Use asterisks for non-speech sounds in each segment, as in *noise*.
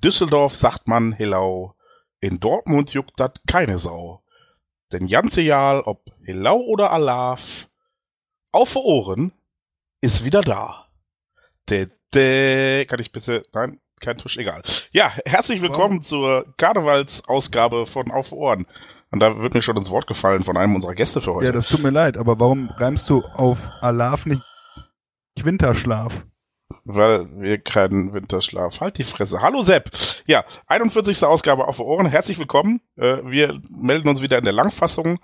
In Düsseldorf sagt man Hillau, in Dortmund juckt dat keine Sau. Denn ganze Jahr, ob Hillau oder Alaf, auf Ohren ist wieder da. De, de, kann ich bitte, nein, kein Tusch, egal. Ja, herzlich willkommen zur Karnevalsausgabe von Auf Ohren. Und da wird mir schon ins Wort gefallen von einem unserer Gäste für heute. Ja, das tut mir leid, aber warum reimst du auf Alaf nicht Winterschlaf? Weil wir keinen Winterschlaf. Halt die Fresse. Hallo Sepp. Ja, 41. Ausgabe auf Ohren. Herzlich willkommen. Äh, wir melden uns wieder in der Langfassung.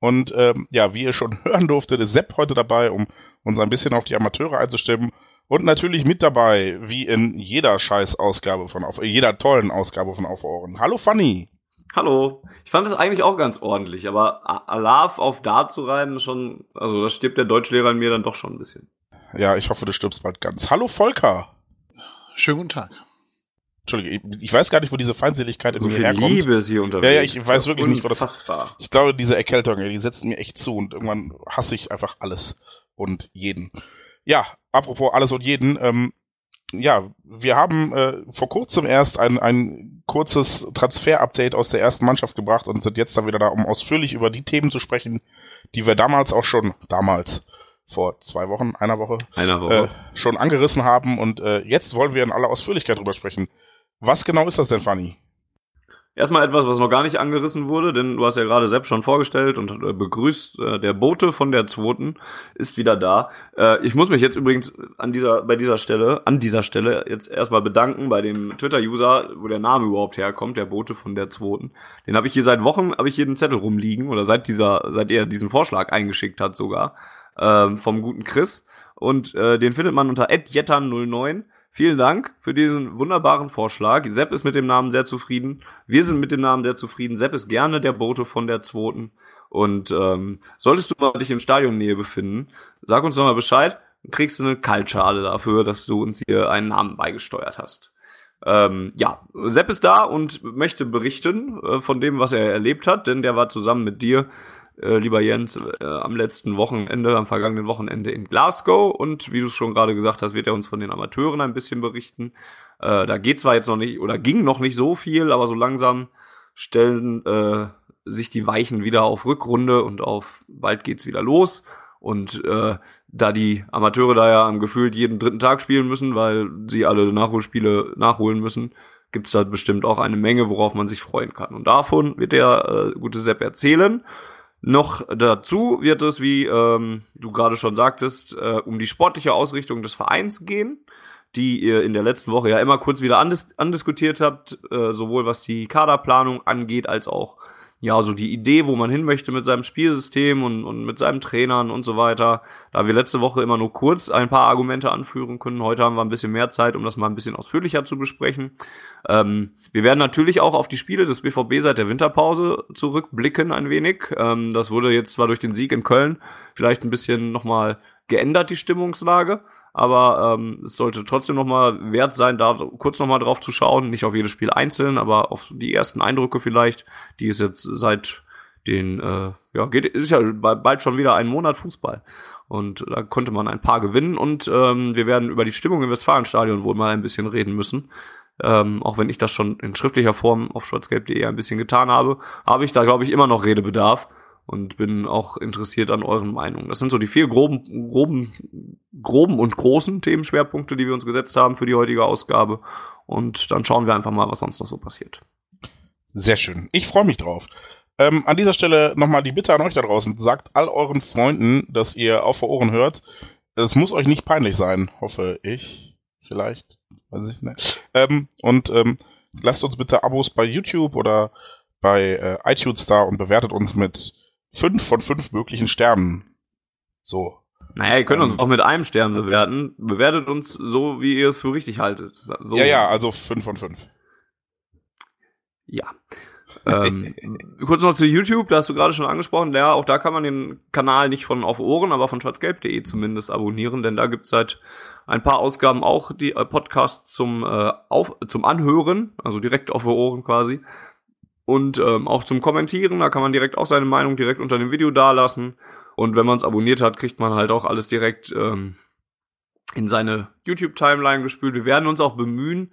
Und ähm, ja, wie ihr schon *laughs* hören durftet, ist Sepp heute dabei, um uns ein bisschen auf die Amateure einzustimmen. Und natürlich mit dabei, wie in jeder Scheiß-Ausgabe von auf, jeder tollen Ausgabe von Auf Ohren. Hallo Fanny. Hallo. Ich fand es eigentlich auch ganz ordentlich, aber Alaf auf da zu reiben, schon, also das stirbt der Deutschlehrer in mir dann doch schon ein bisschen. Ja, ich hoffe, du stirbst bald ganz. Hallo Volker. Schönen guten Tag. Entschuldige, ich, weiß gar nicht, wo diese Feindseligkeit So in mir herkommt. Liebe hier unterwegs. Ja, ja, ich weiß wirklich nicht, wo das- Unfassbar. Ich glaube, diese Erkältung, die setzt mir echt zu und irgendwann hasse ich einfach alles und jeden. Ja, apropos alles und jeden, ähm, ja, wir haben äh, vor kurzem erst ein, ein kurzes Transfer-Update aus der ersten Mannschaft gebracht und sind jetzt dann wieder da, um ausführlich über die Themen zu sprechen, die wir damals auch schon, damals, vor zwei Wochen, einer Woche, Einer äh, Woche. schon angerissen haben und äh, jetzt wollen wir in aller Ausführlichkeit drüber sprechen. Was genau ist das denn, Fanny? Erstmal etwas, was noch gar nicht angerissen wurde, denn du hast ja gerade selbst schon vorgestellt und äh, begrüßt. Äh, der Bote von der zweiten ist wieder da. Äh, ich muss mich jetzt übrigens an dieser, bei dieser Stelle, an dieser Stelle jetzt erstmal bedanken bei dem Twitter-User, wo der Name überhaupt herkommt, der Bote von der zweiten. Den habe ich hier seit Wochen, habe ich hier einen Zettel rumliegen oder seit dieser, seit er diesen Vorschlag eingeschickt hat sogar ähm, vom guten Chris. Und äh, den findet man unter @jetan09. Vielen Dank für diesen wunderbaren Vorschlag. Sepp ist mit dem Namen sehr zufrieden. Wir sind mit dem Namen sehr zufrieden. Sepp ist gerne der Bote von der zweiten. Und ähm, solltest du mal dich in Stadionnähe befinden, sag uns doch mal Bescheid. Dann kriegst du eine Kaltschale dafür, dass du uns hier einen Namen beigesteuert hast. Ähm, ja, Sepp ist da und möchte berichten äh, von dem, was er erlebt hat, denn der war zusammen mit dir äh, lieber Jens, äh, am letzten Wochenende, am vergangenen Wochenende in Glasgow. Und wie du es schon gerade gesagt hast, wird er uns von den Amateuren ein bisschen berichten. Äh, da geht zwar jetzt noch nicht, oder ging noch nicht so viel, aber so langsam stellen äh, sich die Weichen wieder auf Rückrunde und auf bald geht's wieder los. Und äh, da die Amateure da ja am gefühlt jeden dritten Tag spielen müssen, weil sie alle Nachholspiele nachholen müssen, gibt's da bestimmt auch eine Menge, worauf man sich freuen kann. Und davon wird der äh, gute Sepp erzählen. Noch dazu wird es, wie ähm, du gerade schon sagtest, äh, um die sportliche Ausrichtung des Vereins gehen, die ihr in der letzten Woche ja immer kurz wieder andis andiskutiert habt, äh, sowohl was die Kaderplanung angeht, als auch ja so die Idee, wo man hin möchte mit seinem Spielsystem und, und mit seinen Trainern und so weiter. Da wir letzte Woche immer nur kurz ein paar Argumente anführen können, heute haben wir ein bisschen mehr Zeit, um das mal ein bisschen ausführlicher zu besprechen. Ähm, wir werden natürlich auch auf die Spiele des BVB seit der Winterpause zurückblicken ein wenig. Ähm, das wurde jetzt zwar durch den Sieg in Köln vielleicht ein bisschen nochmal geändert, die Stimmungslage. Aber ähm, es sollte trotzdem nochmal wert sein, da kurz nochmal drauf zu schauen. Nicht auf jedes Spiel einzeln, aber auf die ersten Eindrücke vielleicht, die es jetzt seit den, äh, ja, geht, ist ja bald schon wieder ein Monat Fußball. Und da konnte man ein paar gewinnen und ähm, wir werden über die Stimmung im Westfalenstadion wohl mal ein bisschen reden müssen. Ähm, auch wenn ich das schon in schriftlicher Form auf schwarzgelb.de ein bisschen getan habe, habe ich da, glaube ich, immer noch Redebedarf und bin auch interessiert an euren Meinungen. Das sind so die vier groben, groben, groben und großen Themenschwerpunkte, die wir uns gesetzt haben für die heutige Ausgabe. Und dann schauen wir einfach mal, was sonst noch so passiert. Sehr schön. Ich freue mich drauf. Ähm, an dieser Stelle nochmal die Bitte an euch da draußen. Sagt all euren Freunden, dass ihr auf vor Ohren hört. Es muss euch nicht peinlich sein, hoffe ich. Vielleicht. Weiß ich nicht. Ähm, und ähm, lasst uns bitte Abos bei YouTube oder bei äh, iTunes da und bewertet uns mit fünf von fünf möglichen Sternen. So. Naja, ihr könnt uns Ähm. auch mit einem Stern bewerten. Bewertet uns so, wie ihr es für richtig haltet. So. Ja, ja, also 5 von 5. Ja. Ähm, kurz noch zu YouTube, da hast du gerade schon angesprochen. Ja, auch da kann man den Kanal nicht von auf Ohren, aber von schwarzgelb.de zumindest abonnieren, denn da gibt's seit ein paar Ausgaben auch die äh, Podcasts zum, äh, auf, zum Anhören, also direkt auf Ohren quasi. Und ähm, auch zum Kommentieren, da kann man direkt auch seine Meinung direkt unter dem Video dalassen. Und wenn man es abonniert hat, kriegt man halt auch alles direkt ähm, in seine YouTube-Timeline gespült. Wir werden uns auch bemühen,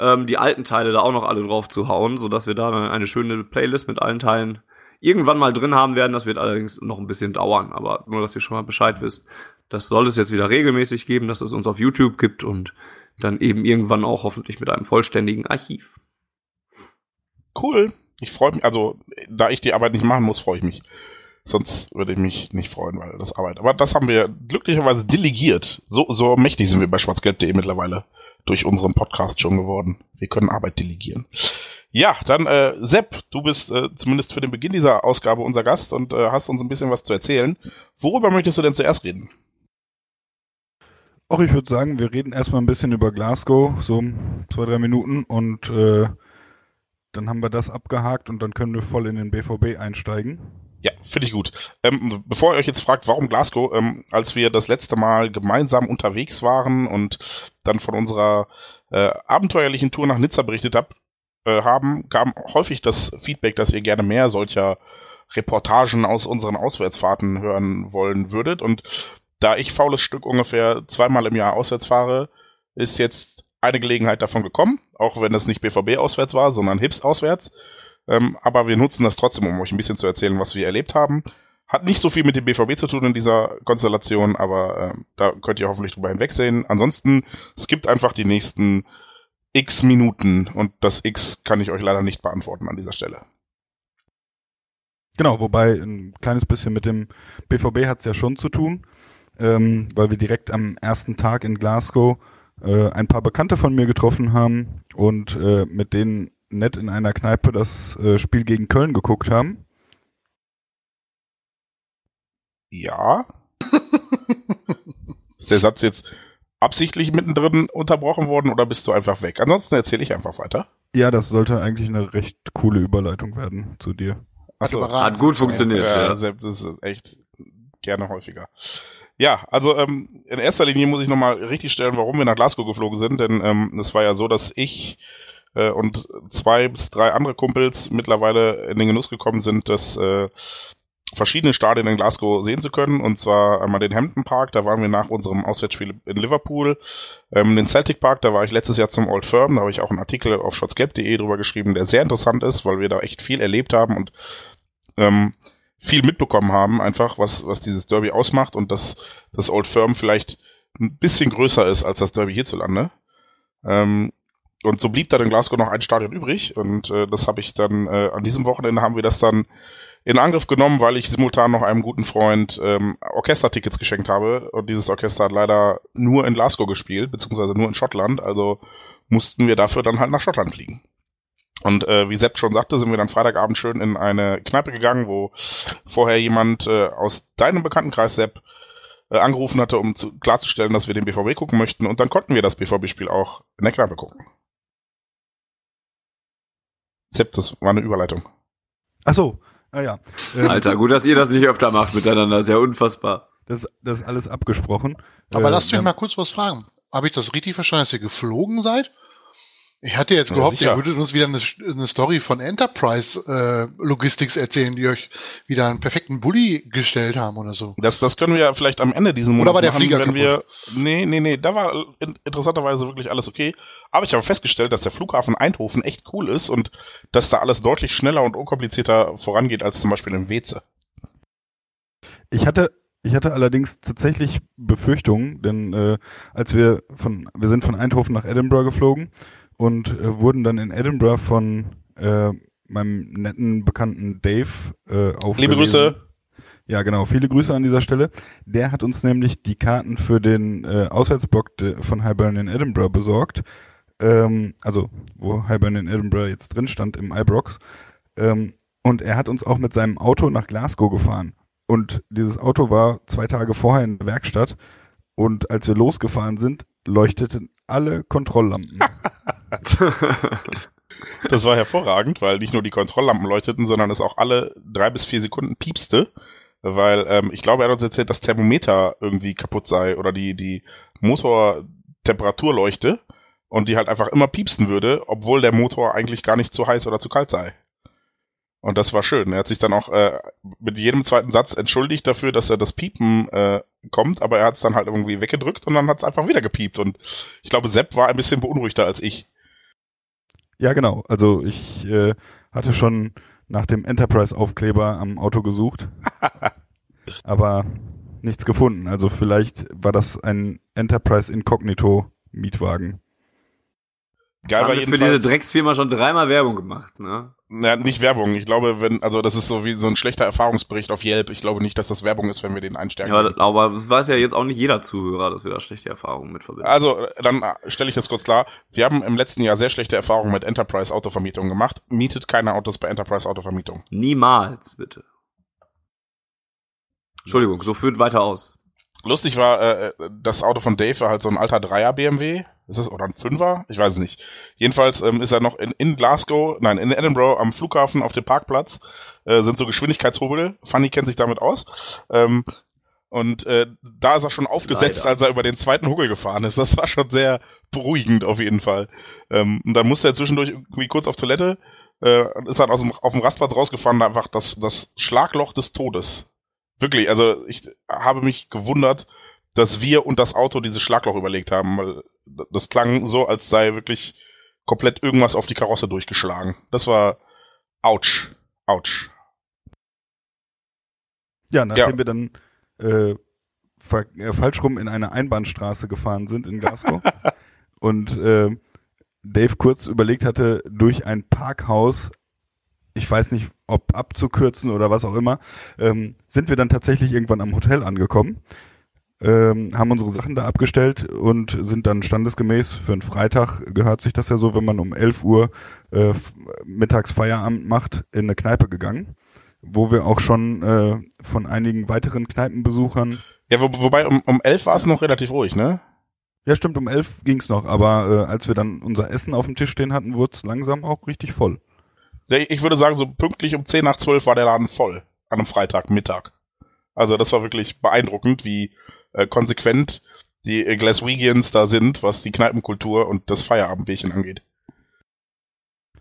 ähm, die alten Teile da auch noch alle drauf zu hauen, sodass wir da eine schöne Playlist mit allen Teilen irgendwann mal drin haben werden. Das wird allerdings noch ein bisschen dauern, aber nur, dass ihr schon mal Bescheid wisst. Das soll es jetzt wieder regelmäßig geben, dass es uns auf YouTube gibt und dann eben irgendwann auch hoffentlich mit einem vollständigen Archiv. Cool. Ich freue mich, also da ich die Arbeit nicht machen muss, freue ich mich. Sonst würde ich mich nicht freuen, weil das Arbeit. Aber das haben wir glücklicherweise delegiert. So, so mächtig sind wir bei schwarzgelb.de mittlerweile durch unseren Podcast schon geworden. Wir können Arbeit delegieren. Ja, dann äh, Sepp, du bist äh, zumindest für den Beginn dieser Ausgabe unser Gast und äh, hast uns ein bisschen was zu erzählen. Worüber möchtest du denn zuerst reden? Auch ich würde sagen, wir reden erstmal ein bisschen über Glasgow, so zwei, drei Minuten und äh, dann haben wir das abgehakt und dann können wir voll in den BVB einsteigen. Ja, finde ich gut. Ähm, bevor ihr euch jetzt fragt, warum Glasgow, ähm, als wir das letzte Mal gemeinsam unterwegs waren und dann von unserer äh, abenteuerlichen Tour nach Nizza berichtet hab, äh, haben, kam häufig das Feedback, dass ihr gerne mehr solcher Reportagen aus unseren Auswärtsfahrten hören wollen würdet. Und da ich faules Stück ungefähr zweimal im Jahr auswärts fahre, ist jetzt eine Gelegenheit davon gekommen, auch wenn das nicht BVB auswärts war, sondern Hips auswärts. Ähm, aber wir nutzen das trotzdem, um euch ein bisschen zu erzählen, was wir erlebt haben. Hat nicht so viel mit dem BVB zu tun in dieser Konstellation, aber äh, da könnt ihr hoffentlich drüber hinwegsehen. Ansonsten, es gibt einfach die nächsten x Minuten und das x kann ich euch leider nicht beantworten an dieser Stelle. Genau, wobei ein kleines bisschen mit dem BVB hat es ja schon zu tun, ähm, weil wir direkt am ersten Tag in Glasgow äh, ein paar Bekannte von mir getroffen haben und äh, mit denen nett in einer Kneipe das äh, Spiel gegen Köln geguckt haben. Ja. *laughs* Ist der Satz jetzt absichtlich mittendrin unterbrochen worden oder bist du einfach weg? Ansonsten erzähle ich einfach weiter. Ja, das sollte eigentlich eine recht coole Überleitung werden zu dir. Überragend Hat gut funktioniert. Ja, Ja. Sepp, das ist echt gerne häufiger. Ja, also ähm, in erster Linie muss ich nochmal richtig stellen, warum wir nach Glasgow geflogen sind, denn ähm, es war ja so, dass ich äh, und zwei bis drei andere Kumpels mittlerweile in den Genuss gekommen sind, das äh, verschiedene Stadien in Glasgow sehen zu können. Und zwar einmal den Hampton Park, da waren wir nach unserem Auswärtsspiel in Liverpool. Ähm, den Celtic Park, da war ich letztes Jahr zum Old Firm, da habe ich auch einen Artikel auf shotscape.de drüber geschrieben, der sehr interessant ist, weil wir da echt viel erlebt haben und ähm, viel mitbekommen haben, einfach, was, was dieses Derby ausmacht und dass das Old Firm vielleicht ein bisschen größer ist als das Derby hierzulande. Ähm, und so blieb dann in Glasgow noch ein Stadion übrig und äh, das habe ich dann, äh, an diesem Wochenende haben wir das dann in Angriff genommen, weil ich simultan noch einem guten Freund ähm, Orchestertickets geschenkt habe und dieses Orchester hat leider nur in Glasgow gespielt, beziehungsweise nur in Schottland, also mussten wir dafür dann halt nach Schottland fliegen. Und äh, wie Sepp schon sagte, sind wir dann Freitagabend schön in eine Kneipe gegangen, wo vorher jemand äh, aus deinem Bekanntenkreis, Sepp, äh, angerufen hatte, um zu, klarzustellen, dass wir den BVB gucken möchten. Und dann konnten wir das BVB-Spiel auch in der Kneipe gucken. Sepp, das war eine Überleitung. Ach so, ah ja. Ähm, Alter, gut, dass ihr das nicht öfter macht miteinander. Ist ja unfassbar. Das, das ist alles abgesprochen. Aber Äh, lasst mich mal kurz was fragen. Habe ich das richtig verstanden, dass ihr geflogen seid? Ich hatte jetzt Ja, gehofft, sicher. ihr würdet uns wieder eine, eine Story von Enterprise äh, Logistics erzählen, die euch wieder einen perfekten Bulli gestellt haben oder so. Das, das können wir ja vielleicht am Ende diesen Oder Monats war der machen, Flieger wenn wir. Nee, nee, nee, da war in, interessanterweise wirklich alles okay. Aber ich habe festgestellt, dass der Flughafen Eindhoven echt cool ist und dass da alles deutlich schneller und unkomplizierter vorangeht als zum Beispiel in Weze. Ich hatte, ich hatte allerdings tatsächlich Befürchtungen, denn äh, als wir von, wir sind von Eindhoven nach Edinburgh geflogen und äh, wurden dann in Edinburgh von äh, meinem netten Bekannten Dave äh, aufgelesen. Liebe Grüße. Ja, genau. Viele Grüße an dieser Stelle. Der hat uns nämlich die Karten für den äh, Auswärtsblock von Highburn in Edinburgh besorgt. Ähm, also, wo Highburn in Edinburgh jetzt drin stand im Ibrox. Ähm, und er hat uns auch mit seinem Auto nach Glasgow gefahren. Und dieses Auto war zwei Tage vorher in der Werkstatt. Und als wir losgefahren sind, leuchteten alle Kontrolllampen. *laughs* *laughs* Das war hervorragend, weil nicht nur die Kontrolllampen leuchteten, sondern es auch alle drei bis vier Sekunden piepste. Weil ähm, ich glaube, er hat uns erzählt, das Thermometer irgendwie kaputt sei oder die, die Motortemperaturleuchte und die halt einfach immer piepsen würde, obwohl der Motor eigentlich gar nicht zu heiß oder zu kalt sei. Und das war schön. Er hat sich dann auch äh, mit jedem zweiten Satz entschuldigt dafür, dass er das Piepen äh, kommt, aber er hat es dann halt irgendwie weggedrückt und dann hat es einfach wieder gepiept. Und ich glaube, Sepp war ein bisschen beunruhigter als ich. Ja, genau. Also ich äh, hatte schon nach dem Enterprise-Aufkleber am Auto gesucht, *laughs* aber nichts gefunden. Also vielleicht war das ein Enterprise Incognito Mietwagen. Geil war für diese Drecksfirma schon dreimal Werbung gemacht, ne? Na, nicht Werbung. Ich glaube, wenn, also das ist so wie so ein schlechter Erfahrungsbericht auf Yelp. Ich glaube nicht, dass das Werbung ist, wenn wir den einstärken. Ja, aber es weiß ja jetzt auch nicht jeder Zuhörer, dass wir da schlechte Erfahrungen mit verbinden. Also, dann stelle ich das kurz klar. Wir haben im letzten Jahr sehr schlechte Erfahrungen mit Enterprise Autovermietung gemacht. Mietet keine Autos bei Enterprise Autovermietung. Niemals, bitte. Entschuldigung, so führt weiter aus. Lustig war, äh, das Auto von Dave war halt so ein alter Dreier BMW. Ist das, oder ein Fünfer? Ich weiß es nicht. Jedenfalls ähm, ist er noch in, in Glasgow, nein, in Edinburgh am Flughafen auf dem Parkplatz, äh, sind so Geschwindigkeitshobel. Funny kennt sich damit aus. Ähm, und äh, da ist er schon aufgesetzt, Leider. als er über den zweiten Huckel gefahren ist. Das war schon sehr beruhigend auf jeden Fall. Ähm, und dann musste er zwischendurch irgendwie kurz auf Toilette, äh, ist dann aus dem, auf dem Rastplatz rausgefahren, einfach das, das Schlagloch des Todes. Wirklich, also ich habe mich gewundert, dass wir und das Auto dieses Schlagloch überlegt haben, weil das klang so, als sei wirklich komplett irgendwas auf die Karosse durchgeschlagen. Das war ouch, ouch. Ja, nachdem ja. wir dann äh, äh, falsch rum in eine Einbahnstraße gefahren sind in Glasgow *laughs* und äh, Dave kurz überlegt hatte, durch ein Parkhaus ich weiß nicht, ob abzukürzen oder was auch immer, ähm, sind wir dann tatsächlich irgendwann am Hotel angekommen, ähm, haben unsere Sachen da abgestellt und sind dann standesgemäß für einen Freitag, gehört sich das ja so, wenn man um 11 Uhr äh, mittags Feierabend macht, in eine Kneipe gegangen, wo wir auch schon äh, von einigen weiteren Kneipenbesuchern... Ja, wo, wobei um, um 11 war es noch relativ ruhig, ne? Ja, stimmt, um 11 ging's noch, aber äh, als wir dann unser Essen auf dem Tisch stehen hatten, wurde es langsam auch richtig voll ich würde sagen, so pünktlich um 10 nach 12 war der Laden voll. An einem Freitagmittag. Also das war wirklich beeindruckend, wie äh, konsequent die äh, Glaswegians da sind, was die Kneipenkultur und das Feierabendbierchen angeht.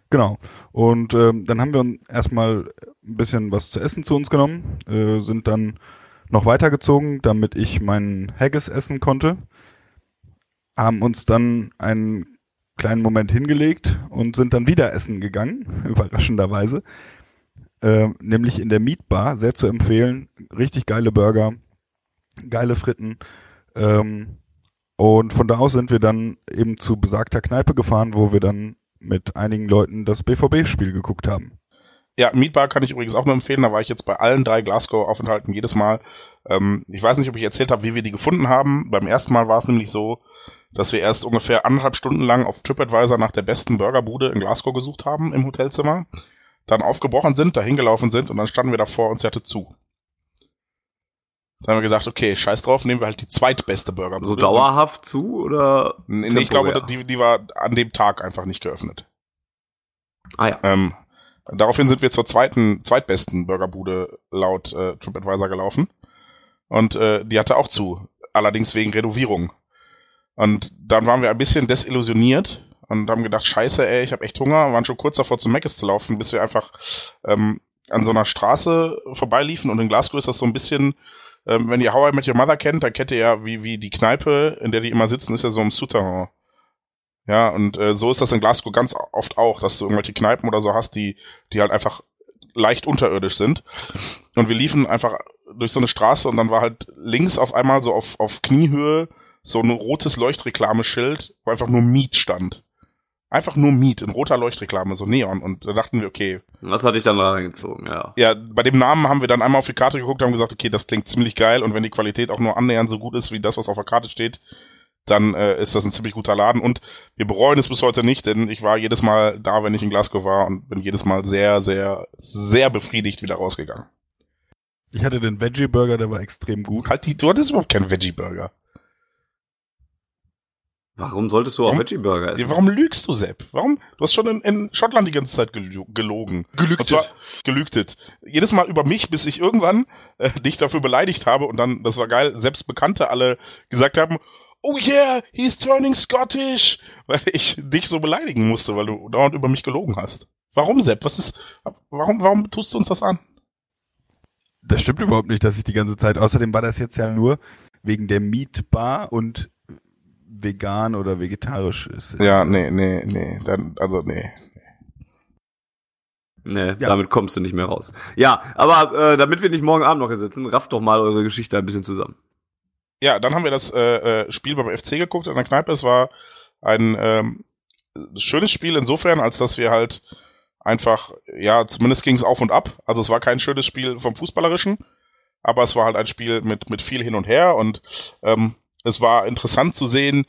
Genau. Und ähm, dann haben wir erstmal ein bisschen was zu essen zu uns genommen, äh, sind dann noch weitergezogen, damit ich meinen Haggis essen konnte, haben uns dann einen kleinen Moment hingelegt und sind dann wieder essen gegangen, *laughs* überraschenderweise. Äh, nämlich in der Mietbar, sehr zu empfehlen. Richtig geile Burger, geile Fritten. Ähm, und von da aus sind wir dann eben zu besagter Kneipe gefahren, wo wir dann mit einigen Leuten das BVB-Spiel geguckt haben. Ja, Mietbar kann ich übrigens auch nur empfehlen. Da war ich jetzt bei allen drei Glasgow-Aufenthalten jedes Mal. Ähm, ich weiß nicht, ob ich erzählt habe, wie wir die gefunden haben. Beim ersten Mal war es nämlich so, dass wir erst ungefähr anderthalb Stunden lang auf TripAdvisor nach der besten Burgerbude in Glasgow gesucht haben im Hotelzimmer, dann aufgebrochen sind, dahin gelaufen sind und dann standen wir davor und sie hatte zu. Dann haben wir gesagt, okay, scheiß drauf, nehmen wir halt die zweitbeste Burgerbude. So dauerhaft zu oder? Nee, ich glaube, die, die war an dem Tag einfach nicht geöffnet. Ah ja. Ähm, daraufhin sind wir zur zweiten, zweitbesten Burgerbude laut äh, TripAdvisor gelaufen. Und äh, die hatte auch zu. Allerdings wegen Renovierung. Und dann waren wir ein bisschen desillusioniert und haben gedacht, scheiße, ey, ich habe echt Hunger. Wir waren schon kurz davor, zum Meckes zu laufen, bis wir einfach ähm, an so einer Straße vorbeiliefen. Und in Glasgow ist das so ein bisschen, ähm, wenn ihr How I Met Your Mother kennt, da kennt ihr ja, wie, wie die Kneipe, in der die immer sitzen, ist ja so im Souterrain. Ja, und äh, so ist das in Glasgow ganz oft auch, dass du irgendwelche Kneipen oder so hast, die, die halt einfach leicht unterirdisch sind. Und wir liefen einfach durch so eine Straße und dann war halt links auf einmal so auf, auf Kniehöhe so ein rotes Leuchtreklameschild, wo einfach nur Meat stand. Einfach nur Meat in roter Leuchtreklame, so Neon. Und da dachten wir, okay. Was hatte ich dann reingezogen, ja. Ja, bei dem Namen haben wir dann einmal auf die Karte geguckt und haben gesagt, okay, das klingt ziemlich geil und wenn die Qualität auch nur annähernd so gut ist wie das, was auf der Karte steht, dann äh, ist das ein ziemlich guter Laden. Und wir bereuen es bis heute nicht, denn ich war jedes Mal da, wenn ich in Glasgow war und bin jedes Mal sehr, sehr, sehr befriedigt wieder rausgegangen. Ich hatte den Veggie Burger, der war extrem gut. Halt die, du hattest überhaupt keinen Veggie-Burger. Warum solltest du auch Warum? Veggie-Burger essen? Ja, warum lügst du, Sepp? Warum? Du hast schon in, in Schottland die ganze Zeit gelo- gelogen. Und zwar Gelügtet. gelügtet. Jedes Mal über mich, bis ich irgendwann äh, dich dafür beleidigt habe und dann, das war geil, selbst Bekannte alle gesagt haben, oh yeah, he's turning Scottish, weil ich dich so beleidigen musste, weil du dauernd über mich gelogen hast. Warum, Sepp? Was ist, warum, warum tust du uns das an? Das stimmt überhaupt nicht, dass ich die ganze Zeit. Außerdem war das jetzt ja nur wegen der Meat Bar und vegan oder vegetarisch ist. Ja, nee, nee, nee, dann, also nee. Nee, damit kommst du nicht mehr raus. Ja, aber äh, damit wir nicht morgen Abend noch hier sitzen, rafft doch mal eure Geschichte ein bisschen zusammen. Ja, dann haben wir das äh, äh, Spiel beim FC geguckt in der Kneipe. Es war ein ähm, schönes Spiel insofern, als dass wir halt einfach, ja, zumindest ging es auf und ab. Also es war kein schönes Spiel vom Fußballerischen, aber es war halt ein Spiel mit, mit viel hin und her und ähm, es war interessant zu sehen,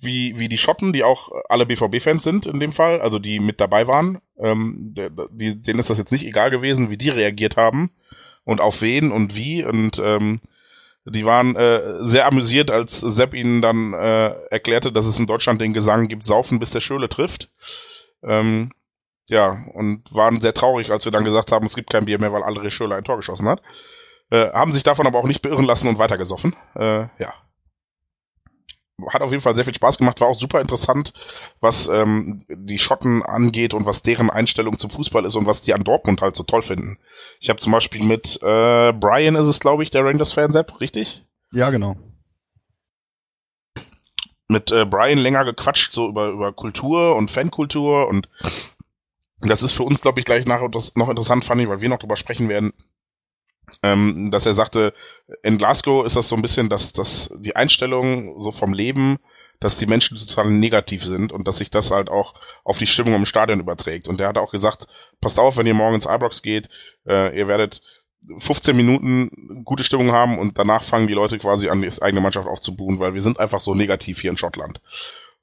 wie, wie die Schotten, die auch alle BVB-Fans sind in dem Fall, also die mit dabei waren, ähm, die, denen ist das jetzt nicht egal gewesen, wie die reagiert haben und auf wen und wie und ähm, die waren äh, sehr amüsiert, als Sepp ihnen dann äh, erklärte, dass es in Deutschland den Gesang gibt, saufen bis der Schöle trifft. Ähm, ja, und waren sehr traurig, als wir dann gesagt haben, es gibt kein Bier mehr, weil André Schöle ein Tor geschossen hat. Äh, haben sich davon aber auch nicht beirren lassen und weitergesoffen. Äh, ja. Hat auf jeden Fall sehr viel Spaß gemacht, war auch super interessant, was ähm, die Schotten angeht und was deren Einstellung zum Fußball ist und was die an Dortmund halt so toll finden. Ich habe zum Beispiel mit äh, Brian ist es, glaube ich, der Rangers-Fan, Sepp, richtig? Ja, genau. mit äh, Brian länger gequatscht, so über, über Kultur und Fankultur und das ist für uns, glaube ich, gleich nachher noch interessant, Fanny, weil wir noch drüber sprechen werden, ähm, dass er sagte, in Glasgow ist das so ein bisschen, dass, dass die Einstellung so vom Leben, dass die Menschen total negativ sind und dass sich das halt auch auf die Stimmung im Stadion überträgt. Und der hat auch gesagt, passt auf, wenn ihr morgen ins Ibrox geht, äh, ihr werdet 15 Minuten gute Stimmung haben und danach fangen die Leute quasi an, die eigene Mannschaft aufzubuhen, weil wir sind einfach so negativ hier in Schottland.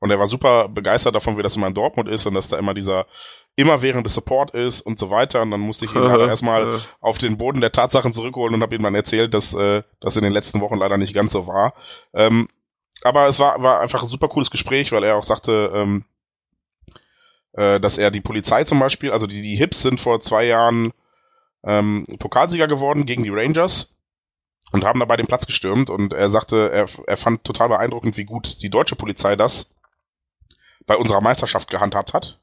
Und er war super begeistert davon, wie das immer in Dortmund ist und dass da immer dieser immerwährende Support ist und so weiter. Und dann musste ich ihn *laughs* leider erstmal auf den Boden der Tatsachen zurückholen und habe ihm dann erzählt, dass äh, das in den letzten Wochen leider nicht ganz so war. Ähm, aber es war, war einfach ein super cooles Gespräch, weil er auch sagte, ähm, äh, dass er die Polizei zum Beispiel, also die, die Hips sind vor zwei Jahren ähm, Pokalsieger geworden gegen die Rangers und haben dabei den Platz gestürmt und er sagte, er, er fand total beeindruckend, wie gut die deutsche Polizei das bei unserer Meisterschaft gehandhabt hat.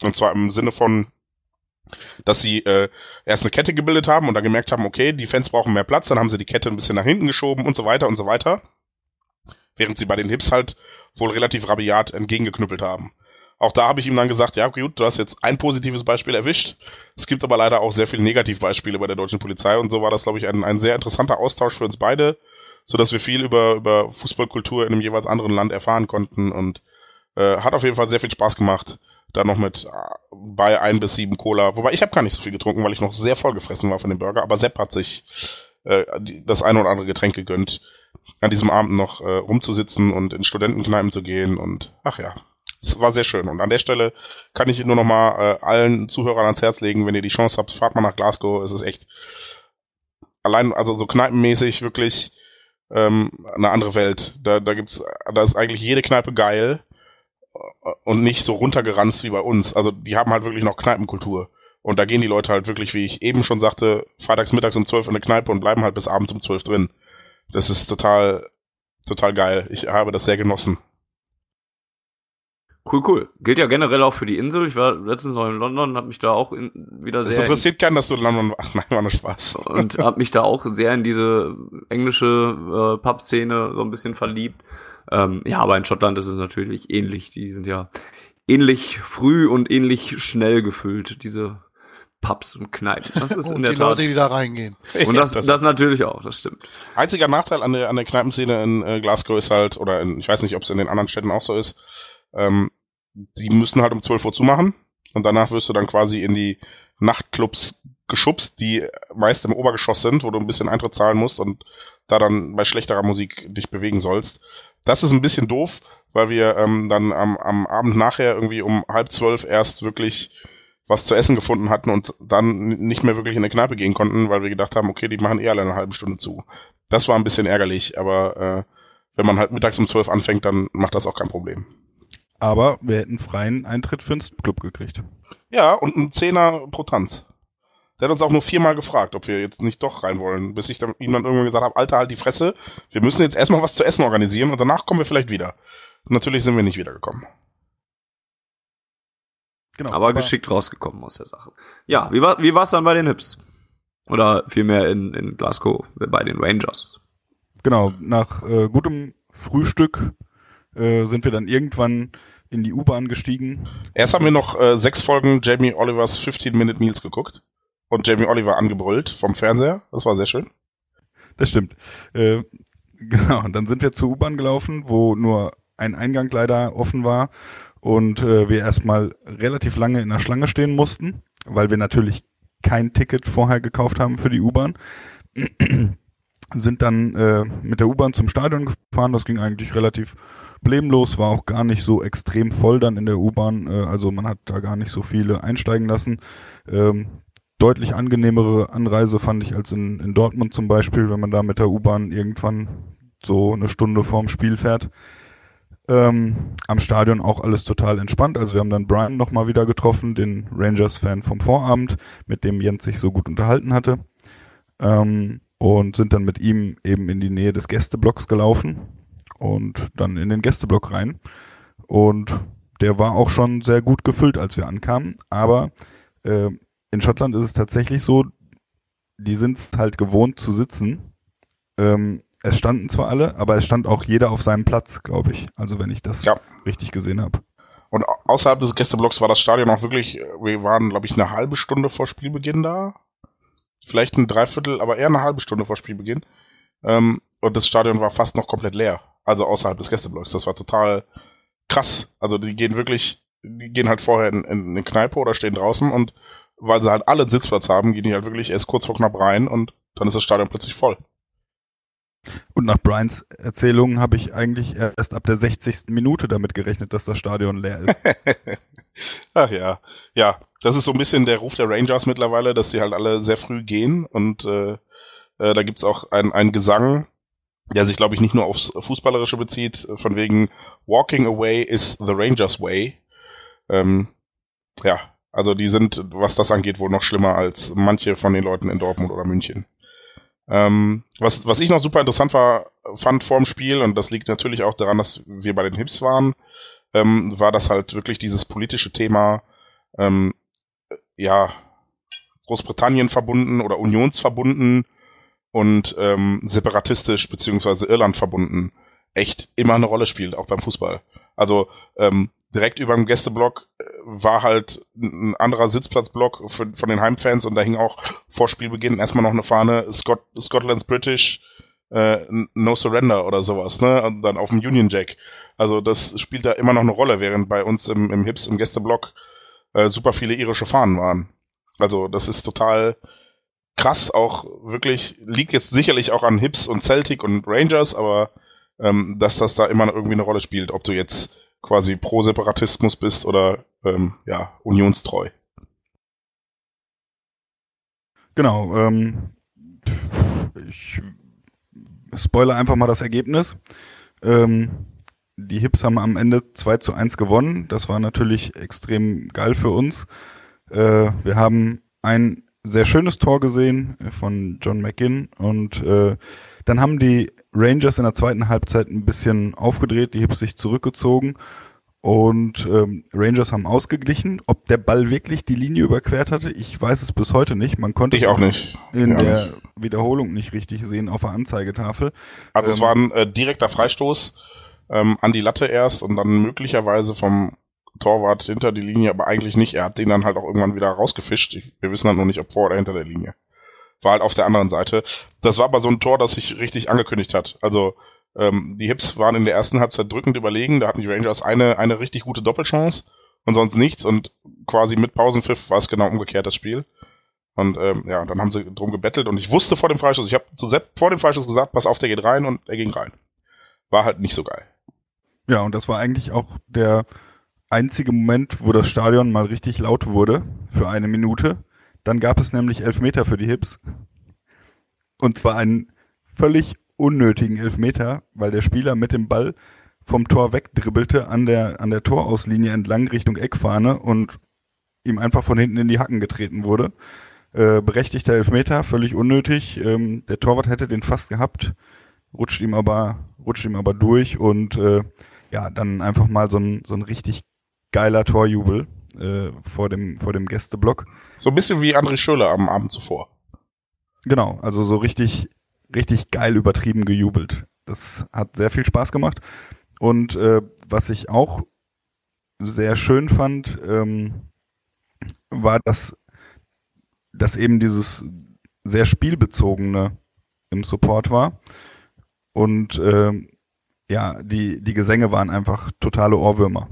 Und zwar im Sinne von, dass sie äh, erst eine Kette gebildet haben und dann gemerkt haben, okay, die Fans brauchen mehr Platz, dann haben sie die Kette ein bisschen nach hinten geschoben und so weiter und so weiter. Während sie bei den Hips halt wohl relativ rabiat entgegengeknüppelt haben. Auch da habe ich ihm dann gesagt, ja gut, du hast jetzt ein positives Beispiel erwischt. Es gibt aber leider auch sehr viele Negativbeispiele bei der deutschen Polizei und so war das, glaube ich, ein, ein sehr interessanter Austausch für uns beide, so dass wir viel über, über Fußballkultur in einem jeweils anderen Land erfahren konnten und äh, hat auf jeden Fall sehr viel Spaß gemacht. Da noch mit äh, bei ein bis sieben Cola. Wobei ich habe gar nicht so viel getrunken, weil ich noch sehr voll gefressen war von dem Burger. Aber Sepp hat sich äh, das eine oder andere Getränk gegönnt, an diesem Abend noch äh, rumzusitzen und in Studentenkneipen zu gehen. Und ach ja, es war sehr schön. Und an der Stelle kann ich nur noch mal äh, allen Zuhörern ans Herz legen, wenn ihr die Chance habt, fahrt mal nach Glasgow. Es ist echt allein, also so kneipenmäßig wirklich ähm, eine andere Welt. Da, da gibt's, da ist eigentlich jede Kneipe geil und nicht so runtergeranzt wie bei uns. Also die haben halt wirklich noch Kneipenkultur. Und da gehen die Leute halt wirklich, wie ich eben schon sagte, freitags mittags um 12 in eine Kneipe und bleiben halt bis abends um 12 drin. Das ist total, total geil. Ich habe das sehr genossen. Cool, cool. Gilt ja generell auch für die Insel. Ich war letztens noch in London, habe mich da auch in, wieder Es sehr interessiert keinen, dass du in London warst. *laughs* Nein, war nur Spaß. und habe mich da auch sehr in diese englische äh, Pub-Szene so ein bisschen verliebt. Ähm, ja, aber in Schottland ist es natürlich ähnlich. Die sind ja ähnlich früh und ähnlich schnell gefüllt, diese Pubs und Kneipen. Das ist *laughs* in Und der die Tat. Leute, die da reingehen. *laughs* und das, das natürlich auch, das stimmt. Einziger Nachteil an der, an der Kneipenszene in äh, Glasgow ist halt, oder in, ich weiß nicht, ob es in den anderen Städten auch so ist, ähm, die müssen halt um 12 Uhr zumachen und danach wirst du dann quasi in die Nachtclubs geschubst, die meist im Obergeschoss sind, wo du ein bisschen Eintritt zahlen musst und da dann bei schlechterer Musik dich bewegen sollst. Das ist ein bisschen doof, weil wir ähm, dann am, am Abend nachher irgendwie um halb zwölf erst wirklich was zu essen gefunden hatten und dann nicht mehr wirklich in eine Kneipe gehen konnten, weil wir gedacht haben, okay, die machen eher alle eine halbe Stunde zu. Das war ein bisschen ärgerlich, aber äh, wenn man halt mittags um zwölf anfängt, dann macht das auch kein Problem. Aber wir hätten freien Eintritt für den Club gekriegt. Ja, und ein Zehner pro Tanz. Der hat uns auch nur viermal gefragt, ob wir jetzt nicht doch rein wollen, bis ich dann, ihm dann irgendwann gesagt habe, Alter, halt die Fresse, wir müssen jetzt erstmal was zu essen organisieren und danach kommen wir vielleicht wieder. Und natürlich sind wir nicht wiedergekommen. Genau, aber, aber geschickt rausgekommen aus der Sache. Ja, wie war wie war's dann bei den Hips? Oder vielmehr in, in Glasgow bei den Rangers? Genau, nach äh, gutem Frühstück äh, sind wir dann irgendwann in die U-Bahn gestiegen. Erst haben wir noch äh, sechs Folgen Jamie Olivers 15-Minute Meals geguckt und Jamie Oliver angebrüllt vom Fernseher. Das war sehr schön. Das stimmt. Äh, genau, und dann sind wir zur U-Bahn gelaufen, wo nur ein Eingang leider offen war und äh, wir erstmal relativ lange in der Schlange stehen mussten, weil wir natürlich kein Ticket vorher gekauft haben für die U-Bahn. *clears throat* sind dann äh, mit der U-Bahn zum Stadion gefahren. Das ging eigentlich relativ problemlos, war auch gar nicht so extrem voll dann in der U-Bahn. Äh, also man hat da gar nicht so viele einsteigen lassen. Ähm, deutlich angenehmere Anreise fand ich als in, in Dortmund zum Beispiel, wenn man da mit der U-Bahn irgendwann so eine Stunde vorm Spiel fährt. Ähm, am Stadion auch alles total entspannt. Also wir haben dann Brian nochmal wieder getroffen, den Rangers-Fan vom Vorabend, mit dem Jens sich so gut unterhalten hatte. Ähm, und sind dann mit ihm eben in die Nähe des Gästeblocks gelaufen und dann in den Gästeblock rein. Und der war auch schon sehr gut gefüllt, als wir ankamen. Aber äh, in Schottland ist es tatsächlich so, die sind halt gewohnt zu sitzen. Ähm, es standen zwar alle, aber es stand auch jeder auf seinem Platz, glaube ich. Also wenn ich das ja. richtig gesehen habe. Und außerhalb des Gästeblocks war das Stadion auch wirklich, wir waren, glaube ich, eine halbe Stunde vor Spielbeginn da. Vielleicht ein Dreiviertel, aber eher eine halbe Stunde vor Spielbeginn. Ähm, und das Stadion war fast noch komplett leer. Also außerhalb des Gästeblocks. Das war total krass. Also die gehen wirklich, die gehen halt vorher in, in eine Kneipe oder stehen draußen und weil sie halt alle einen Sitzplatz haben, gehen die halt wirklich erst kurz vor knapp rein und dann ist das Stadion plötzlich voll. Und nach Brians Erzählungen habe ich eigentlich erst ab der 60. Minute damit gerechnet, dass das Stadion leer ist. *laughs* Ach ja, ja, das ist so ein bisschen der Ruf der Rangers mittlerweile, dass sie halt alle sehr früh gehen und äh, äh, da gibt's auch einen Gesang, der sich, glaube ich, nicht nur aufs Fußballerische bezieht, von wegen Walking away is the Rangers way. Ähm, ja, also die sind, was das angeht, wohl noch schlimmer als manche von den Leuten in Dortmund oder München. Ähm, was, was ich noch super interessant war, fand vorm Spiel, und das liegt natürlich auch daran, dass wir bei den Hips waren, ähm, war das halt wirklich dieses politische Thema, ähm, ja, Großbritannien verbunden oder unionsverbunden und ähm, separatistisch beziehungsweise Irland verbunden echt immer eine Rolle spielt, auch beim Fußball. Also ähm, direkt über dem Gästeblock äh, war halt ein anderer Sitzplatzblock für, von den Heimfans und da hing auch vor Spielbeginn erstmal noch eine Fahne Scott, Scotland's British äh, No Surrender oder sowas, ne? Und dann auf dem Union Jack. Also das spielt da immer noch eine Rolle, während bei uns im, im Hips, im Gästeblock äh, super viele irische Fahnen waren. Also das ist total krass, auch wirklich, liegt jetzt sicherlich auch an Hips und Celtic und Rangers, aber ähm, dass das da immer irgendwie eine Rolle spielt, ob du jetzt quasi pro Separatismus bist oder ähm, ja, unionstreu. Genau, ähm, ich spoilere einfach mal das Ergebnis. Ähm, die Hips haben am Ende 2 zu 1 gewonnen. Das war natürlich extrem geil für uns. Äh, wir haben ein sehr schönes Tor gesehen von John McGinn und äh, dann haben die Rangers in der zweiten Halbzeit ein bisschen aufgedreht, die Hips sich zurückgezogen und ähm, Rangers haben ausgeglichen. Ob der Ball wirklich die Linie überquert hatte, ich weiß es bis heute nicht. Man konnte ich auch nicht. in ja, der nicht. Wiederholung nicht richtig sehen auf der Anzeigetafel. Also ähm, es war ein äh, direkter Freistoß ähm, an die Latte erst und dann möglicherweise vom Torwart hinter die Linie, aber eigentlich nicht. Er hat den dann halt auch irgendwann wieder rausgefischt. Wir wissen halt noch nicht, ob vor oder hinter der Linie war halt auf der anderen Seite. Das war aber so ein Tor, das sich richtig angekündigt hat. Also ähm, die Hips waren in der ersten Halbzeit drückend überlegen. Da hatten die Rangers eine, eine richtig gute Doppelchance und sonst nichts. Und quasi mit Pausenpfiff war es genau umgekehrt, das Spiel. Und ähm, ja, dann haben sie drum gebettelt und ich wusste vor dem Freischuss, ich habe zu Sepp vor dem Freischuss gesagt, pass auf, der geht rein und er ging rein. War halt nicht so geil. Ja, und das war eigentlich auch der einzige Moment, wo das Stadion mal richtig laut wurde für eine Minute. Dann gab es nämlich Elfmeter für die Hips. Und zwar einen völlig unnötigen Elfmeter, weil der Spieler mit dem Ball vom Tor wegdribbelte an der, an der Torauslinie entlang Richtung Eckfahne und ihm einfach von hinten in die Hacken getreten wurde. Äh, berechtigter Elfmeter, völlig unnötig. Ähm, der Torwart hätte den fast gehabt, rutscht ihm aber, rutscht ihm aber durch und äh, ja, dann einfach mal so ein, so ein richtig geiler Torjubel äh, vor dem, vor dem Gästeblock. So ein bisschen wie André Schöller am Abend zuvor. Genau, also so richtig, richtig geil übertrieben gejubelt. Das hat sehr viel Spaß gemacht. Und äh, was ich auch sehr schön fand, ähm, war, dass, dass eben dieses sehr spielbezogene im Support war. Und äh, ja, die, die Gesänge waren einfach totale Ohrwürmer.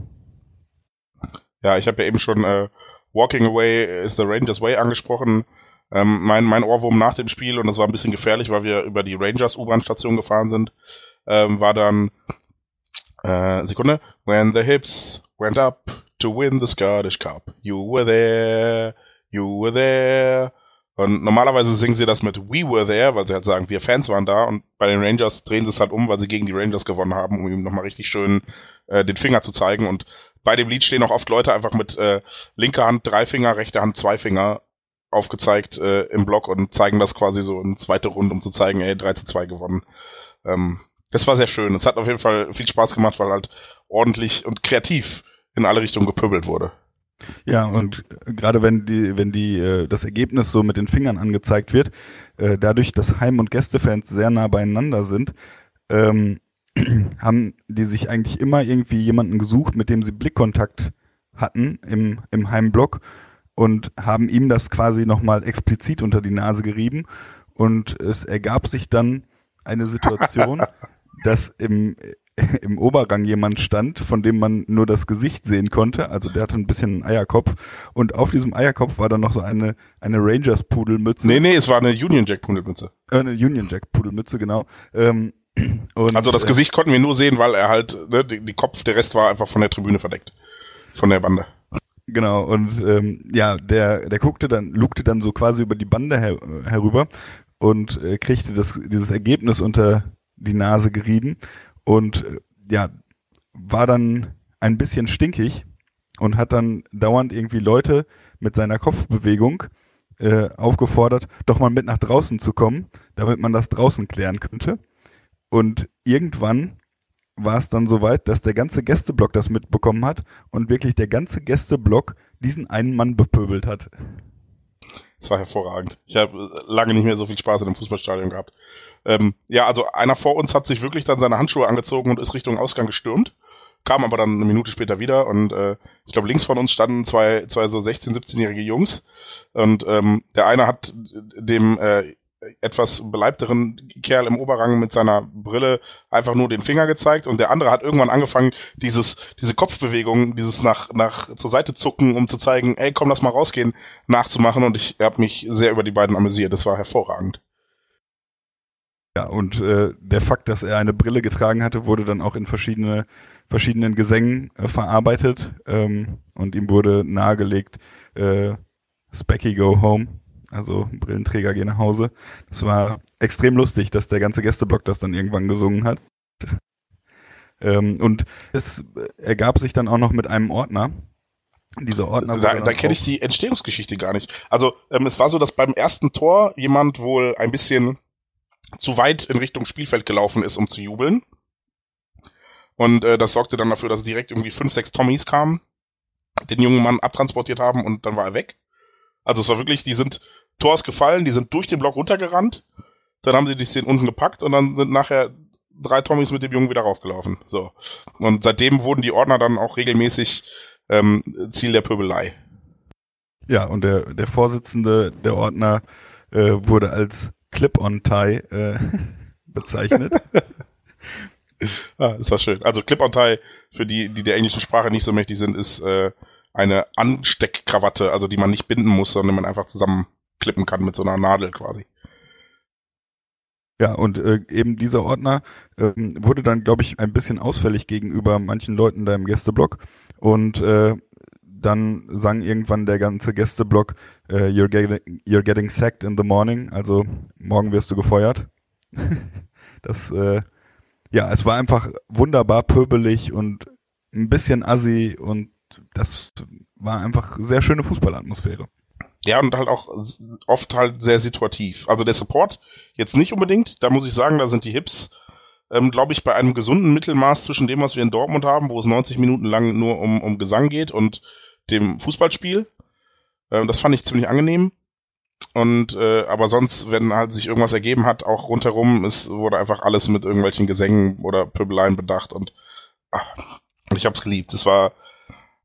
Ja, ich habe ja eben schon äh, Walking Away is the Rangers Way angesprochen. Ähm, mein, mein Ohrwurm nach dem Spiel, und das war ein bisschen gefährlich, weil wir über die Rangers U-Bahn-Station gefahren sind, ähm, war dann äh, Sekunde. When the hips went up to win the Scottish Cup, you were there, you were there. Und normalerweise singen sie das mit We were there, weil sie halt sagen, wir Fans waren da. Und bei den Rangers drehen sie es halt um, weil sie gegen die Rangers gewonnen haben, um ihm nochmal richtig schön äh, den Finger zu zeigen. Und bei dem Lied stehen auch oft Leute einfach mit äh, linker Hand drei Finger, rechter Hand zwei Finger aufgezeigt äh, im Block und zeigen das quasi so in zweite Runde, um zu zeigen, ey, 3 zu 2 gewonnen. Ähm, das war sehr schön. Es hat auf jeden Fall viel Spaß gemacht, weil halt ordentlich und kreativ in alle Richtungen gepöbelt wurde. Ja, und gerade wenn die, wenn die äh, das Ergebnis so mit den Fingern angezeigt wird, äh, dadurch, dass Heim- und Gästefans sehr nah beieinander sind, ähm, *clears throat* haben die sich eigentlich immer irgendwie jemanden gesucht, mit dem sie Blickkontakt hatten im, im Heimblock und haben ihm das quasi nochmal explizit unter die Nase gerieben. Und es ergab sich dann eine Situation, *laughs* dass im, *laughs* im Oberrang jemand stand, von dem man nur das Gesicht sehen konnte. Also der hatte ein bisschen einen Eierkopf. Und auf diesem Eierkopf war dann noch so eine, eine Rangers-Pudelmütze. Nee, nee, es war eine Union Jack-Pudelmütze. Äh, eine Union Jack-Pudelmütze, genau. Ähm, und, Also das äh, Gesicht konnten wir nur sehen, weil er halt, ne, die, die Kopf, der Rest war einfach von der Tribüne verdeckt. Von der Bande. Genau, und ähm, ja, der, der guckte dann, lugte dann so quasi über die Bande her, herüber und äh, kriegte das, dieses Ergebnis unter die Nase gerieben und äh, ja, war dann ein bisschen stinkig und hat dann dauernd irgendwie Leute mit seiner Kopfbewegung äh, aufgefordert, doch mal mit nach draußen zu kommen, damit man das draußen klären könnte. Und irgendwann war es dann soweit, dass der ganze Gästeblock das mitbekommen hat und wirklich der ganze Gästeblock diesen einen Mann bepöbelt hat. Das war hervorragend. Ich habe lange nicht mehr so viel Spaß in einem Fußballstadion gehabt. Ähm, ja, also einer vor uns hat sich wirklich dann seine Handschuhe angezogen und ist Richtung Ausgang gestürmt. Kam aber dann eine Minute später wieder und äh, ich glaube, links von uns standen zwei, zwei so 16-, 17-jährige Jungs. Und ähm, der eine hat dem äh, etwas beleibteren Kerl im Oberrang mit seiner Brille einfach nur den Finger gezeigt und der andere hat irgendwann angefangen, dieses, diese Kopfbewegung, dieses nach, nach zur Seite zucken, um zu zeigen, ey, komm, lass mal rausgehen, nachzumachen und ich habe mich sehr über die beiden amüsiert. Das war hervorragend. Ja, und äh, der Fakt, dass er eine Brille getragen hatte, wurde dann auch in verschiedene, verschiedenen Gesängen äh, verarbeitet ähm, und ihm wurde nahegelegt, äh, Specky go home, also Brillenträger gehen nach Hause. Das war extrem lustig, dass der ganze Gästeblock das dann irgendwann gesungen hat. Ähm, und es ergab sich dann auch noch mit einem Ordner. Dieser Ordner Da, da kenne ich die Entstehungsgeschichte gar nicht. Also ähm, es war so, dass beim ersten Tor jemand wohl ein bisschen zu weit in Richtung Spielfeld gelaufen ist, um zu jubeln. Und äh, das sorgte dann dafür, dass direkt irgendwie fünf, sechs Tommys kamen, den jungen Mann abtransportiert haben und dann war er weg. Also es war wirklich, die sind Tor ist gefallen, die sind durch den Block runtergerannt, dann haben sie die Szenen unten gepackt und dann sind nachher drei Tommys mit dem Jungen wieder raufgelaufen. So. Und seitdem wurden die Ordner dann auch regelmäßig ähm, Ziel der Pöbelei. Ja, und der, der Vorsitzende der Ordner äh, wurde als Clip-on-Tie äh, *laughs* bezeichnet. *laughs* Ah, das war schön. Also Clip-on-Tie, für die, die der englischen Sprache nicht so mächtig sind, ist äh, eine Ansteckkrawatte, also die man nicht binden muss, sondern man einfach zusammenklippen kann mit so einer Nadel quasi. Ja, und äh, eben dieser Ordner ähm, wurde dann, glaube ich, ein bisschen ausfällig gegenüber manchen Leuten da im Gästeblock. Und äh, dann sang irgendwann der ganze Gästeblock, äh, you're, getting, you're getting sacked in the morning, also morgen wirst du gefeuert. *laughs* das, äh, ja, es war einfach wunderbar pöbelig und ein bisschen assi und das war einfach sehr schöne Fußballatmosphäre. Ja, und halt auch oft halt sehr situativ. Also der Support jetzt nicht unbedingt, da muss ich sagen, da sind die Hips, ähm, glaube ich, bei einem gesunden Mittelmaß zwischen dem, was wir in Dortmund haben, wo es 90 Minuten lang nur um, um Gesang geht und dem Fußballspiel. Ähm, das fand ich ziemlich angenehm. Und äh, aber sonst, wenn halt sich irgendwas ergeben hat, auch rundherum, es wurde einfach alles mit irgendwelchen Gesängen oder Pöbeleien bedacht und ach, ich hab's geliebt. Es war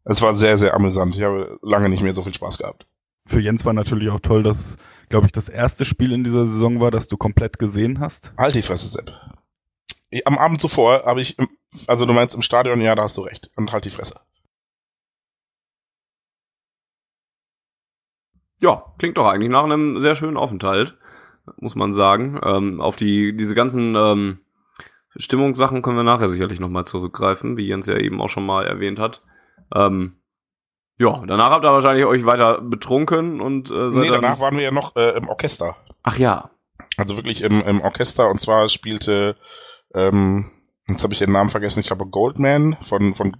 es war sehr sehr amüsant. Ich habe lange nicht mehr so viel Spaß gehabt. Für Jens war natürlich auch toll, dass glaube ich das erste Spiel in dieser Saison war, das du komplett gesehen hast. Halt die Fresse, Sepp. Am Abend zuvor habe ich, also du meinst im Stadion, ja, da hast du recht. Und halt die Fresse. Ja, klingt doch eigentlich nach einem sehr schönen Aufenthalt, muss man sagen. Ähm, auf die diese ganzen ähm, Stimmungssachen können wir nachher sicherlich nochmal zurückgreifen, wie Jens ja eben auch schon mal erwähnt hat. Ähm, ja, danach habt ihr wahrscheinlich euch weiter betrunken und äh, seid Nee, danach waren wir ja noch äh, im Orchester. Ach ja. Also wirklich im, im Orchester und zwar spielte ähm, Jetzt habe ich den Namen vergessen, ich glaube Goldman von, von,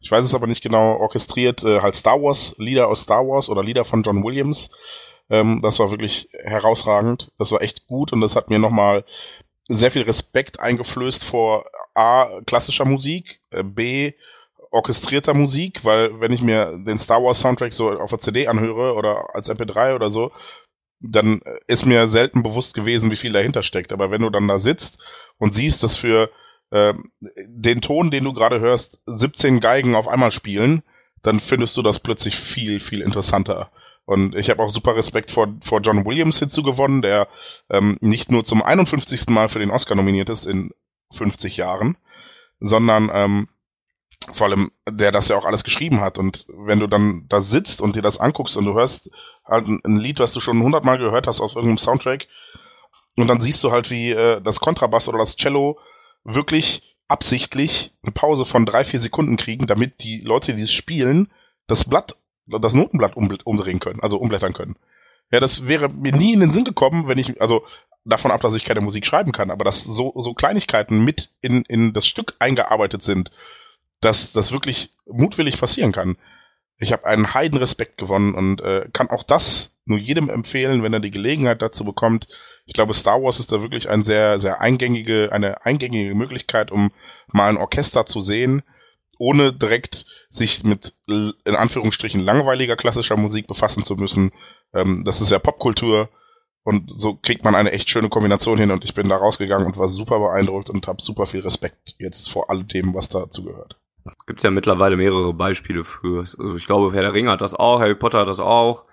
ich weiß es aber nicht genau, orchestriert äh, halt Star Wars, Lieder aus Star Wars oder Lieder von John Williams. Ähm, das war wirklich herausragend. Das war echt gut und das hat mir nochmal sehr viel Respekt eingeflößt vor A, klassischer Musik, äh, B, orchestrierter Musik, weil wenn ich mir den Star Wars Soundtrack so auf der CD anhöre oder als MP3 oder so, dann ist mir selten bewusst gewesen, wie viel dahinter steckt. Aber wenn du dann da sitzt und siehst, dass für ähm, den Ton, den du gerade hörst, 17 Geigen auf einmal spielen, dann findest du das plötzlich viel, viel interessanter. Und ich habe auch super Respekt vor, vor John Williams hinzugewonnen, der ähm, nicht nur zum 51. Mal für den Oscar nominiert ist in 50 Jahren, sondern ähm, vor allem, der das ja auch alles geschrieben hat. Und wenn du dann da sitzt und dir das anguckst und du hörst halt ein, Lied, was du schon hundertmal gehört hast auf irgendeinem Soundtrack, und dann siehst du halt, wie äh, das Kontrabass oder das Cello wirklich absichtlich eine Pause von drei, vier Sekunden kriegen, damit die Leute, die es spielen, das Blatt, das Notenblatt umdrehen können, also umblättern können. Ja, das wäre mir nie in den Sinn gekommen, wenn ich, also davon ab, dass ich keine Musik schreiben kann, aber dass so, so Kleinigkeiten mit in, in das Stück eingearbeitet sind, dass das wirklich mutwillig passieren kann. Ich habe einen heiden Respekt gewonnen und äh, kann auch das nur jedem empfehlen, wenn er die Gelegenheit dazu bekommt, ich glaube, Star Wars ist da wirklich ein sehr, sehr eingängige, eine eingängige Möglichkeit, um mal ein Orchester zu sehen, ohne direkt sich mit in Anführungsstrichen langweiliger klassischer Musik befassen zu müssen. Ähm, das ist ja Popkultur und so kriegt man eine echt schöne Kombination hin und ich bin da rausgegangen und war super beeindruckt und habe super viel Respekt jetzt vor all dem, was dazu gehört. Gibt's ja mittlerweile mehrere Beispiele für. Also ich glaube, Herr der Ring hat das auch, Harry Potter hat das auch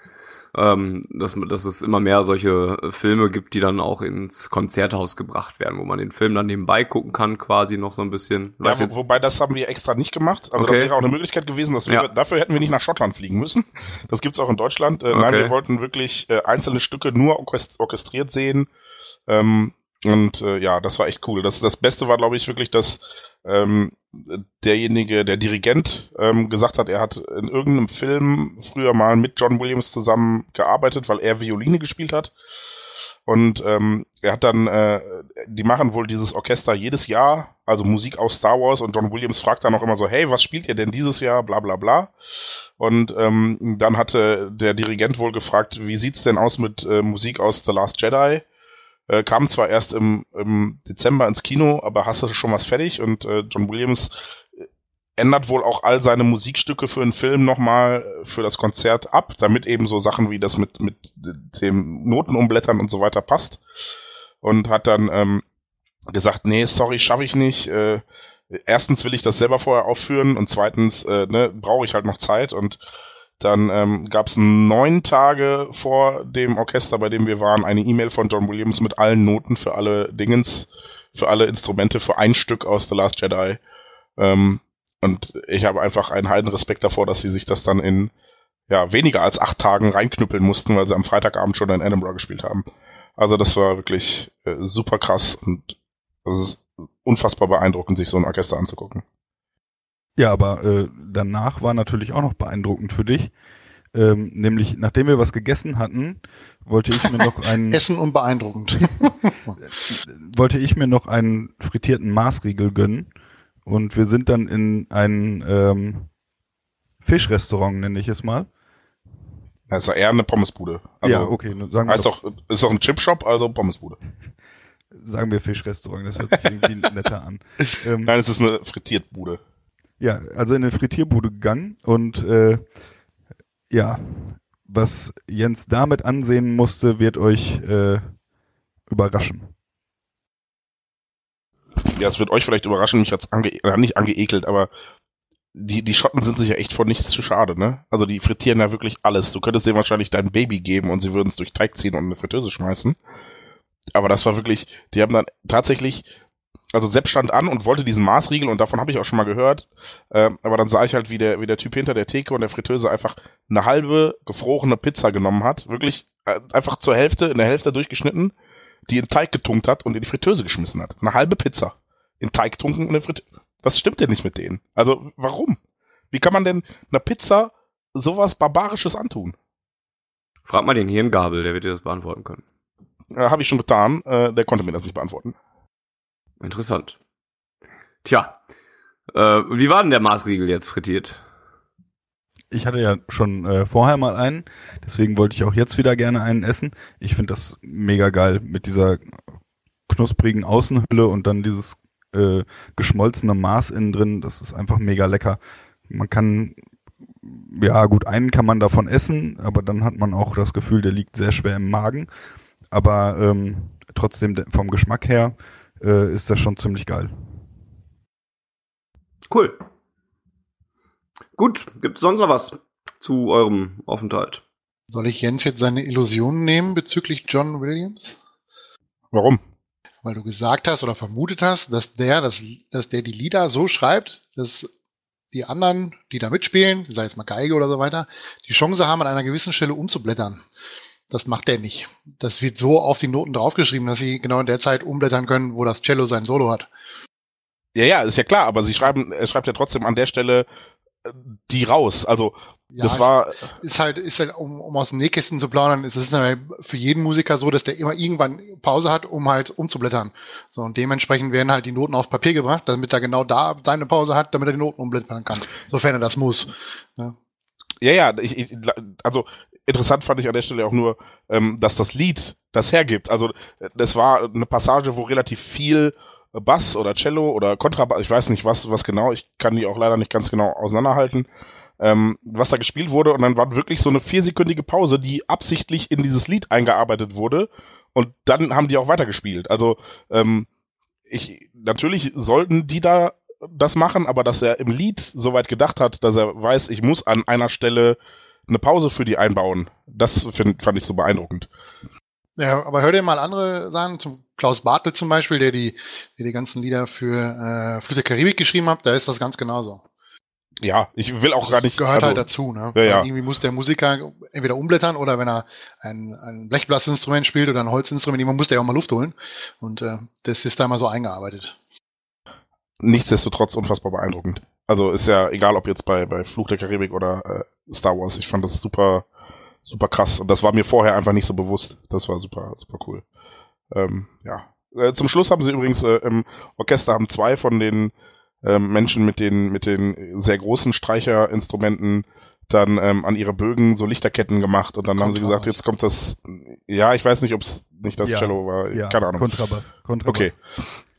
ähm, dass, dass es immer mehr solche Filme gibt, die dann auch ins Konzerthaus gebracht werden, wo man den Film dann nebenbei gucken kann, quasi noch so ein bisschen. Ja, wo, wobei das haben wir extra nicht gemacht. Also okay. das wäre auch eine Möglichkeit gewesen, dass wir ja. dafür hätten wir nicht nach Schottland fliegen müssen. Das gibt's auch in Deutschland. Äh, okay. Nein, wir wollten wirklich äh, einzelne Stücke nur orchestriert sehen. Ähm, und äh, ja, das war echt cool. Das, das Beste war, glaube ich, wirklich, dass ähm, derjenige, der Dirigent, ähm, gesagt hat, er hat in irgendeinem Film früher mal mit John Williams zusammen gearbeitet, weil er Violine gespielt hat. Und ähm, er hat dann, äh, die machen wohl dieses Orchester jedes Jahr, also Musik aus Star Wars und John Williams fragt dann auch immer so, hey, was spielt ihr denn dieses Jahr, bla bla bla. Und ähm, dann hatte der Dirigent wohl gefragt, wie sieht's denn aus mit äh, Musik aus The Last Jedi? Äh, kam zwar erst im, im Dezember ins Kino, aber hast du schon was fertig und äh, John Williams äh, ändert wohl auch all seine Musikstücke für einen Film nochmal äh, für das Konzert ab, damit eben so Sachen wie das mit, mit dem Notenumblättern und so weiter passt. Und hat dann ähm, gesagt, nee, sorry, schaffe ich nicht. Äh, erstens will ich das selber vorher aufführen und zweitens äh, ne, brauche ich halt noch Zeit und dann ähm, gab es neun Tage vor dem Orchester, bei dem wir waren, eine E-Mail von John Williams mit allen Noten für alle Dingens, für alle Instrumente, für ein Stück aus The Last Jedi. Ähm, und ich habe einfach einen heiden Respekt davor, dass sie sich das dann in ja, weniger als acht Tagen reinknüppeln mussten, weil sie am Freitagabend schon in Edinburgh gespielt haben. Also das war wirklich äh, super krass und das ist unfassbar beeindruckend, sich so ein Orchester anzugucken. Ja, aber äh, danach war natürlich auch noch beeindruckend für dich. Ähm, nämlich, nachdem wir was gegessen hatten, wollte ich mir noch *laughs* einen, Essen und beeindruckend. *laughs* wollte ich mir noch einen frittierten Maßriegel gönnen. Und wir sind dann in ein ähm, Fischrestaurant, nenne ich es mal. Das ist eher eine Pommesbude. Also, ja, okay, sagen wir Heißt doch, ist doch ein Chipshop, also Pommesbude. sagen wir Fischrestaurant, das hört sich irgendwie *laughs* netter an. Ähm, Nein, es ist eine Frittiertbude. Ja, also in eine Frittierbude gegangen und äh, ja, was Jens damit ansehen musste, wird euch äh, überraschen. Ja, es wird euch vielleicht überraschen, mich hat's ange äh, nicht angeekelt, aber die, die Schotten sind sich ja echt vor nichts zu schade, ne? Also die frittieren ja wirklich alles. Du könntest denen wahrscheinlich dein Baby geben und sie würden es durch Teig ziehen und in eine Fritteuse schmeißen. Aber das war wirklich, die haben dann tatsächlich, also Sepp stand an und wollte diesen Maßriegel und davon habe ich auch schon mal gehört. Ähm, aber dann sah ich halt, wie der, wie der Typ hinter der Theke und der Fritteuse einfach eine halbe gefrorene Pizza genommen hat. Wirklich äh, einfach zur Hälfte, in der Hälfte durchgeschnitten, die in Teig getunkt hat und in die Fritteuse geschmissen hat. Eine halbe Pizza. In Teig tunken und in Fritteuse. Was stimmt denn nicht mit denen? Also, warum? Wie kann man denn einer Pizza sowas Barbarisches antun? Frag mal den Hirngabel, der wird dir das beantworten können. Äh, Habe ich schon getan, äh, der konnte mir das nicht beantworten. Interessant. Tja, äh, wie war denn der Maßriegel jetzt frittiert? Ich hatte ja schon äh, vorher mal einen, deswegen wollte ich auch jetzt wieder gerne einen essen. Ich finde das mega geil mit dieser knusprigen Außenhülle und dann dieses äh, geschmolzene Maß innen drin. Das ist einfach mega lecker. Man kann, ja gut, einen kann man davon essen, aber dann hat man auch das Gefühl, der liegt sehr schwer im Magen. Aber ähm, trotzdem de- vom Geschmack her äh, ist das schon ziemlich geil. Cool. Gut, gibt's sonst noch was zu eurem Aufenthalt? Soll ich Jens jetzt seine Illusionen nehmen bezüglich John Williams? Warum? Weil du gesagt hast oder vermutet hast, dass der, das, dass der die Lieder so schreibt, dass die anderen, die da mitspielen, sei jetzt mal Geige oder so weiter, die Chance haben, an einer gewissen Stelle umzublättern. Das macht der nicht. Das wird so auf die Noten draufgeschrieben, dass sie genau in der Zeit umblättern können, wo das Cello sein Solo hat. Ja, ja, ist ja klar, aber sie schreiben, er schreibt ja trotzdem an der Stelle äh, die raus. Also Ja, das es war, ist halt, ist halt, um, um aus den Nähkästen zu plaudern, ist es halt für jeden Musiker so, dass der immer irgendwann Pause hat, um halt umzublättern. So, und dementsprechend werden halt die Noten auf Papier gebracht, damit er genau da seine Pause hat, damit er die Noten umblättern kann. Sofern er das muss. Ja. ja, ja, ich, ich, also interessant fand ich an der Stelle auch nur, ähm, dass das Lied das hergibt. Also äh, das war eine Passage, wo relativ viel Bass oder Cello oder Kontrabass, ich weiß nicht was, was genau, ich kann die auch leider nicht ganz genau auseinanderhalten, ähm, was da gespielt wurde und dann war wirklich so eine viersekündige Pause, die absichtlich in dieses Lied eingearbeitet wurde und dann haben die auch weitergespielt. Also ähm, ich natürlich sollten die da das machen, aber dass er im Lied soweit gedacht hat, dass er weiß, ich muss an einer Stelle eine Pause für die einbauen, das find, fand ich so beeindruckend. Ja, aber hör dir mal andere Sachen, zum Klaus Bartel zum Beispiel, der die, der die ganzen Lieder für äh, Flüte Karibik geschrieben hat, da ist das ganz genauso. Ja, ich will auch gar nicht. gehört also, halt dazu, ne? Ja, ja. Irgendwie muss der Musiker entweder umblättern oder wenn er ein, ein Blechblasinstrument spielt oder ein Holzinstrument, irgendwann muss der ja auch mal Luft holen. Und äh, das ist da mal so eingearbeitet. nichtsdestotrotz unfassbar beeindruckend. Also ist ja egal, ob jetzt bei, bei Fluch der Karibik oder äh, Star Wars. Ich fand das super, super krass. Und das war mir vorher einfach nicht so bewusst. Das war super, super cool. Ähm, ja. Äh, zum Schluss haben sie übrigens äh, im Orchester haben zwei von den ähm, Menschen mit den, mit den sehr großen Streicherinstrumenten dann ähm, an ihre Bögen so Lichterketten gemacht und dann haben sie gesagt, jetzt kommt das, ja, ich weiß nicht, ob es nicht das Ja, Cello war, Ja, keine Ahnung. Kontrabass. Kontrabass. Okay.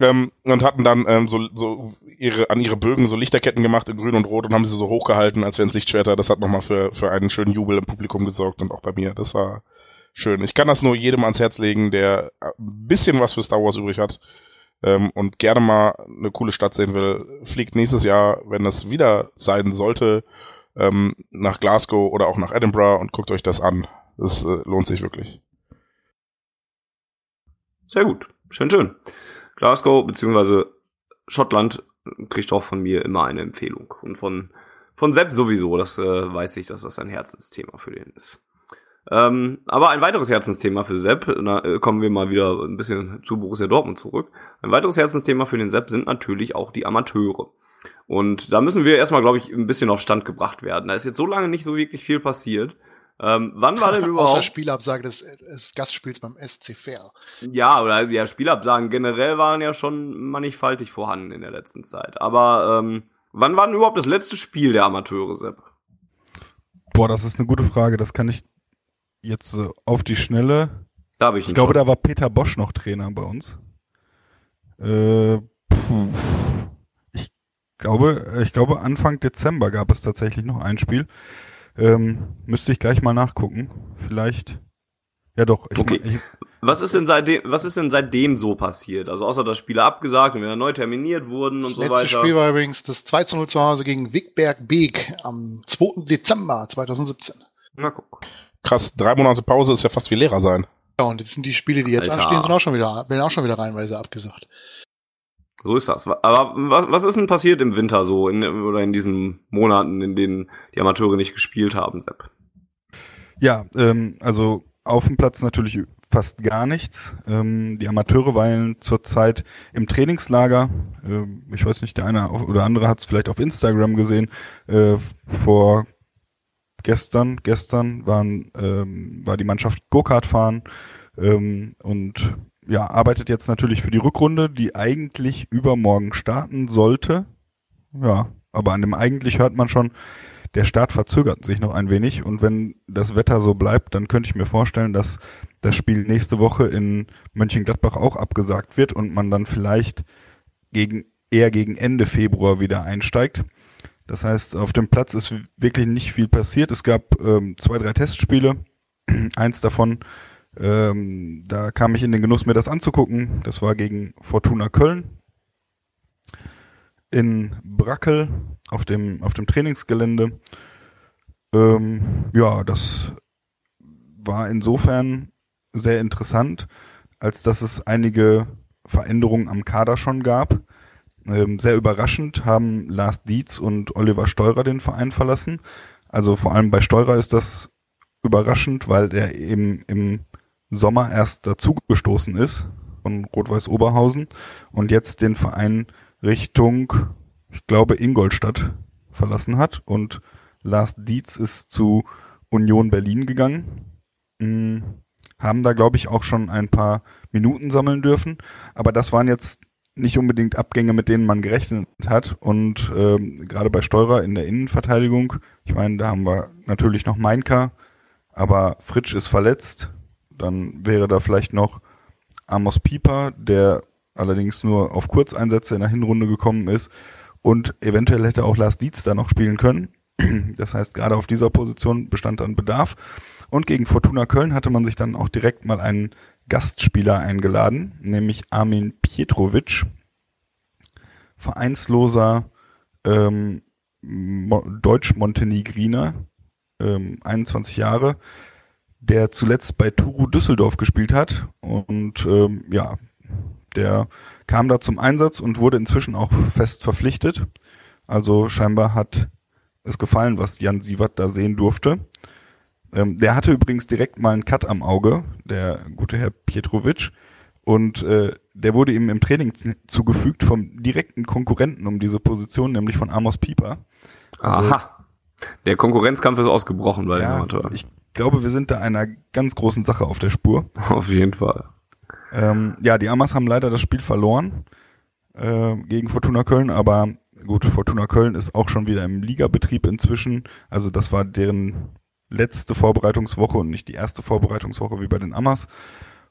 Ähm, und hatten dann ähm, so, so ihre, an ihre Bögen so Lichterketten gemacht in grün und rot und haben sie so hochgehalten, als wären es Lichtschwerter. Das hat nochmal für, für einen schönen Jubel im Publikum gesorgt und auch bei mir. Das war schön. Ich kann das nur jedem ans Herz legen, der ein bisschen was für Star Wars übrig hat ähm, und gerne mal eine coole Stadt sehen will. Fliegt nächstes Jahr, wenn das wieder sein sollte, ähm, nach Glasgow oder auch nach Edinburgh und guckt euch das an. Das äh, lohnt sich wirklich. Sehr gut. Schön, schön. Glasgow beziehungsweise Schottland kriegt auch von mir immer eine Empfehlung. Und von, von Sepp sowieso. Das äh, weiß ich, dass das ein Herzensthema für den ist. Ähm, aber ein weiteres Herzensthema für Sepp, na, äh, kommen wir mal wieder ein bisschen zu Borussia Dortmund zurück. Ein weiteres Herzensthema für den Sepp sind natürlich auch die Amateure. Und da müssen wir erstmal, glaube ich, ein bisschen auf Stand gebracht werden. Da ist jetzt so lange nicht so wirklich viel passiert. Ähm, wann war denn *laughs* überhaupt? Außer Spielabsage des, des Gastspiels beim SC Fair. Ja, oder ja, Spielabsagen generell waren ja schon mannigfaltig vorhanden in der letzten Zeit. Aber ähm, wann war denn überhaupt das letzte Spiel der Amateure, Sepp? Boah, das ist eine gute Frage. Das kann ich jetzt äh, auf die Schnelle. Da habe ich Ich glaube, schon. da war Peter Bosch noch Trainer bei uns. Äh. Ich glaube, ich glaube, Anfang Dezember gab es tatsächlich noch ein Spiel. Ähm, müsste ich gleich mal nachgucken. Vielleicht. Ja doch. Ich, Okay. ich, Was ist denn seitdem, was ist denn seitdem so passiert? Also außer dass Spiele abgesagt und wieder neu terminiert wurden und Das so letzte weiter. Spiel war übrigens das 2 zu 0 zu Hause gegen Wigberg Beek am 2. Dezember 2017. Na guck. Krass, drei Monate Pause ist ja fast wie Lehrer sein. Ja, und jetzt sind die Spiele, die jetzt Alter. anstehen, sind auch schon wieder, werden auch schon wieder reihenweise abgesagt. So ist das. Aber was, was ist denn passiert im Winter so in, oder in diesen Monaten, in denen die Amateure nicht gespielt haben, Sepp? ja, ähm, also auf dem Platz natürlich fast gar nichts. Ähm, die Amateure weilen zurzeit im Trainingslager. Ähm, ich weiß nicht, der eine oder andere hat es vielleicht auf Instagram gesehen. Äh, vor gestern, gestern waren, ähm, war die Mannschaft Go-Kart fahren ähm, und ja, arbeitet jetzt natürlich für die Rückrunde, die eigentlich übermorgen starten sollte. Ja, aber an dem eigentlich hört man schon, der Start verzögert sich noch ein wenig und wenn das Wetter so bleibt, dann könnte ich mir vorstellen, dass das Spiel nächste Woche in Mönchengladbach auch abgesagt wird und man dann vielleicht gegen eher gegen Ende Februar wieder einsteigt. Das heißt, auf dem Platz ist wirklich nicht viel passiert. Es gab ähm, zwei, drei Testspiele. *clears throat* Eins davon, ähm, da kam ich in den Genuss, mir das anzugucken. Das war gegen Fortuna Köln in Brackel auf dem, auf dem Trainingsgelände. Ähm, ja, das war insofern sehr interessant, als dass es einige Veränderungen am Kader schon gab. Ähm, sehr überraschend haben Lars Dietz und Oliver Steurer den Verein verlassen. Also vor allem bei Steurer ist das überraschend, weil der eben im Sommer erst dazugestoßen ist von Rot-Weiß Oberhausen und jetzt den Verein Richtung, ich glaube, Ingolstadt verlassen hat und Lars Dietz ist zu Union Berlin gegangen. Hm, haben da, glaube ich, auch schon ein paar Minuten sammeln dürfen. Aber das waren jetzt nicht unbedingt Abgänge, mit denen man gerechnet hat. Und ähm, gerade bei Steurer in der Innenverteidigung, ich meine, da haben wir natürlich noch Meinka, aber Fritsch ist verletzt. Dann wäre da vielleicht noch Amos Pieper, der allerdings nur auf Kurzeinsätze in der Hinrunde gekommen ist. Und eventuell hätte auch Lars Dietz da noch spielen können. *clears throat* Das heißt, gerade auf dieser Position bestand dann Bedarf. Und gegen Fortuna Köln hatte man sich dann auch direkt mal einen Gastspieler eingeladen, nämlich Armin Pietrovic, vereinsloser ähm, Mo- Deutsch-Montenegriner, ähm, 21 Jahre, der zuletzt bei Turu Düsseldorf gespielt hat und ähm, ja, der kam da zum Einsatz und wurde inzwischen auch fest verpflichtet. Also scheinbar hat es gefallen, was Jan Sievert da sehen durfte. Ähm, der hatte übrigens direkt mal einen Cut am Auge, der gute Herr Pietrovic. Und äh, der wurde ihm im Training zugefügt vom direkten Konkurrenten um diese Position, nämlich von Amos Pieper. Also- Aha. Der Konkurrenzkampf ist ausgebrochen bei Ja, Amateuren. ich glaube, wir sind da einer ganz großen Sache auf der Spur. *laughs* Auf jeden Fall. Ähm, ja, die Amas haben leider das Spiel verloren äh, gegen Fortuna Köln, aber gut, Fortuna Köln ist auch schon wieder im Ligabetrieb inzwischen. Also das war deren letzte Vorbereitungswoche und nicht die erste Vorbereitungswoche wie bei den Amas.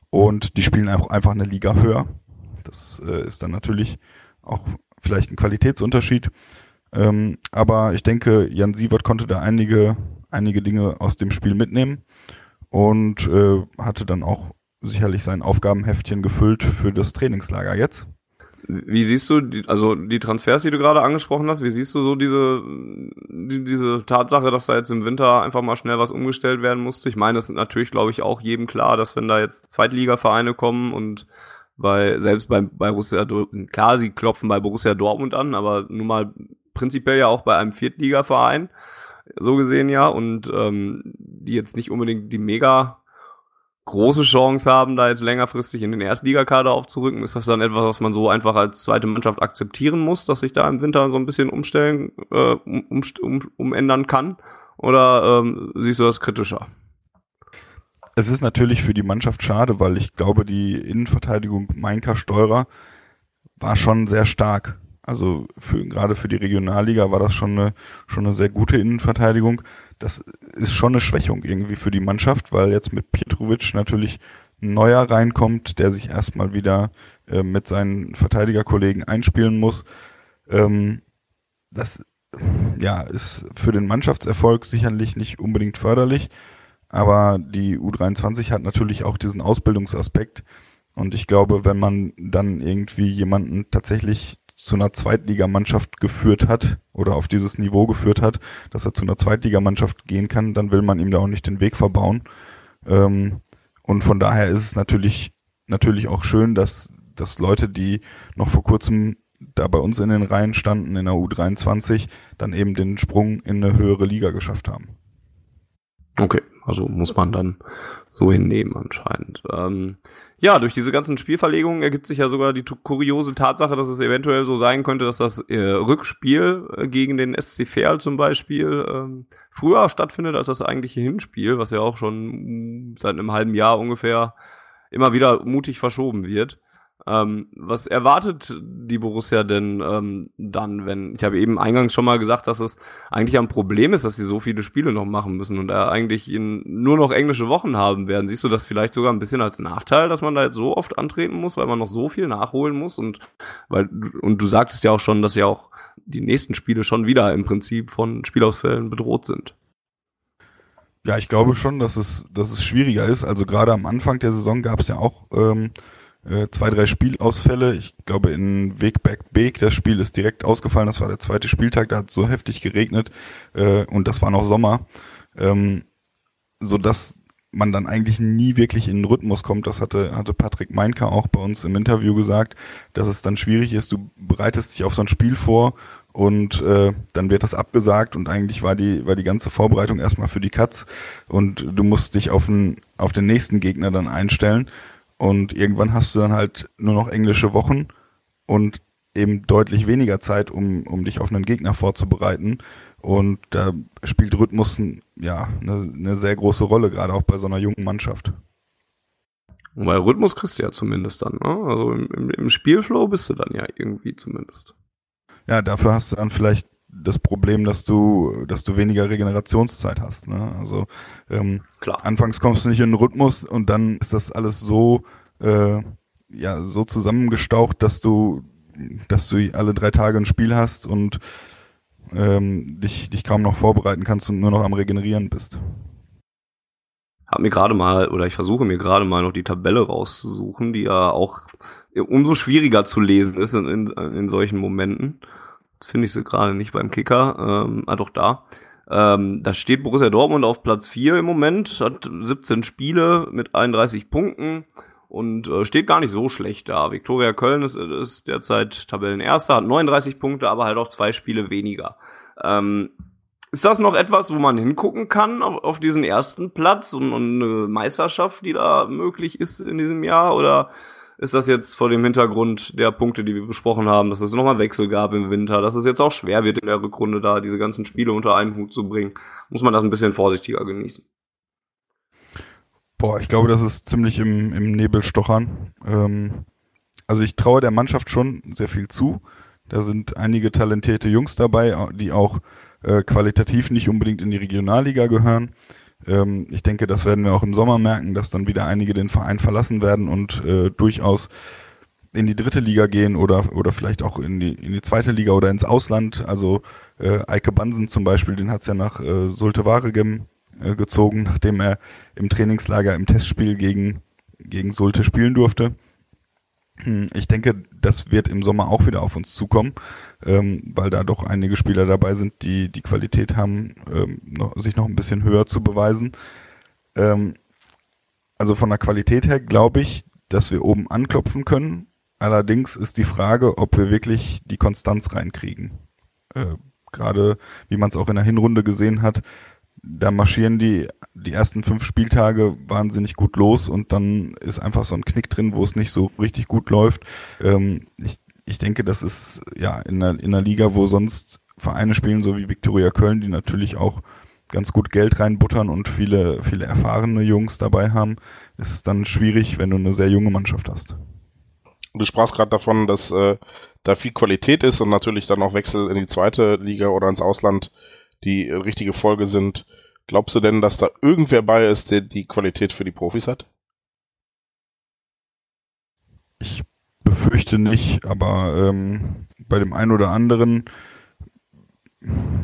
Und die spielen auch einfach eine Liga höher. Das äh, ist dann natürlich auch vielleicht ein Qualitätsunterschied. Ähm, aber ich denke, Jan Sievert konnte da einige, einige Dinge aus dem Spiel mitnehmen und äh, hatte dann auch sicherlich sein Aufgabenheftchen gefüllt für das Trainingslager jetzt. Wie siehst du, die, also die Transfers, die du gerade angesprochen hast, wie siehst du so diese, die, diese Tatsache, dass da jetzt im Winter einfach mal schnell was umgestellt werden musste? Ich meine, es sind natürlich, glaube ich, auch jedem klar, dass wenn da jetzt Zweitligavereine kommen und bei, selbst bei, bei Borussia klar, sie klopfen bei Borussia Dortmund an, aber nun mal prinzipiell ja auch bei einem Viertligaverein, so gesehen ja. Und ähm, die jetzt nicht unbedingt die mega große Chance haben, da jetzt längerfristig in den Erstligakader aufzurücken, ist das dann etwas, was man so einfach als zweite Mannschaft akzeptieren muss, dass sich da im Winter so ein bisschen umstellen, äh, um, um, umändern kann? Oder ähm, siehst du das kritischer? Es ist natürlich für die Mannschaft schade, weil ich glaube, die Innenverteidigung Mainka Steurer war schon sehr stark. Also für, gerade für die Regionalliga war das schon eine, schon eine sehr gute Innenverteidigung. Das ist schon eine Schwächung irgendwie für die Mannschaft, weil jetzt mit Petrovic natürlich ein neuer reinkommt, der sich erstmal wieder äh, mit seinen Verteidigerkollegen einspielen muss. Ähm, das ja, ist für den Mannschaftserfolg sicherlich nicht unbedingt förderlich, aber die U23 hat natürlich auch diesen Ausbildungsaspekt. Und ich glaube, wenn man dann irgendwie jemanden tatsächlich zu einer Zweitligamannschaft geführt hat oder auf dieses Niveau geführt hat, dass er zu einer Zweitligamannschaft gehen kann, dann will man ihm da auch nicht den Weg verbauen. Ähm, und von daher ist es natürlich, natürlich auch schön, dass, dass Leute, die noch vor kurzem da bei uns in den Reihen standen, in der U23, dann eben den Sprung in eine höhere Liga geschafft haben. Okay, also muss man dann so hinnehmen anscheinend. Ähm, ja, durch diese ganzen Spielverlegungen ergibt sich ja sogar die kuriose Tatsache, dass es eventuell so sein könnte, dass das äh, Rückspiel äh, gegen den SC Verl zum Beispiel ähm, früher stattfindet als das eigentliche Hinspiel, was ja auch schon seit einem halben Jahr ungefähr immer wieder mutig verschoben wird. Ähm, was erwartet die Borussia denn ähm, dann, wenn, ich habe eben eingangs schon mal gesagt, dass es eigentlich ein Problem ist, dass sie so viele Spiele noch machen müssen und da eigentlich in, nur noch englische Wochen haben werden. Siehst du das vielleicht sogar ein bisschen als Nachteil, dass man da jetzt so oft antreten muss, weil man noch so viel nachholen muss und weil, und du sagtest ja auch schon, dass ja auch die nächsten Spiele schon wieder im Prinzip von Spielausfällen bedroht sind. Ja, ich glaube schon, dass es, dass es schwieriger ist. Also gerade am Anfang der Saison gab es ja auch ähm, äh, zwei, drei Spielausfälle. Ich glaube, in Wegberg-Beek, das Spiel ist direkt ausgefallen. Das war der zweite Spieltag, da hat so heftig geregnet äh, und das war noch Sommer. Ähm, so dass man dann eigentlich nie wirklich in den Rhythmus kommt. Das hatte, hatte Patrick Meinke auch bei uns im Interview gesagt, dass es dann schwierig ist. Du bereitest dich auf so ein Spiel vor und äh, dann wird das abgesagt und eigentlich war die war die ganze Vorbereitung erstmal für die Katz und du musst dich auf den auf den nächsten Gegner dann einstellen und irgendwann hast du dann halt nur noch englische Wochen und eben deutlich weniger Zeit, um, um dich auf einen Gegner vorzubereiten. Und da spielt Rhythmus ja eine, eine sehr große Rolle, gerade auch bei so einer jungen Mannschaft. Weil Rhythmus kriegst du ja zumindest dann, ne? Also im, im, im Spielflow bist du dann ja irgendwie zumindest. Ja, dafür hast du dann vielleicht das Problem, dass du, dass du weniger Regenerationszeit hast. Ne? Also ähm, Klar. anfangs kommst du nicht in den Rhythmus und dann ist das alles so äh, ja so zusammengestaucht, dass du, dass du alle drei Tage ein Spiel hast und ähm, dich, dich kaum noch vorbereiten kannst und nur noch am Regenerieren bist. Hab mir gerade mal, oder ich versuche mir gerade mal noch die Tabelle rauszusuchen, die ja auch umso schwieriger zu lesen ist in, in, in solchen Momenten. Jetzt finde ich sie gerade nicht beim Kicker. Ähm, ah, doch da. Ähm, da steht Borussia Dortmund auf Platz 4 im Moment, hat 17 Spiele mit 31 Punkten und äh, steht gar nicht so schlecht da. Viktoria Köln ist, ist derzeit Tabellenerster, hat 39 Punkte, aber halt auch zwei Spiele weniger. Ähm, ist das noch etwas, wo man hingucken kann auf, auf diesen ersten Platz und, und eine Meisterschaft, die da möglich ist in diesem Jahr? Oder ist das jetzt vor dem Hintergrund der Punkte, die wir besprochen haben, dass es nochmal Wechsel gab im Winter, dass es jetzt auch schwer wird in der Rückrunde da, diese ganzen Spiele unter einen Hut zu bringen, muss man das ein bisschen vorsichtiger genießen. Boah, ich glaube, das ist ziemlich im, im Nebel. Ähm, also ich traue der Mannschaft schon sehr viel zu. Da sind einige talentierte Jungs dabei, die auch äh, qualitativ nicht unbedingt in die Regionalliga gehören. Ähm, ich denke, das werden wir auch im Sommer merken, dass dann wieder einige den Verein verlassen werden und äh, durchaus in die dritte Liga gehen oder oder vielleicht auch in die in die zweite Liga oder ins Ausland. Also äh, Eike Bansen zum Beispiel, den hat's ja nach äh, Sulte Waregem äh, gezogen, nachdem er im Trainingslager im Testspiel gegen gegen Sulte spielen durfte. Hm, ich denke, das wird im Sommer auch wieder auf uns zukommen, ähm, weil da doch einige Spieler dabei sind, die die Qualität haben, ähm, noch, sich noch ein bisschen höher zu beweisen. Ähm, also von der Qualität her glaube ich, dass wir oben anklopfen können. Allerdings ist die Frage, ob wir wirklich die Konstanz reinkriegen. Äh, Gerade wie man es auch in der Hinrunde gesehen hat, da marschieren die, die ersten fünf Spieltage wahnsinnig gut los und dann ist einfach so ein Knick drin, wo es nicht so richtig gut läuft. Ähm, ich, ich denke, das ist ja in einer, in einer Liga, wo sonst Vereine spielen, so wie Viktoria Köln, die natürlich auch ganz gut Geld reinbuttern und viele, viele erfahrene Jungs dabei haben, ist es dann schwierig, wenn du eine sehr junge Mannschaft hast. Du sprachst gerade davon, dass äh, da viel Qualität ist und natürlich dann auch Wechsel in die zweite Liga oder ins Ausland die äh, richtige Folge sind. Glaubst du denn, dass da irgendwer bei ist, der die Qualität für die Profis hat? Ich befürchte nicht, aber ähm, bei dem einen oder anderen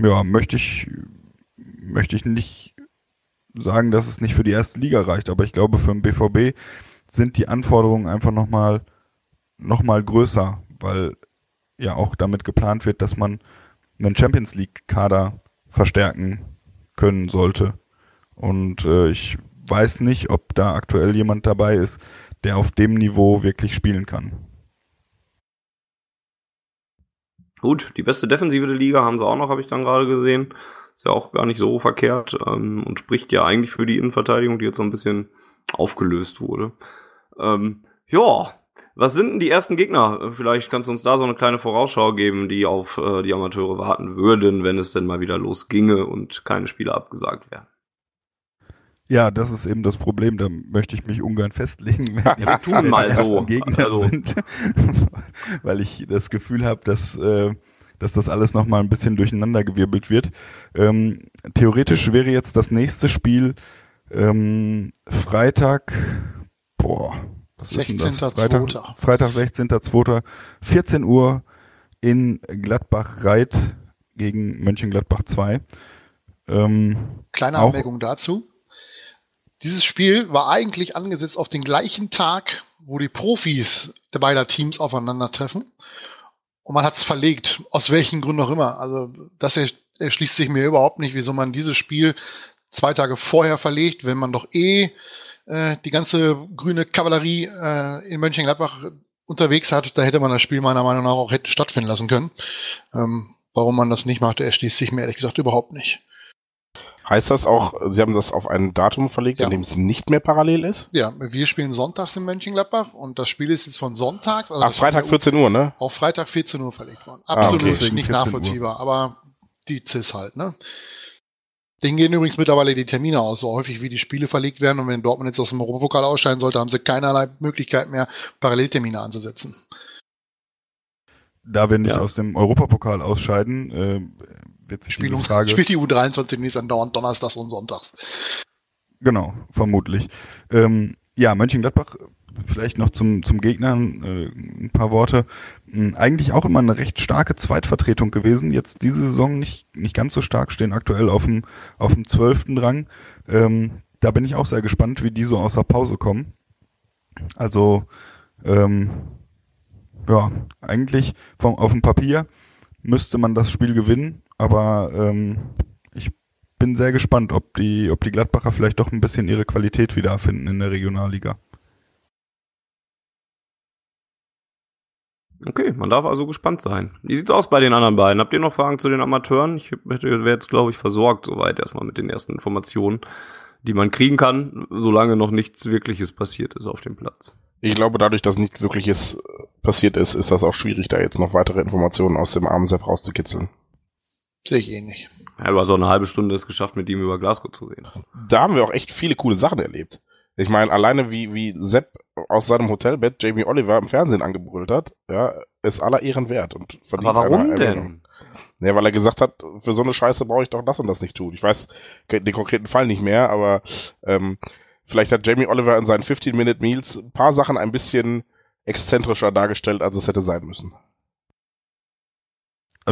ja, möchte ich möchte ich nicht sagen, dass es nicht für die erste Liga reicht, aber ich glaube, für den BVB sind die Anforderungen einfach nochmal noch mal größer, weil ja auch damit geplant wird, dass man einen Champions League-Kader verstärken können sollte. Und äh, ich weiß nicht, ob da aktuell jemand dabei ist, der auf dem Niveau wirklich spielen kann. Gut, die beste Defensive der Liga haben sie auch noch, habe ich dann gerade gesehen. Ist ja auch gar nicht so verkehrt ähm, und spricht ja eigentlich für die Innenverteidigung, die jetzt so ein bisschen aufgelöst wurde. Ähm, ja, was sind denn die ersten Gegner? Vielleicht kannst du uns da so eine kleine Vorausschau geben, die auf äh, die Amateure warten würden, wenn es denn mal wieder losginge und keine Spiele abgesagt werden. Ja, das ist eben das Problem. Da möchte ich mich ungern festlegen, wer die *laughs* tun mal so. Gegner also. sind, *laughs* weil ich das Gefühl habe, dass äh, dass das alles nochmal ein bisschen durcheinandergewirbelt wird. Ähm, theoretisch wäre jetzt das nächste Spiel ähm, Freitag, boah, was 16. ist denn das? Freitag, Freitag 16.2. 14 Uhr in Gladbach-Reit gegen Mönchengladbach 2. Ähm, Kleine Anmerkung dazu. Dieses Spiel war eigentlich angesetzt auf den gleichen Tag, wo die Profis der beider Teams aufeinandertreffen. Und man hat es verlegt, aus welchen Gründen auch immer. Also das erschließt sich mir überhaupt nicht, wieso man dieses Spiel zwei Tage vorher verlegt, wenn man doch eh äh, die ganze grüne Kavallerie äh, in Mönchengladbach unterwegs hat. Da hätte man das Spiel meiner Meinung nach auch hätte stattfinden lassen können. Ähm, warum man das nicht macht, erschließt sich mir ehrlich gesagt überhaupt nicht. Heißt das auch, Sie haben das auf ein Datum verlegt, ja. an dem es nicht mehr parallel ist? Ja, wir spielen sonntags in Mönchengladbach und das Spiel ist jetzt von Sonntag. Also Ach, Freitag 14 Uhr, ne? Auf Freitag 14 Uhr verlegt worden. Absolut ah, okay. nicht nachvollziehbar, Uhr. aber die CIS halt, ne? Denen gehen übrigens mittlerweile die Termine aus, so häufig wie die Spiele verlegt werden. Und wenn Dortmund jetzt aus dem Europapokal ausscheiden sollte, haben sie keinerlei Möglichkeit mehr, Paralleltermine anzusetzen. Da wir nicht ja. aus dem Europapokal ausscheiden, äh, wird sich Spiel, diese Frage... Spielt die U23 demnächst andauernd Donnerstags und Sonntags. Genau, vermutlich. Ähm, ja, Mönchengladbach, vielleicht noch zum, zum Gegner äh, ein paar Worte. Eigentlich auch immer eine recht starke Zweitvertretung gewesen. Jetzt diese Saison nicht, nicht ganz so stark, stehen aktuell auf dem, auf dem zwölften Rang. Ähm, da bin ich auch sehr gespannt, wie die so aus der Pause kommen. Also, ähm, ja, eigentlich vom, auf dem Papier müsste man das Spiel gewinnen. Aber ähm, ich bin sehr gespannt, ob die, ob die Gladbacher vielleicht doch ein bisschen ihre Qualität wiederfinden in der Regionalliga. Okay, man darf also gespannt sein. Wie sieht's aus bei den anderen beiden? Habt ihr noch Fragen zu den Amateuren? Ich wäre jetzt, glaube ich, versorgt soweit erstmal mit den ersten Informationen, die man kriegen kann, solange noch nichts Wirkliches passiert ist auf dem Platz. Ich glaube, dadurch, dass nichts Wirkliches passiert ist, ist das auch schwierig, da jetzt noch weitere Informationen aus dem armen Sepp rauszukitzeln. Sehe ich eh nicht. Ja, du hast auch eine halbe Stunde es geschafft, mit ihm über Glasgow zu reden. Da haben wir auch echt viele coole Sachen erlebt. Ich meine, alleine wie, wie Sepp aus seinem Hotelbett Jamie Oliver im Fernsehen angebrüllt hat, ja, ist aller Ehren wert und verdient Aber warum denn? Ja, weil er gesagt hat, für so eine Scheiße brauche ich doch das und das nicht tun. Ich weiß den konkreten Fall nicht mehr, aber ähm, vielleicht hat Jamie Oliver in seinen 15-Minute-Meals ein paar Sachen ein bisschen exzentrischer dargestellt, als es hätte sein müssen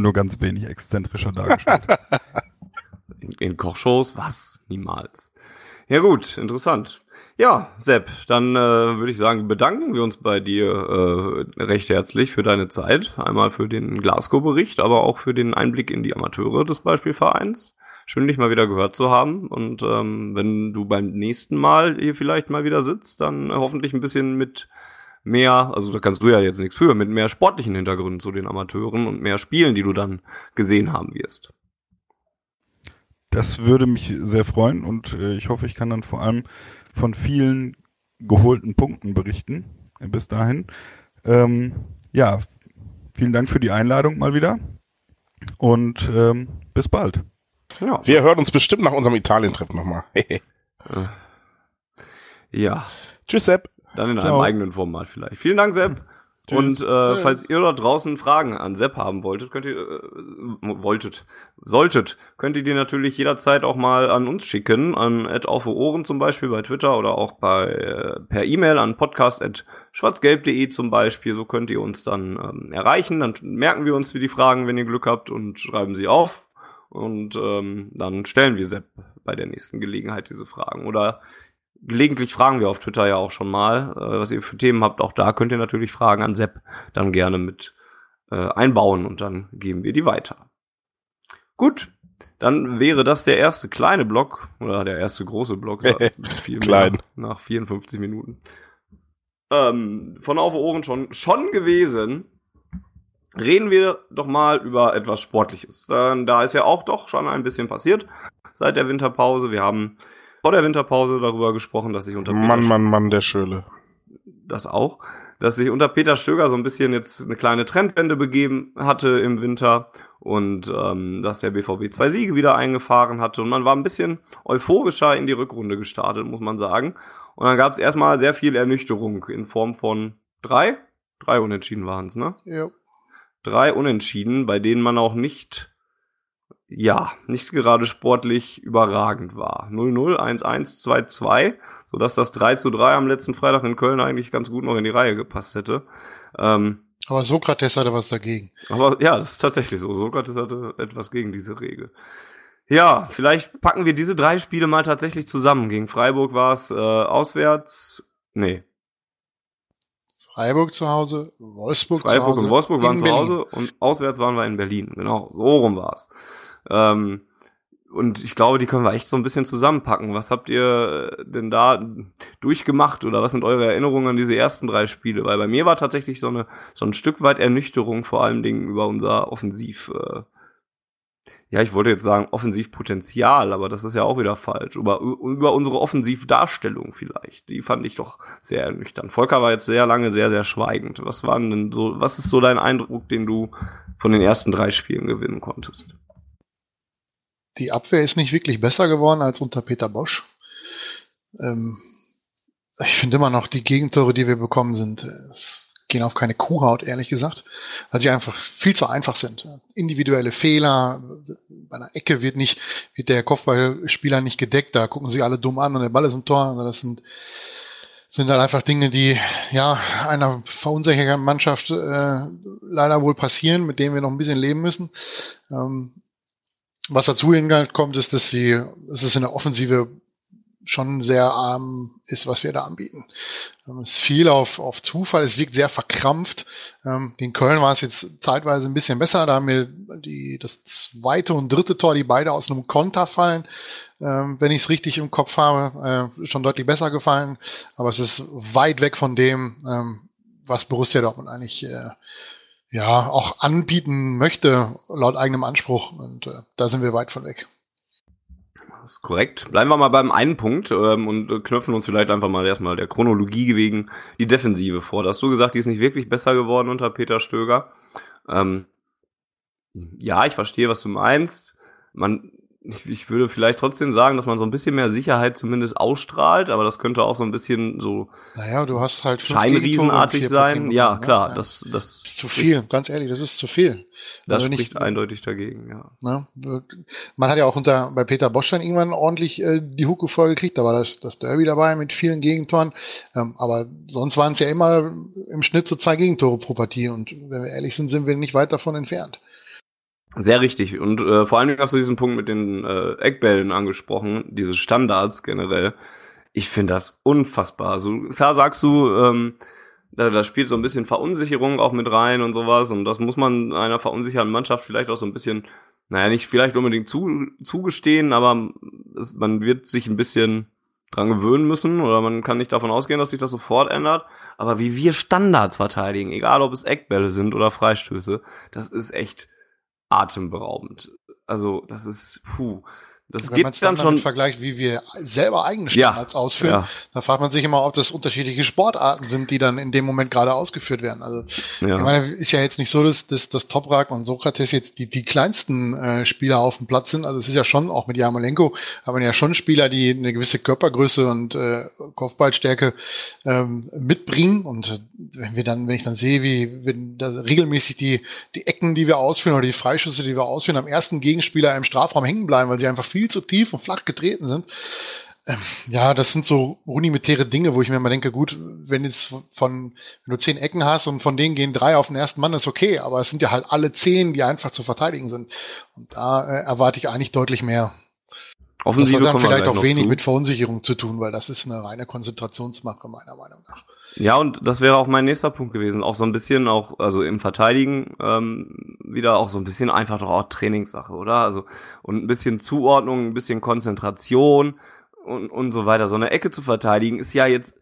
nur ganz wenig exzentrischer dargestellt. *laughs* in, in Kochshows? Was? Niemals. Ja gut, interessant. Ja, Sepp, dann äh, würde ich sagen, bedanken wir uns bei dir äh, recht herzlich für deine Zeit. Einmal für den Glasgow-Bericht, aber auch für den Einblick in die Amateure des Beispielvereins. Schön, dich mal wieder gehört zu haben. Und ähm, wenn du beim nächsten Mal hier vielleicht mal wieder sitzt, dann hoffentlich ein bisschen mit mehr, also da kannst du ja jetzt nichts für, mit mehr sportlichen Hintergründen zu den Amateuren und mehr Spielen, die du dann gesehen haben wirst. Das würde mich sehr freuen und äh, ich hoffe, ich kann dann vor allem von vielen geholten Punkten berichten. Bis dahin. Ähm, ja, vielen Dank für die Einladung mal wieder und ähm, bis bald. Ja, wir hören uns bestimmt nach unserem Italien-Trip nochmal. ja. Tschüss, Sepp. Dann in Ciao. einem eigenen Format vielleicht. Vielen Dank, Sepp. Tschüss. Und äh, falls ihr dort draußen Fragen an Sepp haben wolltet, könnt ihr äh, wolltet, solltet, könnt ihr die natürlich jederzeit auch mal an uns schicken, an auf Ohren zum Beispiel bei Twitter oder auch bei äh, per E-Mail an podcast@schwarzgelb.de zum Beispiel. So könnt ihr uns dann ähm, erreichen. Dann merken wir uns wie die Fragen, wenn ihr Glück habt und schreiben sie auf. Und ähm, dann stellen wir Sepp bei der nächsten Gelegenheit diese Fragen. Oder gelegentlich fragen wir auf Twitter ja auch schon mal, äh, was ihr für Themen habt. Auch da könnt ihr natürlich Fragen an Sepp dann gerne mit äh, einbauen und dann geben wir die weiter. Gut, dann wäre das der erste kleine Block oder der erste große Block. *laughs* viel Klein. Nach 54 Minuten. Ähm, von auf Ohren schon, schon gewesen. Reden wir doch mal über etwas Sportliches. Dann, da ist ja auch doch schon ein bisschen passiert seit der Winterpause. Wir haben vor der Winterpause darüber gesprochen, dass sich unter Mann, Peter Mann, Mann, der Schöle. Das auch. Dass sich unter Peter Stöger so ein bisschen jetzt eine kleine Trendwende begeben hatte im Winter und ähm, dass der BVB zwei Siege wieder eingefahren hatte und man war ein bisschen euphorischer in die Rückrunde gestartet, muss man sagen. Und dann gab es erstmal sehr viel Ernüchterung in Form von drei, drei Unentschieden waren es, ne? Ja. Drei Unentschieden, bei denen man auch nicht ja, nicht gerade sportlich überragend war. 0-0, 1-1, 2-2, sodass das 3 3 am letzten Freitag in Köln eigentlich ganz gut noch in die Reihe gepasst hätte. Ähm, aber Sokrates hatte was dagegen. Aber ja, das ist tatsächlich so. Sokrates hatte etwas gegen diese Regel. Ja, vielleicht packen wir diese drei Spiele mal tatsächlich zusammen. Gegen Freiburg war es äh, auswärts. Nee. Freiburg zu Hause, Wolfsburg Freiburg zu Hause. Freiburg und Wolfsburg waren zu Hause und auswärts waren wir in Berlin. Genau, so rum war's. Ähm, und ich glaube, die können wir echt so ein bisschen zusammenpacken. Was habt ihr denn da durchgemacht oder was sind eure Erinnerungen an diese ersten drei Spiele? Weil bei mir war tatsächlich so, eine, so ein Stück weit Ernüchterung, vor allen Dingen über unser Offensiv, äh, ja, ich wollte jetzt sagen Offensivpotenzial, aber das ist ja auch wieder falsch. Über, über unsere Offensivdarstellung vielleicht. Die fand ich doch sehr ernüchternd. Volker war jetzt sehr lange sehr, sehr schweigend. Was waren denn so, was ist so dein Eindruck, den du von den ersten drei Spielen gewinnen konntest? Die Abwehr ist nicht wirklich besser geworden als unter Peter Bosch. Ähm, ich finde immer noch, die Gegentore, die wir bekommen, sind, es gehen auf keine Kuhhaut, ehrlich gesagt, weil sie einfach viel zu einfach sind. Individuelle Fehler, bei einer Ecke wird nicht, wird der Kopfballspieler nicht gedeckt, da gucken sie alle dumm an und der Ball ist im Tor. Also das sind, sind dann einfach Dinge, die ja einer verunsicherten Mannschaft äh, leider wohl passieren, mit denen wir noch ein bisschen leben müssen. Ähm, was dazu hinkommt, ist, dass sie, es ist in der Offensive schon sehr arm ist, was wir da anbieten. Ähm, es ist viel auf, auf Zufall, es wirkt sehr verkrampft. Ähm, in Köln war es jetzt zeitweise ein bisschen besser, da haben mir die, das zweite und dritte Tor, die beide aus einem Konter fallen, ähm, wenn ich es richtig im Kopf habe, äh, schon deutlich besser gefallen. Aber es ist weit weg von dem, was Borussia Dortmund eigentlich äh, ja auch anbieten möchte, laut eigenem Anspruch. Und äh, da sind wir weit von weg. Das ist korrekt. Bleiben wir mal beim einen Punkt ähm, und knöpfen uns vielleicht einfach mal erstmal der Chronologie wegen die Defensive vor. Da hast du gesagt, die ist nicht wirklich besser geworden unter Peter Stöger. Ähm, ja, ich verstehe, was du meinst. Man ich, ich würde vielleicht trotzdem sagen, dass man so ein bisschen mehr Sicherheit zumindest ausstrahlt, aber das könnte auch so ein bisschen so naja, du hast halt scheinriesenartig sein. Ja, klar, ja. das, das, ist zu viel, ganz ehrlich, das ist zu viel. Das also spricht ich, eindeutig dagegen, ja. Ne, man hat ja auch unter bei Peter Bosch dann irgendwann ordentlich äh, die Hucke vorgekriegt, da war das, das Derby dabei mit vielen Gegentoren, ähm, aber sonst waren es ja immer im Schnitt so zwei Gegentore pro Partie und wenn wir ehrlich sind, sind wir nicht weit davon entfernt. Sehr richtig. Und äh, vor allem hast du diesen Punkt mit den äh, Eckbällen angesprochen, diese Standards generell. Ich finde das unfassbar. Also klar sagst du, ähm, da, da spielt so ein bisschen Verunsicherung auch mit rein und sowas. Und das muss man einer verunsicherten Mannschaft vielleicht auch so ein bisschen, naja, nicht vielleicht unbedingt zu, zugestehen, aber es, man wird sich ein bisschen dran gewöhnen müssen oder man kann nicht davon ausgehen, dass sich das sofort ändert. Aber wie wir Standards verteidigen, egal ob es Eckbälle sind oder Freistöße, das ist echt atemberaubend. Also, das ist, puh. Das Wenn man es dann dann schon. vergleicht, wie wir selber eigene Ja, Standards ausführen, ja. da fragt man sich immer, ob das unterschiedliche Sportarten sind, die dann in dem Moment gerade ausgeführt werden. Also Ja. ich meine, ist ja jetzt nicht so, dass, dass, dass Toprak und Sokrates jetzt die, die kleinsten äh, Spieler auf dem Platz sind. Also es ist ja schon, auch mit Jarmolenko, haben ja schon Spieler, die eine gewisse Körpergröße und äh, Kopfballstärke ähm, mitbringen. Und äh, wenn wir dann, wenn ich dann sehe, wie wenn da regelmäßig die, die Ecken, die wir ausführen oder die Freischüsse, die wir ausführen, am ersten Gegenspieler im Strafraum hängen bleiben, weil sie einfach viel zu tief und flach getreten sind. Ähm, Ja, das sind so rudimentäre Dinge, wo ich mir immer denke, gut, wenn jetzt von, wenn du zehn Ecken hast und von denen gehen drei auf den ersten Mann, ist okay, aber es sind ja halt alle zehn, die einfach zu verteidigen sind. Und da äh, erwarte ich eigentlich deutlich mehr. Das Offensive hat dann vielleicht auch wenig zu. mit Verunsicherung zu tun, weil das ist eine reine Konzentrationsmache, meiner Meinung nach. Ja, und das wäre auch mein nächster Punkt gewesen. Auch so ein bisschen auch, also im Verteidigen, ähm, wieder auch so ein bisschen einfach doch auch Trainingssache, oder? Also, und ein bisschen Zuordnung, ein bisschen Konzentration und, und so weiter. So eine Ecke zu verteidigen ist ja jetzt,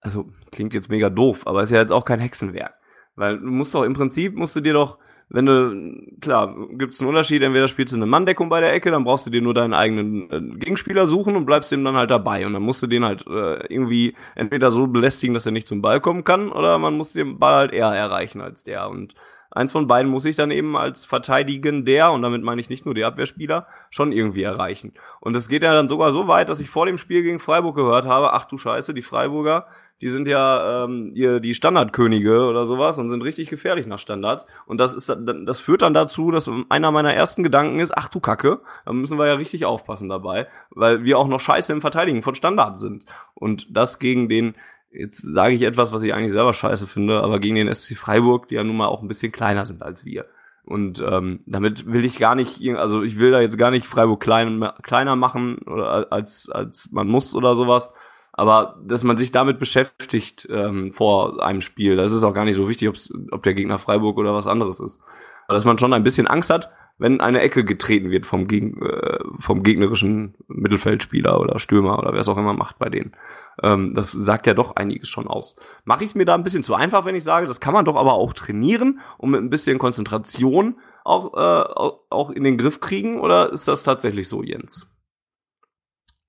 also klingt jetzt mega doof, aber ist ja jetzt auch kein Hexenwerk. Weil du musst doch im Prinzip, musst du dir doch, wenn du, klar, gibt's einen Unterschied, entweder spielst du eine Manndeckung bei der Ecke, dann brauchst du dir nur deinen eigenen äh, Gegenspieler suchen und bleibst dem dann halt dabei. Und dann musst du den halt äh, irgendwie entweder so belästigen, dass er nicht zum Ball kommen kann, oder man muss den Ball halt eher erreichen als der. Und eins von beiden muss ich dann eben als Verteidigender, und damit meine ich nicht nur die Abwehrspieler, schon irgendwie erreichen. Und es geht ja dann sogar so weit, dass ich vor dem Spiel gegen Freiburg gehört habe, ach du Scheiße, die Freiburger, die sind ja ähm, ihr, die Standardkönige oder sowas und sind richtig gefährlich nach Standards. Und das ist das führt dann dazu, dass einer meiner ersten Gedanken ist, ach du Kacke, da müssen wir ja richtig aufpassen dabei, weil wir auch noch scheiße im Verteidigen von Standards sind. Und das gegen den, jetzt sage ich etwas, was ich eigentlich selber scheiße finde, aber gegen den SC Freiburg, die ja nun mal auch ein bisschen kleiner sind als wir. Und ähm, damit will ich gar nicht, also ich will da jetzt gar nicht Freiburg klein, kleiner machen oder als, als man muss oder sowas. Aber dass man sich damit beschäftigt ähm, vor einem Spiel, das ist auch gar nicht so wichtig, ob's, ob der Gegner Freiburg oder was anderes ist. Aber dass man schon ein bisschen Angst hat, wenn eine Ecke getreten wird vom, Geg äh, vom gegnerischen Mittelfeldspieler oder Stürmer oder wer es auch immer macht bei denen. Ähm, das sagt ja doch einiges schon aus. Mache ich es mir da ein bisschen zu einfach, wenn ich sage, das kann man doch aber auch trainieren und mit ein bisschen Konzentration auch, äh, auch- auch in den Griff kriegen? Oder ist das tatsächlich so, Jens?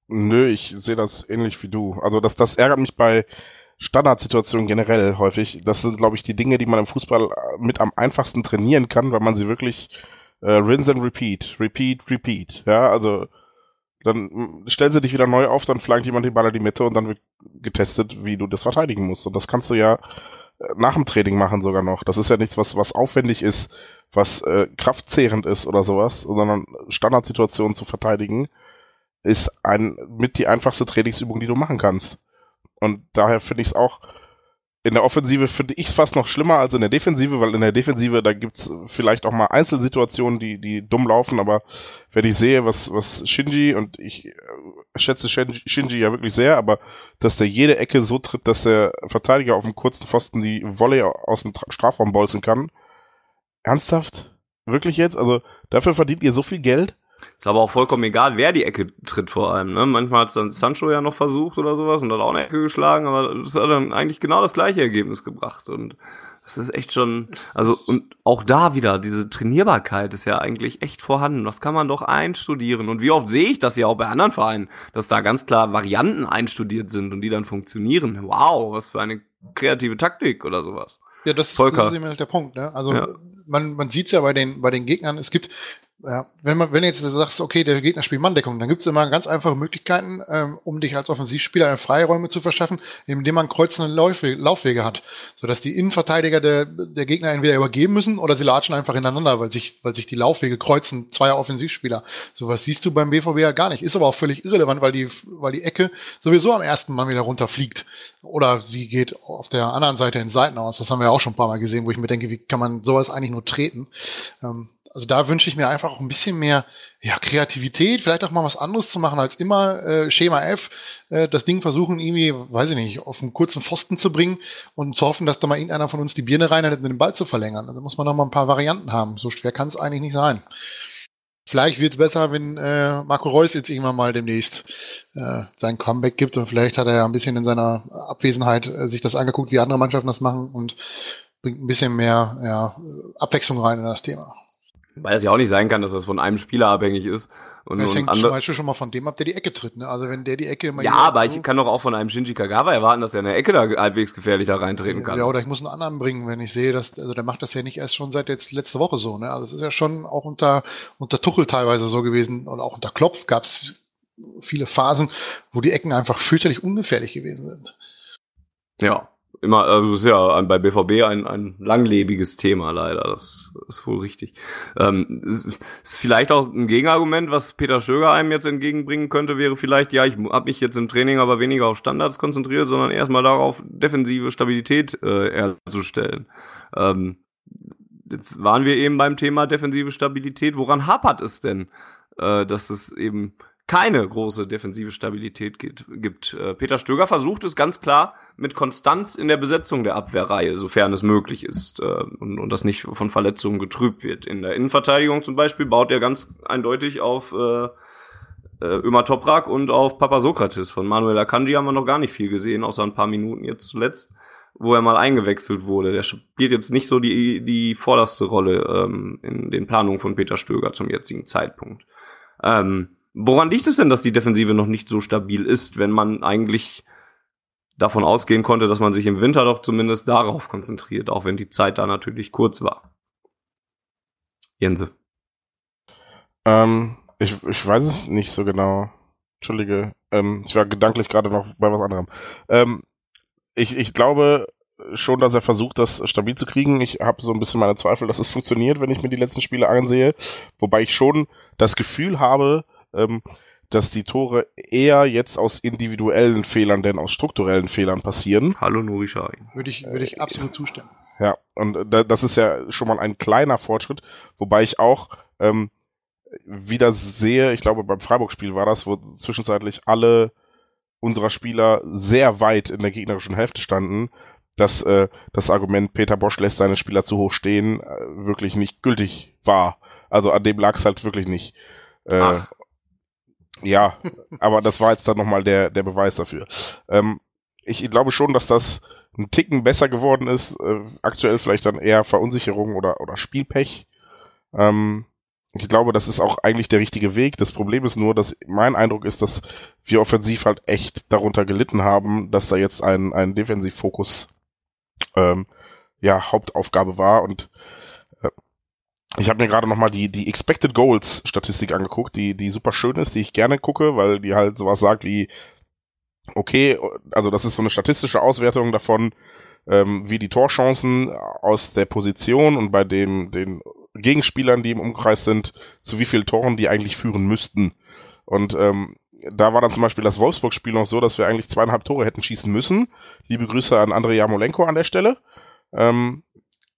Nö, ich sehe das ähnlich wie du. Also das, das ärgert mich bei Standardsituationen generell häufig. Das sind, glaube ich, die Dinge, die man im Fußball äh, mit am einfachsten trainieren kann, weil man sie wirklich äh, rinse and repeat, repeat, repeat. Ja, also dann mm, stellen sie dich wieder neu auf, dann flankt jemand den Ball in die Mitte und dann wird getestet, wie du das verteidigen musst. Und das kannst du ja äh, nach dem Training machen sogar noch. Das ist ja nichts, was, was aufwendig ist, was äh, kraftzehrend ist oder sowas, sondern Standardsituationen zu verteidigen ist ein mit die einfachste Trainingsübung, die du machen kannst. Und daher finde ich es auch in der Offensive finde ich es fast noch schlimmer als in der Defensive, weil in der Defensive, da gibt's vielleicht auch mal Einzelsituationen, die, die dumm laufen, aber wenn ich sehe, was, was Shinji, und ich äh, schätze Shinji, Shinji ja wirklich sehr, aber dass der jede Ecke so tritt, dass der Verteidiger auf dem kurzen Pfosten die Volley aus dem Tra- Strafraum bolzen kann. Ernsthaft? Wirklich jetzt? Also dafür verdient ihr so viel Geld? Ist aber auch vollkommen egal, wer die Ecke tritt vor allem. Ne? Manchmal hat dann Sancho ja noch versucht oder sowas und hat auch eine Ecke geschlagen, aber das hat dann eigentlich genau das gleiche Ergebnis gebracht. Und das ist echt schon, also und auch da wieder, diese Trainierbarkeit ist ja eigentlich echt vorhanden. Das kann man doch einstudieren. Und wie oft sehe ich das ja auch bei anderen Vereinen, dass da ganz klar Varianten einstudiert sind und die dann funktionieren. Wow, was für eine kreative Taktik oder sowas. Ja, das ist, das ist immer der Punkt. Ne? Also Ja. man, man sieht es ja bei den, bei den Gegnern, es gibt, ja, wenn man, wenn du jetzt sagst, okay, der Gegner spielt Manndeckung, dann gibt es immer ganz einfache Möglichkeiten, ähm, um dich als Offensivspieler Freiräume zu verschaffen, indem man kreuzende Laufwege, Laufwege hat, sodass die Innenverteidiger der, der Gegner entweder übergeben müssen oder sie latschen einfach ineinander, weil sich, weil sich die Laufwege kreuzen, zweier Offensivspieler. Sowas siehst du beim BVB ja gar nicht. Ist aber auch völlig irrelevant, weil die, weil die Ecke sowieso am ersten Mann wieder runterfliegt. Oder sie geht auf der anderen Seite in Seiten aus. Das haben wir ja auch schon ein paar Mal gesehen, wo ich mir denke, wie kann man sowas eigentlich nur treten? Ähm, also da wünsche ich mir einfach auch ein bisschen mehr ja, Kreativität, vielleicht auch mal was anderes zu machen als immer äh, Schema F, äh, das Ding versuchen irgendwie, weiß ich nicht, auf einen kurzen Pfosten zu bringen und zu hoffen, dass da mal irgendeiner von uns die Birne rein hat, mit dem Ball zu verlängern. Also muss man noch mal ein paar Varianten haben. So schwer kann es eigentlich nicht sein. Vielleicht wird es besser, wenn äh, Marco Reus jetzt irgendwann mal demnächst äh, sein Comeback gibt und vielleicht hat er ja ein bisschen in seiner Abwesenheit äh, sich das angeguckt, wie andere Mannschaften das machen und bringt ein bisschen mehr ja, Abwechslung rein in das Thema. Weil es ja auch nicht sein kann, dass das von einem Spieler abhängig ist. Und, Das und hängt zum Beispiel schon mal von dem ab, der die Ecke tritt. Ne? Also wenn der die Ecke immer ja, aber so- ich kann doch auch von einem Shinji Kagawa erwarten, dass er in der Ecke da halbwegs gefährlich da reintreten kann. Ja, oder ich muss einen anderen bringen, wenn ich sehe, dass, also der macht das ja nicht erst schon seit jetzt letzte Woche so, ne? Also es ist ja schon auch unter, unter Tuchel teilweise so gewesen und auch unter Klopf gab es viele Phasen, wo die Ecken einfach fürchterlich ungefährlich gewesen sind. Ja, immer, also ist ja ein- bei BVB ein, ein langlebiges Thema leider, das ist wohl richtig. Ähm, ist, ist vielleicht auch ein Gegenargument, was Peter Stöger einem jetzt entgegenbringen könnte, wäre vielleicht, ja, ich habe mich jetzt im Training aber weniger auf Standards konzentriert, sondern erstmal darauf, defensive Stabilität äh, herzustellen. Ähm, jetzt waren wir eben beim Thema defensive Stabilität. Woran hapert es denn, äh, dass es eben keine große defensive Stabilität gibt. Äh, Peter Stöger versucht es ganz klar mit Konstanz in der Besetzung der Abwehrreihe, sofern es möglich ist äh, und, und das nicht von Verletzungen getrübt wird. In der Innenverteidigung zum Beispiel baut er ganz eindeutig auf äh, äh, Ömer Toprak und auf Papa Sokrates. Von Manuel Akanji haben wir noch gar nicht viel gesehen, außer ein paar Minuten jetzt zuletzt, wo er mal eingewechselt wurde. Der spielt jetzt nicht so die, die vorderste Rolle ähm, in den Planungen von Peter Stöger zum jetzigen Zeitpunkt. Ähm, woran liegt es denn, dass die Defensive noch nicht so stabil ist, wenn man eigentlich davon ausgehen konnte, dass man sich im Winter doch zumindest darauf konzentriert, auch wenn die Zeit da natürlich kurz war? Jense. Ähm, ich, ich weiß es nicht so genau. Entschuldige. Ähm, ich war gedanklich gerade noch bei was anderem. Ähm, ich, ich glaube schon, dass er versucht, das stabil zu kriegen. Ich habe so ein bisschen meine Zweifel, dass es funktioniert, wenn ich mir die letzten Spiele ansehe. Wobei ich schon das Gefühl habe, ähm, dass die Tore eher jetzt aus individuellen Fehlern denn aus strukturellen Fehlern passieren. Hallo Nuri Sahin. Würde ich, würde ich absolut zustimmen. Ja, und äh, da, das ist ja schon mal ein kleiner Fortschritt, wobei ich auch ähm, wieder sehe, ich glaube beim Freiburg-Spiel war das, wo zwischenzeitlich alle unserer Spieler sehr weit in der gegnerischen Hälfte standen, dass äh, das Argument, Peter Bosch lässt seine Spieler zu hoch stehen, äh, wirklich nicht gültig war. Also an dem lag es halt wirklich nicht. Äh, Ach. Ja, aber das war jetzt dann nochmal der, der Beweis dafür. Ähm, ich glaube schon, dass das ein Ticken besser geworden ist. Äh, aktuell vielleicht dann eher Verunsicherung oder, oder Spielpech. Ähm, ich glaube, das ist auch eigentlich der richtige Weg. Das Problem ist nur, dass mein Eindruck ist, dass wir offensiv halt echt darunter gelitten haben, dass da jetzt ein, ein Defensivfokus ähm, ja, Hauptaufgabe war. Und ich habe mir gerade nochmal die, die Expected Goals Statistik angeguckt, die, die super schön ist, die ich gerne gucke, weil die halt sowas sagt wie, okay, also das ist so eine statistische Auswertung davon, ähm, wie die Torchancen aus der Position und bei dem, den Gegenspielern, die im Umkreis sind, zu wie vielen Toren die eigentlich führen müssten. Und ähm, da war dann zum Beispiel das Wolfsburg-Spiel noch so, dass wir eigentlich zweieinhalb Tore hätten schießen müssen. Liebe Grüße an Andrei Jamolenko an der Stelle. Ähm,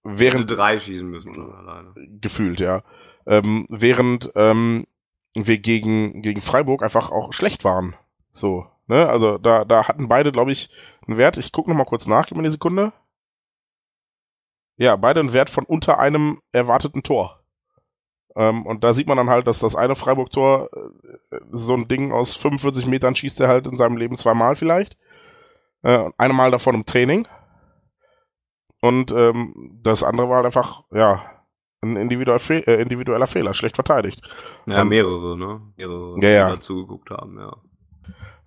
während drei schießen müssen alleine. gefühlt, ja. Ähm, während ähm, wir gegen, gegen Freiburg einfach auch schlecht waren. So, ne? Also da, da hatten beide, glaube ich, einen Wert. Ich gucke nochmal kurz nach, gib mir eine Sekunde. Ja, beide einen Wert von unter einem erwarteten Tor. Ähm, und da sieht man dann halt, dass das eine Freiburg-Tor, äh, so ein Ding aus 45 Metern schießt er halt in seinem Leben zweimal vielleicht. Äh, einmal davon im Training. Und ähm, das andere war halt einfach, ja, ein individuell Fe äh, individueller Fehler, schlecht verteidigt. Ja, Und- mehrere, ne? Mehrere, Ja, ja. die dazu geguckt haben, ja.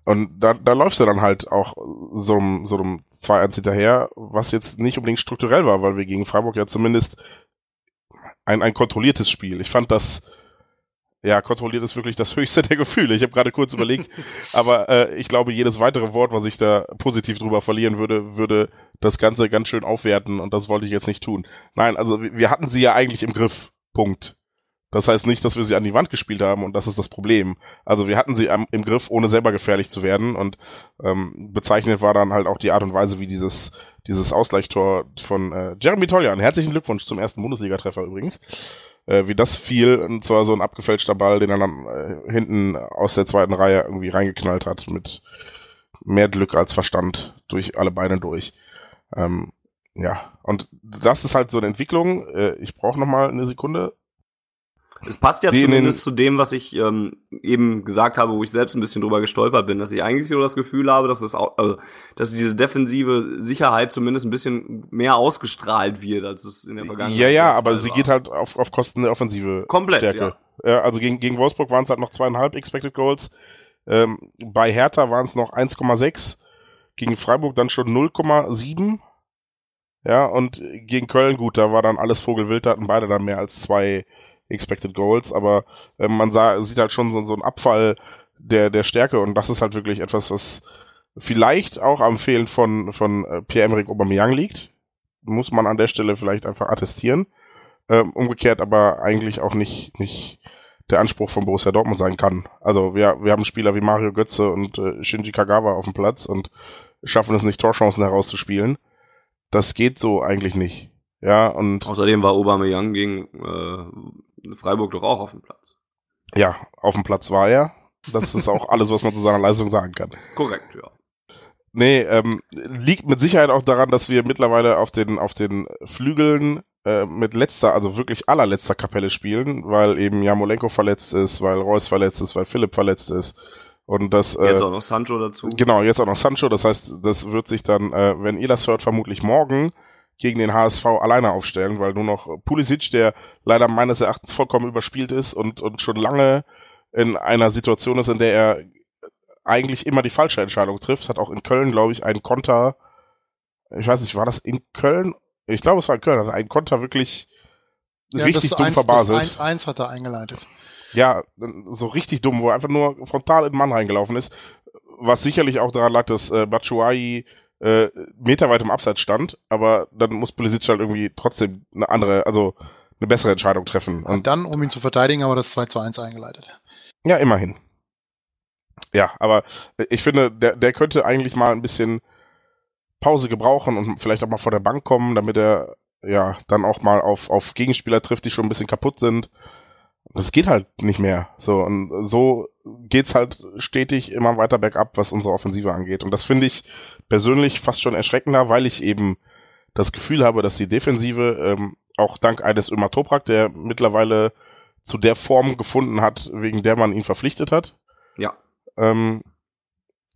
Und da, da läufst du dann halt auch so einem, so einem 2-1 hinterher, was jetzt nicht unbedingt strukturell war, weil wir gegen Freiburg ja zumindest ein, ein kontrolliertes Spiel. Ich fand das, ja, kontrolliert ist wirklich das höchste der Gefühle. Ich habe gerade kurz überlegt, *laughs* aber äh, ich glaube, jedes weitere Wort, was ich da positiv drüber verlieren würde, würde das Ganze ganz schön aufwerten und das wollte ich jetzt nicht tun. Nein, also wir wir hatten sie ja eigentlich im Griff. Punkt. Das heißt nicht, dass wir sie an die Wand gespielt haben und das ist das Problem. Also wir hatten sie am, im Griff, ohne selber gefährlich zu werden und ähm, bezeichnet war dann halt auch die Art und Weise, wie dieses, dieses Ausgleichstor von äh, Jeremy Toljan, herzlichen Glückwunsch zum ersten Bundesliga-Treffer übrigens, äh, wie das fiel, und zwar so ein abgefälschter Ball, den er dann äh, hinten aus der zweiten Reihe irgendwie reingeknallt hat mit mehr Glück als Verstand durch alle Beine durch. Ähm, ja, und das ist halt so eine Entwicklung. Äh, ich brauche noch mal eine Sekunde. Es passt ja zumindest zu dem, was ich ähm, eben gesagt habe, wo ich selbst ein bisschen drüber gestolpert bin, dass ich eigentlich so das Gefühl habe, dass es auch, also, dass diese defensive Sicherheit zumindest ein bisschen mehr ausgestrahlt wird, als es in der Vergangenheit Ja, ja, aber Fall sie war. geht halt auf, auf Kosten der offensive Komplett, Stärke. Ja. also gegen, gegen Wolfsburg waren es halt noch zweieinhalb Expected Goals. Ähm, bei Hertha waren es noch 1,6. Gegen Freiburg dann schon 0,7. Ja, und gegen Köln, gut, da war dann alles Vogelwild, da hatten beide dann mehr als zwei Expected Goals, aber äh, man sah, sieht halt schon so, so einen Abfall der, der Stärke und das ist halt wirklich etwas, was vielleicht auch am Fehlen von, von äh, Pierre-Emerick Aubameyang liegt. Muss man an der Stelle vielleicht einfach attestieren. Ähm, umgekehrt aber eigentlich auch nicht, nicht der Anspruch von Borussia Dortmund sein kann. Also wir, wir haben Spieler wie Mario Götze und äh, Shinji Kagawa auf dem Platz und schaffen es nicht, Torchancen herauszuspielen. Das geht so eigentlich nicht. Ja, und Außerdem war Aubameyang gegen äh, Freiburg doch auch auf dem Platz. ja, auf dem Platz war er. Das ist auch *laughs* alles, was man zu seiner Leistung sagen kann. Korrekt, ja. Nee, ähm, liegt mit Sicherheit auch daran, dass wir mittlerweile auf den, auf den Flügeln äh, mit letzter, also wirklich allerletzter Kapelle spielen, weil eben Jamolenko verletzt ist, weil Reus verletzt ist, weil Philipp verletzt ist. Und das, äh, Jetzt auch noch Sancho dazu. genau, jetzt auch noch Sancho, das heißt, das wird sich dann, äh, wenn ihr das hört, vermutlich morgen gegen den HSV alleine aufstellen, weil nur noch Pulisic, der leider meines Erachtens vollkommen überspielt ist und, und schon lange in einer Situation ist, in der er eigentlich immer die falsche Entscheidung trifft, hat auch in Köln, glaube ich, einen Konter, ich weiß nicht, war das in Köln? Ich glaube, es war in Köln, hat einen Konter wirklich richtig das dumm 1, verbaselt. Das 1-1 hat er eingeleitet. Ja, so richtig dumm, wo er einfach nur frontal in den Mann reingelaufen ist. Was sicherlich auch daran lag, dass äh, Batshuayi äh, meterweit im Abseits stand, aber dann muss Pulisic halt irgendwie trotzdem eine andere, also eine bessere Entscheidung treffen. Und Und dann, um ihn zu verteidigen, aber das 2 zu 1 eingeleitet. ja, immerhin. Ja, aber ich finde, der, der könnte eigentlich mal ein bisschen Pause gebrauchen und vielleicht auch mal vor der Bank kommen, damit er ja dann auch mal auf, auf Gegenspieler trifft, die schon ein bisschen kaputt sind. Das geht halt nicht mehr. So, und so geht's halt stetig immer weiter bergab, was unsere Offensive angeht. Und das finde ich persönlich fast schon erschreckender, weil ich eben das Gefühl habe, dass die Defensive, ähm, auch dank eines Ömer Toprak, der mittlerweile zu der Form gefunden hat, wegen der man ihn verpflichtet hat, Ja. ähm,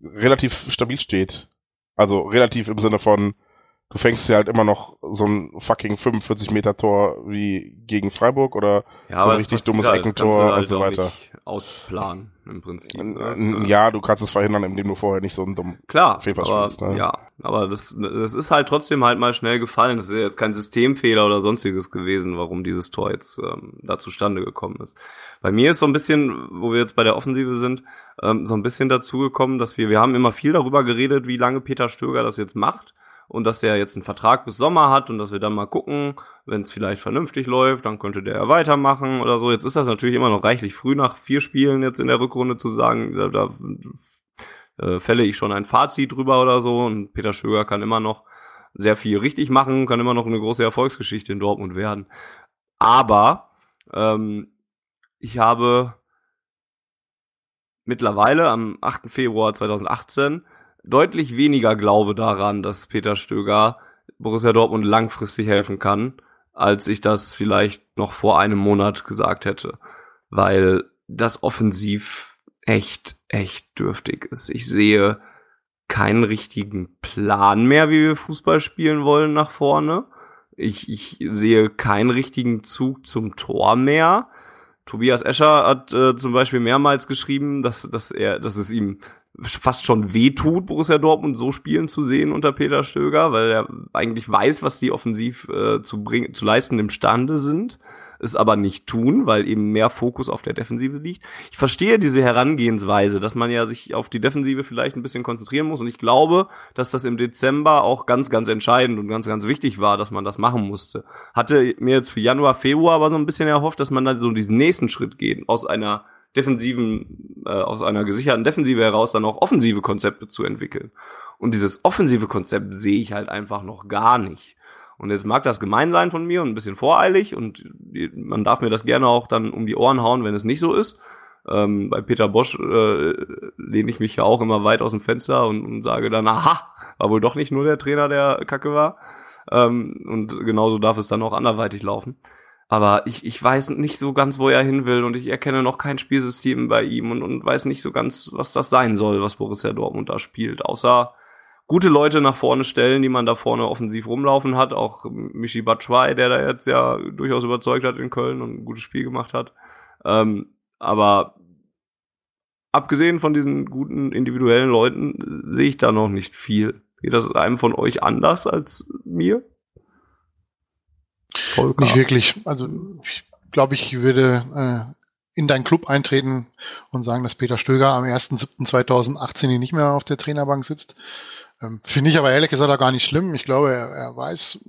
relativ stabil steht. Also relativ im Sinne von, du fängst ja halt immer noch so ein fucking 45 Meter Tor wie gegen Freiburg oder Ja, So ein richtig dummes das Eckentor du und halt so weiter. Nicht ausplanen im Prinzip. Also, ja, du kannst es verhindern, indem du vorher nicht so einen dummen. Klar, Fehlpass aber, spielst, ne? ja, aber das, das ist halt trotzdem halt mal schnell gefallen. Das ist ja jetzt kein Systemfehler oder sonstiges gewesen, warum dieses Tor jetzt ähm, da zustande gekommen ist. Bei mir ist so ein bisschen, wo wir jetzt bei der Offensive sind, ähm, so ein bisschen dazu gekommen, dass wir, wir haben immer viel darüber geredet, wie lange Peter Stöger das jetzt macht und dass er jetzt einen Vertrag bis Sommer hat und dass wir dann mal gucken, wenn es vielleicht vernünftig läuft, dann könnte der weitermachen oder so. Jetzt ist das natürlich immer noch reichlich früh nach vier Spielen jetzt in der Rückrunde zu sagen, da, da äh, fälle ich schon ein Fazit drüber oder so und Peter Stöger kann immer noch sehr viel richtig machen, kann immer noch eine große Erfolgsgeschichte in Dortmund werden. Aber ähm, ich habe mittlerweile am 8. Februar 2018 deutlich weniger Glaube daran, dass Peter Stöger Borussia Dortmund langfristig helfen kann, als ich das vielleicht noch vor einem Monat gesagt hätte. Weil das offensiv echt, echt dürftig ist. Ich sehe keinen richtigen Plan mehr, wie wir Fußball spielen wollen nach vorne. Ich, ich sehe keinen richtigen Zug zum Tor mehr. Tobias Escher hat äh, zum Beispiel mehrmals geschrieben, dass, dass er, dass es ihm fast schon wehtut, Borussia Dortmund so spielen zu sehen unter Peter Stöger, weil er eigentlich weiß, was die offensiv äh, zu bringen, zu leisten imstande sind, es aber nicht tun, weil eben mehr Fokus auf der Defensive liegt. Ich verstehe diese Herangehensweise, dass man ja sich auf die Defensive vielleicht ein bisschen konzentrieren muss und ich glaube, dass das im Dezember auch ganz, ganz entscheidend und ganz, ganz wichtig war, dass man das machen musste. Hatte mir jetzt für Januar, Februar aber so ein bisschen erhofft, dass man dann so diesen nächsten Schritt geht, aus einer defensiven, äh, aus einer gesicherten Defensive heraus dann auch offensive Konzepte zu entwickeln. Und dieses offensive Konzept sehe ich halt einfach noch gar nicht. Und jetzt mag das gemein sein von mir und ein bisschen voreilig und man darf mir das gerne auch dann um die Ohren hauen, wenn es nicht so ist. Ähm, bei Peter Bosch äh, lehne ich mich ja auch immer weit aus dem Fenster und, und sage dann, aha, war wohl doch nicht nur der Trainer, der kacke war. Ähm, und genauso darf es dann auch anderweitig laufen. Aber ich, ich weiß nicht so ganz, wo er hin will und ich erkenne noch kein Spielsystem bei ihm und, und weiß nicht so ganz, was das sein soll, was Borussia Dortmund da spielt. Außer gute Leute nach vorne stellen, die man da vorne offensiv rumlaufen hat. Auch Michi Batschwei, der da jetzt ja durchaus überzeugt hat in Köln und ein gutes Spiel gemacht hat. Ähm, aber abgesehen von diesen guten individuellen Leuten sehe ich da noch nicht viel. Geht das einem von euch anders als mir? Volker. Nicht wirklich. Also ich glaube, ich würde äh, in deinen Club eintreten und sagen, dass Peter Stöger am 1.7.2018 nicht mehr auf der Trainerbank sitzt. Ähm, Finde ich aber ehrlich gesagt auch gar nicht schlimm. Ich glaube, er, er weiß,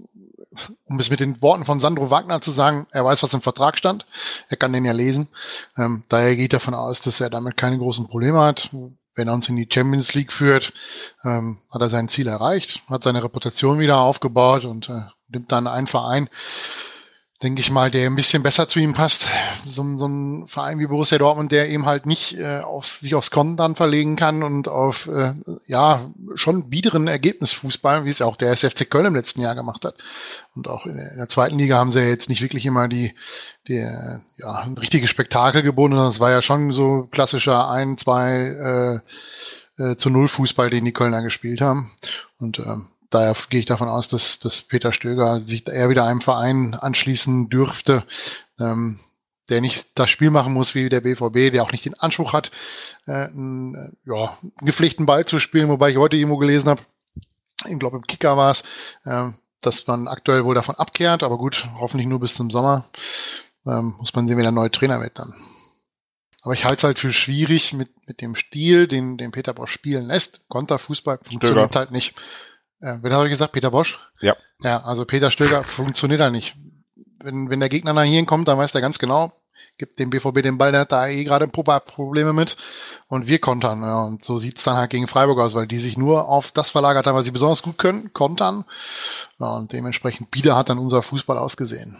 um es mit den Worten von Sandro Wagner zu sagen, er weiß, was im Vertrag stand. Er kann den ja lesen. Ähm, daher geht davon aus, dass er damit keine großen Probleme hat. Wenn er uns in die Champions League führt, ähm, hat er sein Ziel erreicht, hat seine Reputation wieder aufgebaut und äh, nimmt dann einen Verein, denke ich mal, der ein bisschen besser zu ihm passt. So, so ein Verein wie Borussia Dortmund, der eben halt nicht äh, auf, sich aufs Kontern verlegen kann und auf äh, ja schon biederen Ergebnisfußball, wie es auch der SFC Köln im letzten Jahr gemacht hat. Und auch in der, in der zweiten Liga haben sie ja jetzt nicht wirklich immer die, die ja, ein richtiges Spektakel geboten, sondern es war ja schon so klassischer ein, zwei äh, äh, zu null Fußball, den die Kölner gespielt haben. Und ähm, daher gehe ich davon aus, dass, dass Peter Stöger sich eher wieder einem Verein anschließen dürfte, ähm, der nicht das Spiel machen muss wie der BVB, der auch nicht den Anspruch hat, äh, einen, ja, einen gepflegten Ball zu spielen, wobei ich heute irgendwo gelesen habe, ich glaube im Kicker war es, äh, dass man aktuell wohl davon abkehrt, aber gut, hoffentlich nur bis zum Sommer. Ähm, muss man sehen, wie der neue Trainer wird dann. Aber ich halte es halt für schwierig mit, mit dem Stil, den, den Peter Bosch spielen lässt. Konterfußball funktioniert Stöger. halt nicht. Äh, wen habe ich gesagt? Peter Bosch? Ja. Ja, also Peter Stöger funktioniert da nicht. Wenn, wenn der Gegner nach hier kommt, dann weiß der ganz genau, gibt dem BVB den Ball, der hat da eh gerade Probleme mit und wir kontern. Ja, und so sieht's dann halt gegen Freiburg aus, weil die sich nur auf das verlagert haben, was sie besonders gut können, kontern. Ja, und dementsprechend bieder hat dann unser Fußball ausgesehen.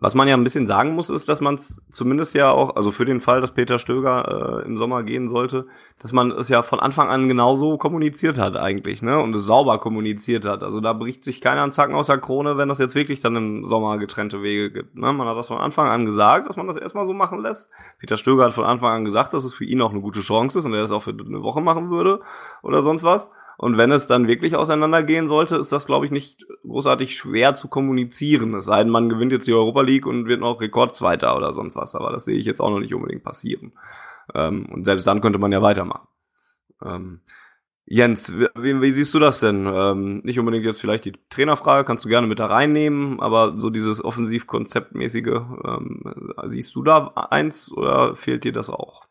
Was man ja ein bisschen sagen muss, ist, dass man es zumindest ja auch, also für den Fall, dass Peter Stöger äh, im Sommer gehen sollte, dass man es ja von Anfang an genauso kommuniziert hat eigentlich, ne? Und es sauber kommuniziert hat. Also da bricht sich keiner an Zacken aus der Krone, wenn das jetzt wirklich dann im Sommer getrennte Wege gibt. Ne? Man hat das von Anfang an gesagt, dass man das erstmal so machen lässt. Peter Stöger hat von Anfang an gesagt, dass es für ihn auch eine gute Chance ist und er das auch für eine Woche machen würde oder sonst was. Und wenn es dann wirklich auseinandergehen sollte, ist das, glaube ich, nicht großartig schwer zu kommunizieren. Es sei denn, man gewinnt jetzt die Europa League und wird noch Rekordzweiter oder sonst was. Aber das sehe ich jetzt auch noch nicht unbedingt passieren. Ähm, und selbst dann könnte man ja weitermachen. Ähm, Jens, wie, wie, siehst du das denn? Ähm, nicht unbedingt jetzt vielleicht die Trainerfrage, kannst du gerne mit da reinnehmen, aber so dieses offensiv-konzeptmäßige, ähm, siehst du da eins oder fehlt dir das auch?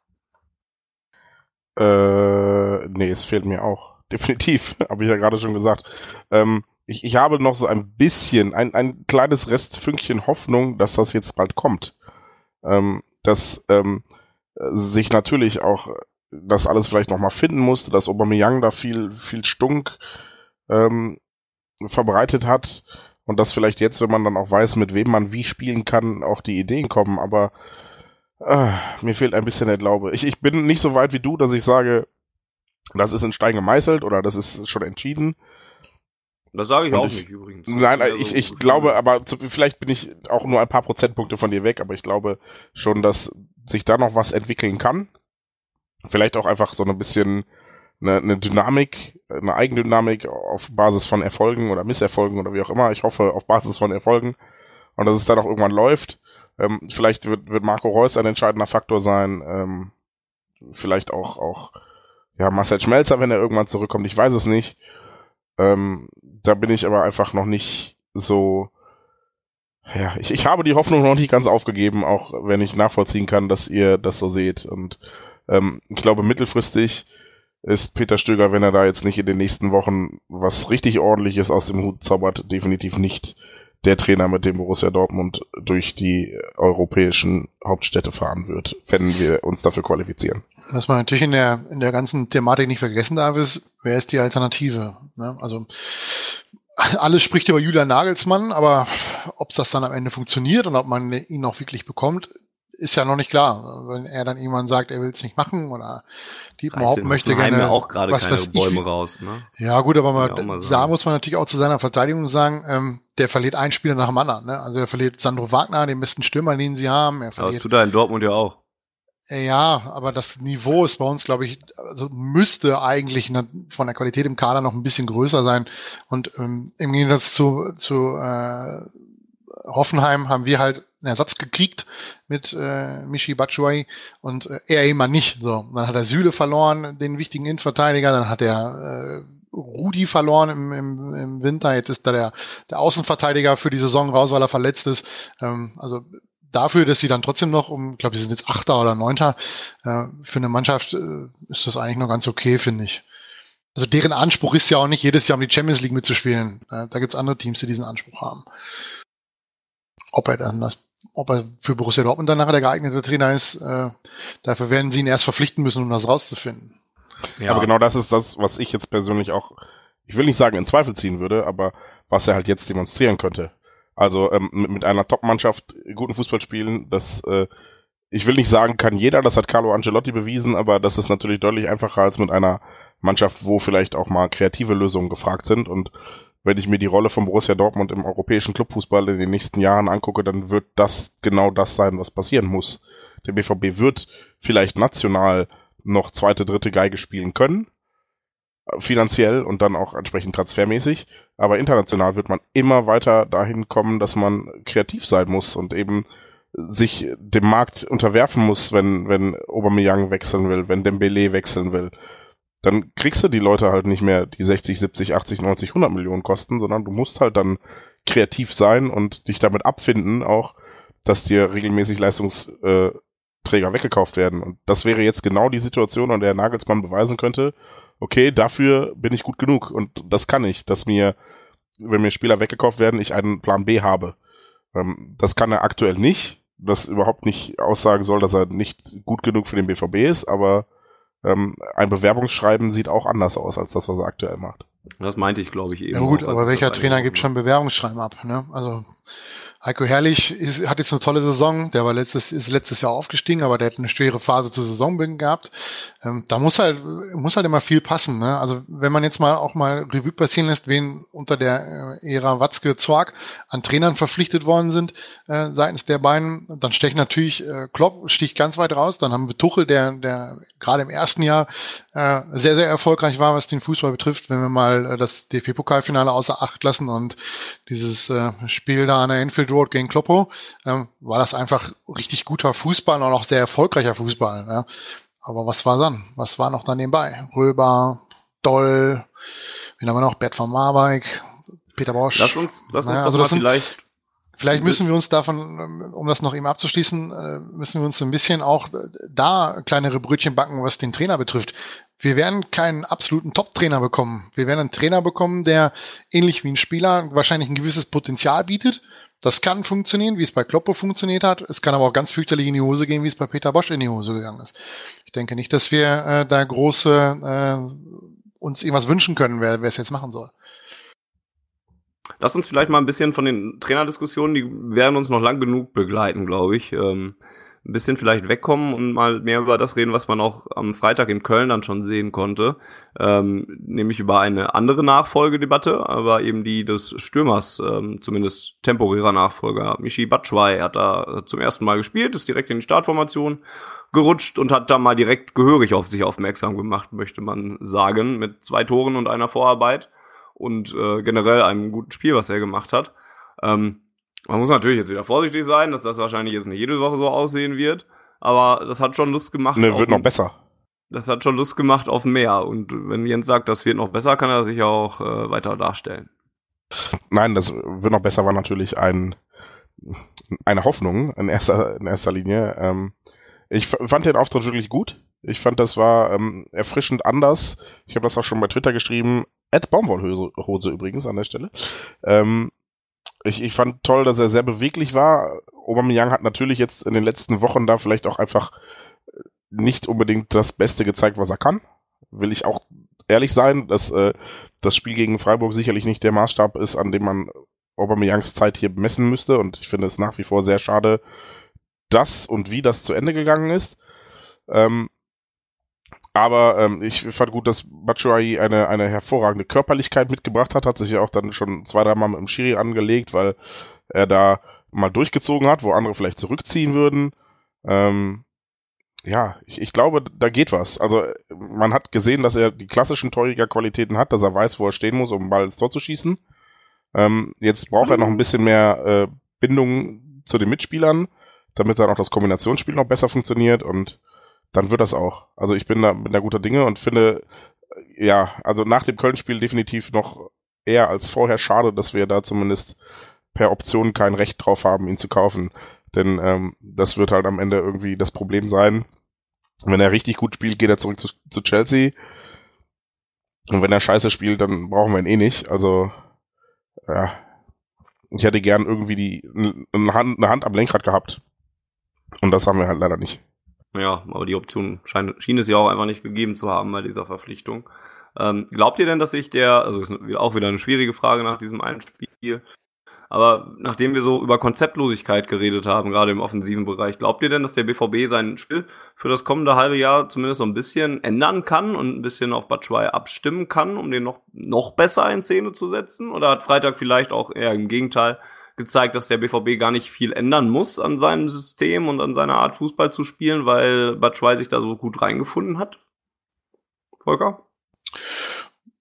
Äh, nee, es fehlt mir auch *laughs* definitiv, habe ich ja gerade schon gesagt. Ähm, ich, ich habe noch so ein bisschen, ein, ein kleines Restfünkchen Hoffnung, dass das jetzt bald kommt. Ähm, dass ähm, sich natürlich auch das alles vielleicht nochmal finden musste, dass Aubameyang da viel, viel Stunk ähm, verbreitet hat und dass vielleicht jetzt, wenn man dann auch weiß, mit wem man wie spielen kann, auch die Ideen kommen, aber äh, mir fehlt ein bisschen der Glaube. Ich, ich bin nicht so weit wie du, dass ich sage, das ist in Stein gemeißelt oder das ist schon entschieden. Das sage ich und auch ich, nicht übrigens. Nein, ich, ich glaube, aber zu, vielleicht bin ich auch nur ein paar Prozentpunkte von dir weg, aber ich glaube schon, dass sich da noch was entwickeln kann. Vielleicht auch einfach so ein bisschen eine, eine Dynamik, eine Eigendynamik auf Basis von Erfolgen oder Misserfolgen oder wie auch immer. Ich hoffe auf Basis von Erfolgen und dass es dann auch irgendwann läuft. Ähm, vielleicht wird, wird Marco Reus ein entscheidender Faktor sein. Ähm, vielleicht auch, auch ja, Marcel Schmelzer, wenn er irgendwann zurückkommt, ich weiß es nicht. Ähm, da bin ich aber einfach noch nicht so. Ja, ich, ich habe die Hoffnung noch nicht ganz aufgegeben, auch wenn ich nachvollziehen kann, dass ihr das so seht. Und ähm, ich glaube, mittelfristig ist Peter Stöger, wenn er da jetzt nicht in den nächsten Wochen was richtig ordentliches aus dem Hut zaubert, definitiv nicht der Trainer, mit dem Borussia Dortmund durch die europäischen Hauptstädte fahren wird, wenn wir uns dafür qualifizieren. Was man natürlich in der, in der ganzen Thematik nicht vergessen darf, ist, wer ist die Alternative? Ne? Also alles spricht über Julian Nagelsmann, aber ob das dann am Ende funktioniert und ob man ihn auch wirklich bekommt, ist ja noch nicht klar. Wenn er dann irgendwann sagt, er will es nicht machen oder Dietmar Reißt Haupt in möchte gerne ja auch gerade was keine ich, Bäume wie- raus. Ne? Ja, gut, aber man, ich da muss man natürlich auch zu seiner Verteidigung sagen, ähm, der verliert einen Spieler nach dem anderen. Ne? Also er verliert Sandro Wagner, den besten Stürmer, den sie haben. Er Aber das verliert, tut er in Dortmund ja auch. ja, aber das Niveau ist bei uns, glaube ich, also müsste eigentlich von der Qualität im Kader noch ein bisschen größer sein. Und ähm, im Gegensatz zu, zu äh, Hoffenheim haben wir halt einen Ersatz gekriegt mit äh, Michi Batshuayi und äh, er mal nicht. So, dann hat er Süle verloren, den wichtigen Innenverteidiger, dann hat er äh, Rudi verloren im, im, im Winter, jetzt ist da der, der Außenverteidiger für die Saison raus, weil er verletzt ist. Ähm, also dafür, dass sie dann trotzdem noch um, ich glaube, sie sind jetzt Achter oder Neunter, äh, für eine Mannschaft äh, ist das eigentlich noch ganz okay, finde ich. Also deren Anspruch ist ja auch nicht, jedes Jahr um die Champions League mitzuspielen. Äh, da gibt's andere Teams, die diesen Anspruch haben. Ob er dann das, ob er für Borussia Dortmund dann nachher der geeignete Trainer ist, äh, dafür werden sie ihn erst verpflichten müssen, um das rauszufinden. Ja, Aber genau das ist das, was ich jetzt persönlich auch, ich will nicht sagen in Zweifel ziehen würde, aber was er halt jetzt demonstrieren könnte. Also ähm, mit, einer Top-Mannschaft guten Fußball spielen, das, äh, ich will nicht sagen, kann jeder, das hat Carlo Ancelotti bewiesen, aber das ist natürlich deutlich einfacher als mit einer Mannschaft, wo vielleicht auch mal kreative Lösungen gefragt sind. Und wenn ich mir die Rolle von Borussia Dortmund im europäischen Clubfußball in den nächsten Jahren angucke, dann wird das genau das sein, was passieren muss. Der BVB wird vielleicht national noch zweite, dritte Geige spielen können, äh, finanziell und dann auch entsprechend transfermäßig, aber international wird man immer weiter dahin kommen, dass man kreativ sein muss und eben sich dem Markt unterwerfen muss, wenn, wenn Aubameyang wechseln will, wenn Dembele wechseln will. Dann kriegst du die Leute halt nicht mehr, die 60, 70, 80, 90, 100 Millionen kosten, sondern du musst halt dann kreativ sein und dich damit abfinden, auch, dass dir regelmäßig Leistungsträger weggekauft werden. Und das wäre jetzt genau die Situation, an der Nagelsmann beweisen könnte, okay, dafür bin ich gut genug und das kann ich, dass mir, wenn mir Spieler weggekauft werden, ich einen Plan B habe. Ähm, das kann er aktuell nicht, das überhaupt nicht aussagen soll, dass er nicht gut genug für den BVB ist, aber ähm, ein Bewerbungsschreiben sieht auch anders aus als das, was er aktuell macht. das meinte ich, glaube ich, eben. Ja gut, auch, aber welcher Trainer gibt schon Bewerbungsschreiben ab? Ne? Also Heiko Herrlich ist, hat jetzt eine tolle Saison. Der war letztes, ist letztes Jahr aufgestiegen, aber der hat eine schwere Phase zu Saisonbeginn gehabt. Ähm, da muss halt, muss halt immer viel passen. Ne? Also wenn man jetzt mal auch mal Revue passieren lässt, wen unter der äh, Ära Watzke Zorg an Trainern verpflichtet worden sind äh, seitens der beiden, dann stecht natürlich äh, Klopp sticht ganz weit raus. Dann haben wir Tuchel, der, der gerade im ersten Jahr äh, sehr, sehr erfolgreich war, was den Fußball betrifft, wenn wir mal äh, das DFB-Pokalfinale außer Acht lassen und dieses äh, Spiel da an der Enfield Road gegen Kloppo, ähm, war das einfach richtig guter Fußball und auch sehr erfolgreicher Fußball. Ja. Aber was war dann? Was war noch dann nebenbei? Röber, Doll, wen haben wir noch? Bert von Marwijk, Peter Bosch. Lass uns, lass uns Naja, also das sind- vielleicht. Vielleicht müssen wir uns davon, ähm, um das noch eben abzuschließen, äh, müssen wir uns ein bisschen auch äh, da kleinere Brötchen backen, was den Trainer betrifft. Wir werden keinen absoluten Top-Trainer bekommen. Wir werden einen Trainer bekommen, der ähnlich wie ein Spieler wahrscheinlich ein gewisses Potenzial bietet. Das kann funktionieren, wie es bei Kloppe funktioniert hat. Es kann aber auch ganz fürchterlich in die Hose gehen, wie es bei Peter Bosch in die Hose gegangen ist. Ich denke nicht, dass wir äh, da große äh, uns irgendwas wünschen können, wer, wer es jetzt machen soll. Lass uns vielleicht mal ein bisschen von den Trainerdiskussionen, die werden uns noch lang genug begleiten, glaube ich. Ähm, ein bisschen vielleicht wegkommen und mal mehr über das reden, was man auch am Freitag in Köln dann schon sehen konnte. Ähm, nämlich über eine andere Nachfolgedebatte, aber eben die des Stürmers, ähm, zumindest temporärer Nachfolger. Michi Batschwei hat da zum ersten Mal gespielt, ist direkt in die Startformation gerutscht und hat da mal direkt gehörig auf sich aufmerksam gemacht, möchte man sagen, mit zwei Toren und einer Vorarbeit und äh, generell einem guten Spiel, was er gemacht hat. Ähm, man muss natürlich jetzt wieder vorsichtig sein, dass das wahrscheinlich jetzt nicht jede Woche so aussehen wird, aber das hat schon Lust gemacht. Ne, wird noch besser. Das hat schon Lust gemacht auf mehr und wenn Jens sagt, das wird noch besser, kann er sich auch äh, weiter darstellen. Nein, das wird noch besser war natürlich ein, eine Hoffnung in erster, in erster Linie. Ähm, ich fand den Auftritt wirklich gut. Ich fand, das war ähm, erfrischend anders. Ich habe das auch schon bei Twitter geschrieben. Ed Baumwollhose Hose übrigens an der Stelle. Ähm, ich, ich fand toll, dass er sehr beweglich war. Aubameyang hat natürlich jetzt in den letzten Wochen da vielleicht auch einfach nicht unbedingt das Beste gezeigt, was er kann. Will ich auch ehrlich sein, dass äh, das Spiel gegen Freiburg sicherlich nicht der Maßstab ist, an dem man Aubameyangs Zeit hier messen müsste. Und ich finde es nach wie vor sehr schade, das und wie das zu Ende gegangen ist. Ähm, aber ähm, ich fand gut, dass Batshuayi eine, eine hervorragende Körperlichkeit mitgebracht hat, hat sich ja auch dann schon zwei, dreimal mit dem Schiri angelegt, weil er da mal durchgezogen hat, wo andere vielleicht zurückziehen würden. Ähm, ja, ich, ich glaube, da geht was. Also man hat gesehen, dass er die klassischen Torjägerqualitäten hat, dass er weiß, wo er stehen muss, um den Ball ins Tor zu schießen. Ähm, jetzt braucht er noch ein bisschen mehr äh, Bindung zu den Mitspielern, damit dann auch das Kombinationsspiel noch besser funktioniert und dann wird das auch. Also ich bin da, bin da guter Dinge und finde, ja, also nach dem Köln-Spiel definitiv noch eher als vorher schade, dass wir da zumindest per Option kein Recht drauf haben, ihn zu kaufen. Denn ähm, das wird halt am Ende irgendwie das Problem sein. Wenn er richtig gut spielt, geht er zurück zu, zu Chelsea. Und wenn er scheiße spielt, dann brauchen wir ihn eh nicht. Also, ja, ich hätte gern irgendwie die, eine Hand, eine Hand am Lenkrad gehabt. Und das haben wir halt leider nicht. Ja, aber die Option schein, schien es ja auch einfach nicht gegeben zu haben bei dieser Verpflichtung. Ähm, glaubt ihr denn, dass sich der, also ist auch wieder eine schwierige Frage nach diesem einen Spiel, aber nachdem wir so über Konzeptlosigkeit geredet haben, gerade im offensiven Bereich, glaubt ihr denn, dass der BVB sein Spiel für das kommende halbe Jahr zumindest so ein bisschen ändern kann und ein bisschen auf Batshuayi abstimmen kann, um den noch, noch besser in Szene zu setzen? Oder hat Freitag vielleicht auch eher im Gegenteil gezeigt, dass der BVB gar nicht viel ändern muss an seinem System und an seiner Art Fußball zu spielen, weil Batshuayi sich da so gut reingefunden hat? Volker?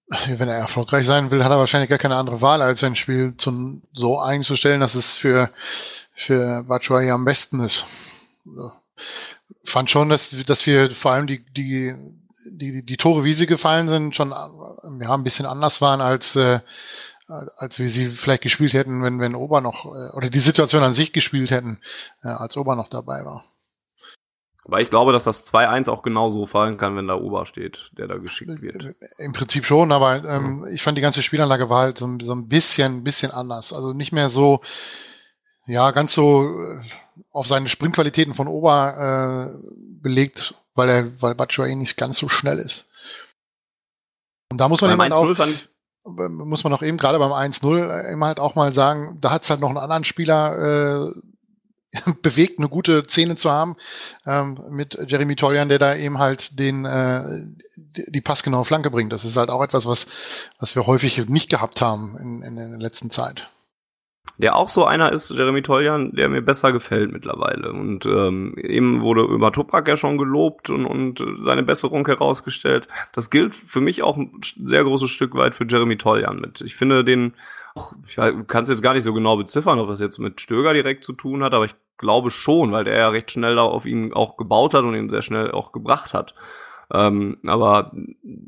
Wenn er erfolgreich sein will, hat er wahrscheinlich gar keine andere Wahl, als sein Spiel zum, so einzustellen, dass es für, für Batshuayi am besten ist. Fand schon, dass, dass wir vor allem die, die, die, die Tore, wie sie gefallen sind, schon ja, ein bisschen anders waren als, äh, als wir sie vielleicht gespielt hätten, wenn, wenn Ober noch, äh, oder die Situation an sich gespielt hätten, äh, als Ober noch dabei war. Aber ich glaube, dass das 2-1 auch genauso fallen kann, wenn da Ober steht, der da geschickt wird. Äh, Im Prinzip schon, aber ähm, mhm. ich fand die ganze Spielanlage war halt so, so ein bisschen, bisschen anders. Also nicht mehr so, ja, ganz so auf seine Sprintqualitäten von Ober äh, belegt, weil er, weil Batshuayi nicht ganz so schnell ist. Und da muss man eben auch, muss man auch eben gerade beim 1-0 immer halt auch mal sagen, da hat es halt noch einen anderen Spieler äh, *laughs* bewegt, eine gute Szene zu haben ähm, mit Jeremy Toljan, der da eben halt den äh, die passgenaue Flanke bringt. Das ist halt auch etwas, was was wir häufig nicht gehabt haben in, in der letzten Zeit. Der auch so einer ist, Jeremy Toljan, der mir besser gefällt mittlerweile. Und ähm, eben wurde über Toprak ja schon gelobt und, und seine Besserung herausgestellt. Das gilt für mich auch ein sehr großes Stück weit für Jeremy Toljan mit. Ich finde den ich kann es jetzt gar nicht so genau beziffern, ob das jetzt mit Stöger direkt zu tun hat, aber ich glaube schon, weil der ja recht schnell da auf ihn auch gebaut hat und ihn sehr schnell auch gebracht hat. Ähm, aber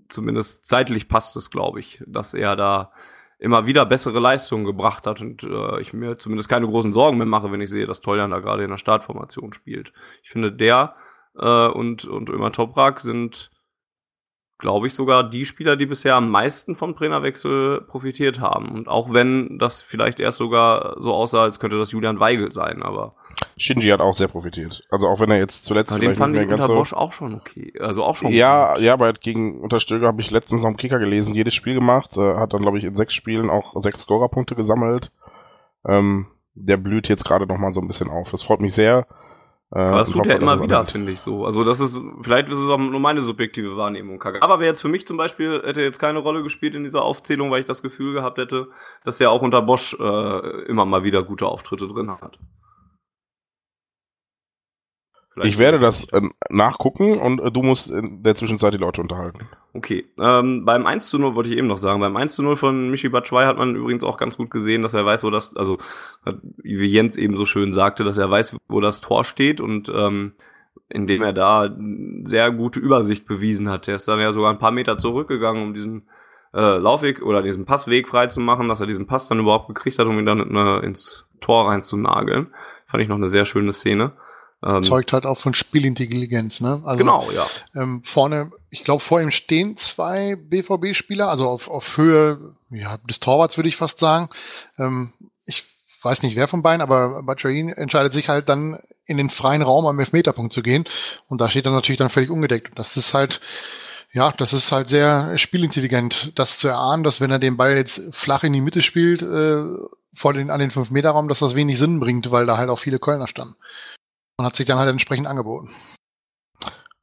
zumindest zeitlich passt es, glaube ich, dass er da immer wieder bessere Leistungen gebracht hat und äh, ich mir zumindest keine großen Sorgen mehr mache, wenn ich sehe, dass Toljan da gerade in der Startformation spielt. Ich finde, der äh, und, und Ömer Toprak sind glaube ich, sogar die Spieler, die bisher am meisten vom Trainerwechsel profitiert haben. Und auch wenn das vielleicht erst sogar so aussah, als könnte das Julian Weigel sein, aber. Shinji hat auch sehr profitiert. Also auch wenn er jetzt zuletzt aber den fand ich unter Bosch auch schon okay. Also auch schon Ja, gut. ja, aber gegen Unterstöger habe ich letztens noch im Kicker gelesen, jedes Spiel gemacht, äh, hat dann, glaube ich, in sechs Spielen auch sechs Scorerpunkte gesammelt. Ähm, der blüht jetzt gerade noch mal so ein bisschen auf. Das freut mich sehr. Äh, aber das tut er immer wieder, finde ich so. Also das ist, vielleicht ist es auch nur meine subjektive Wahrnehmung. Aber wer jetzt für mich zum Beispiel hätte jetzt keine Rolle gespielt in dieser Aufzählung, weil ich das Gefühl gehabt hätte, dass er auch unter Bosch äh, immer mal wieder gute Auftritte drin hat. Vielleicht ich werde das äh, nachgucken und äh, du musst in der Zwischenzeit die Leute unterhalten. Okay. Ähm, beim 1 zu 0 wollte ich eben noch sagen. Beim 1 zu 0 von Michi Batschwei hat man übrigens auch ganz gut gesehen, dass er weiß, wo das, also wie Jens eben so schön sagte, dass er weiß, wo das Tor steht und ähm, indem er da sehr gute Übersicht bewiesen hat. Er ist dann ja sogar ein paar Meter zurückgegangen, um diesen äh, Laufweg oder diesen Passweg frei zu machen, dass er diesen Pass dann überhaupt gekriegt hat, um ihn dann äh, ins Tor reinzunageln. Fand ich noch eine sehr schöne Szene. Ähm, Zeugt halt auch von Spielintelligenz, ne? Also, genau, ja. Ähm, vorne, ich glaube, vor ihm stehen zwei BVB-Spieler, also auf, auf Höhe ja, des Torwarts würde ich fast sagen. Ähm, ich weiß nicht, wer von beiden, aber Batshuayi entscheidet sich halt dann in den freien Raum am Elfmeterpunkt zu gehen und da steht er natürlich dann völlig ungedeckt. Und das ist halt, ja, das ist halt sehr spielintelligent, das zu erahnen, dass wenn er den Ball jetzt flach in die Mitte spielt, äh, vor den, an den 5-Meter-Raum, dass das wenig Sinn bringt, weil da halt auch viele Kölner standen. Und hat sich dann halt entsprechend angeboten.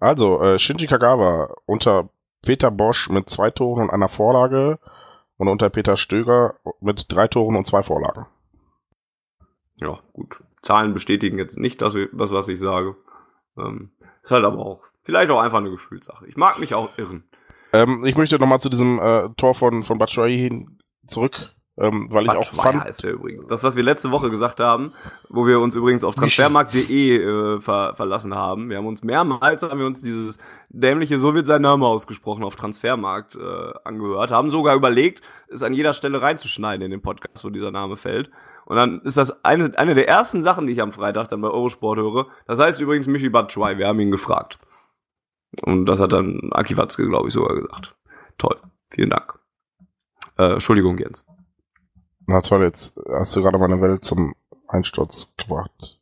Also, äh, Shinji Kagawa unter Peter Bosch mit zwei Toren und einer Vorlage und unter Peter Stöger mit drei Toren und zwei Vorlagen. Ja, gut. Zahlen bestätigen jetzt nicht das, das was ich sage. Ähm, ist halt aber auch, vielleicht auch einfach eine Gefühlssache. Ich mag mich auch irren. Ähm, ich möchte nochmal zu diesem äh, Tor von, von Batshuayi hin zurück, ähm, weil ich auch fand, heißt der übrigens. Das, was wir letzte Woche gesagt haben, wo wir uns übrigens auf transfermarkt.de äh, ver verlassen haben. Wir haben uns mehrmals, haben wir uns dieses dämliche, so wird sein Name ausgesprochen, auf Transfermarkt äh, angehört, haben sogar überlegt, es an jeder Stelle reinzuschneiden in den Podcast, wo dieser Name fällt. Und dann ist das eine, eine der ersten Sachen, die ich am Freitag dann bei Eurosport höre. Das heißt übrigens Michi Batschwei, wir haben ihn gefragt. Und das hat dann Aki Watzke, glaube ich, sogar gesagt. Toll. Vielen Dank. Äh, Entschuldigung, Jens. Na toll, jetzt hast du gerade meine Welt zum Einsturz gebracht.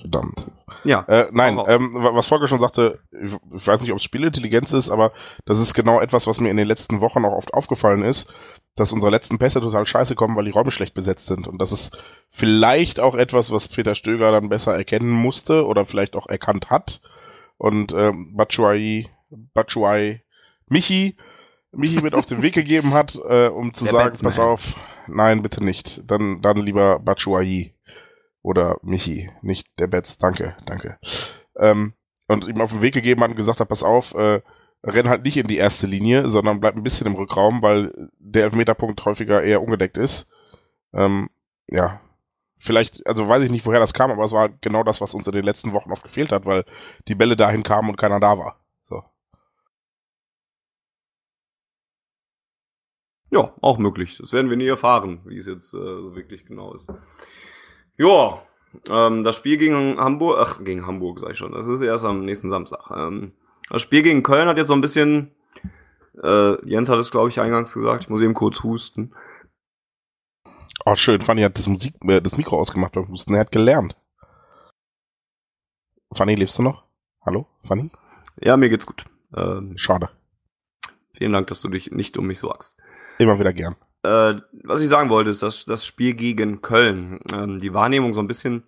Verdammt. Ja. Äh, nein, ähm, wa- was Volker schon sagte, ich ich weiß nicht, ob es Spielintelligenz ist, aber das ist genau etwas, was mir in den letzten Wochen auch oft aufgefallen ist, dass unsere letzten Pässe total scheiße kommen, weil die Räume schlecht besetzt sind. Und das ist vielleicht auch etwas, was Peter Stöger dann besser erkennen musste oder vielleicht auch erkannt hat. Und ähm, Batshuayi, Batshuayi, Michi, Michi mit auf den Weg gegeben hat, äh, um zu Der sagen, Batsman. pass auf, nein, bitte nicht. Dann, dann lieber Batshuayi oder Michi, nicht der Betz, danke, danke. Ähm, und ihm auf den Weg gegeben hat und gesagt hat, pass auf, äh, renn halt nicht in die erste Linie, sondern bleib ein bisschen im Rückraum, weil der Elfmeterpunkt häufiger eher ungedeckt ist. Ähm, ja, vielleicht, also weiß ich nicht, woher das kam, aber es war halt genau das, was uns in den letzten Wochen oft gefehlt hat, weil die Bälle dahin kamen und keiner da war. So. Ja, auch möglich. Das werden wir nie erfahren, wie es jetzt äh, so wirklich genau ist. Ja, ähm, das Spiel gegen Hamburg, ach, gegen Hamburg sag ich schon, das ist erst am nächsten Samstag. Ähm, das Spiel gegen Köln hat jetzt so ein bisschen, äh, Jens hat es, glaube ich, eingangs gesagt, ich muss eben kurz husten. Oh, schön, Fanny hat das Musik, äh, das Mikro ausgemacht beim Husten, er hat gelernt. Fanny, lebst du noch? Hallo, Fanny? Ja, mir geht's gut. Ähm, Schade. vielen Dank, dass du dich nicht um mich sorgst. Immer wieder gern. Äh, was ich sagen wollte, ist, dass das Spiel gegen Köln ähm, die Wahrnehmung so ein bisschen,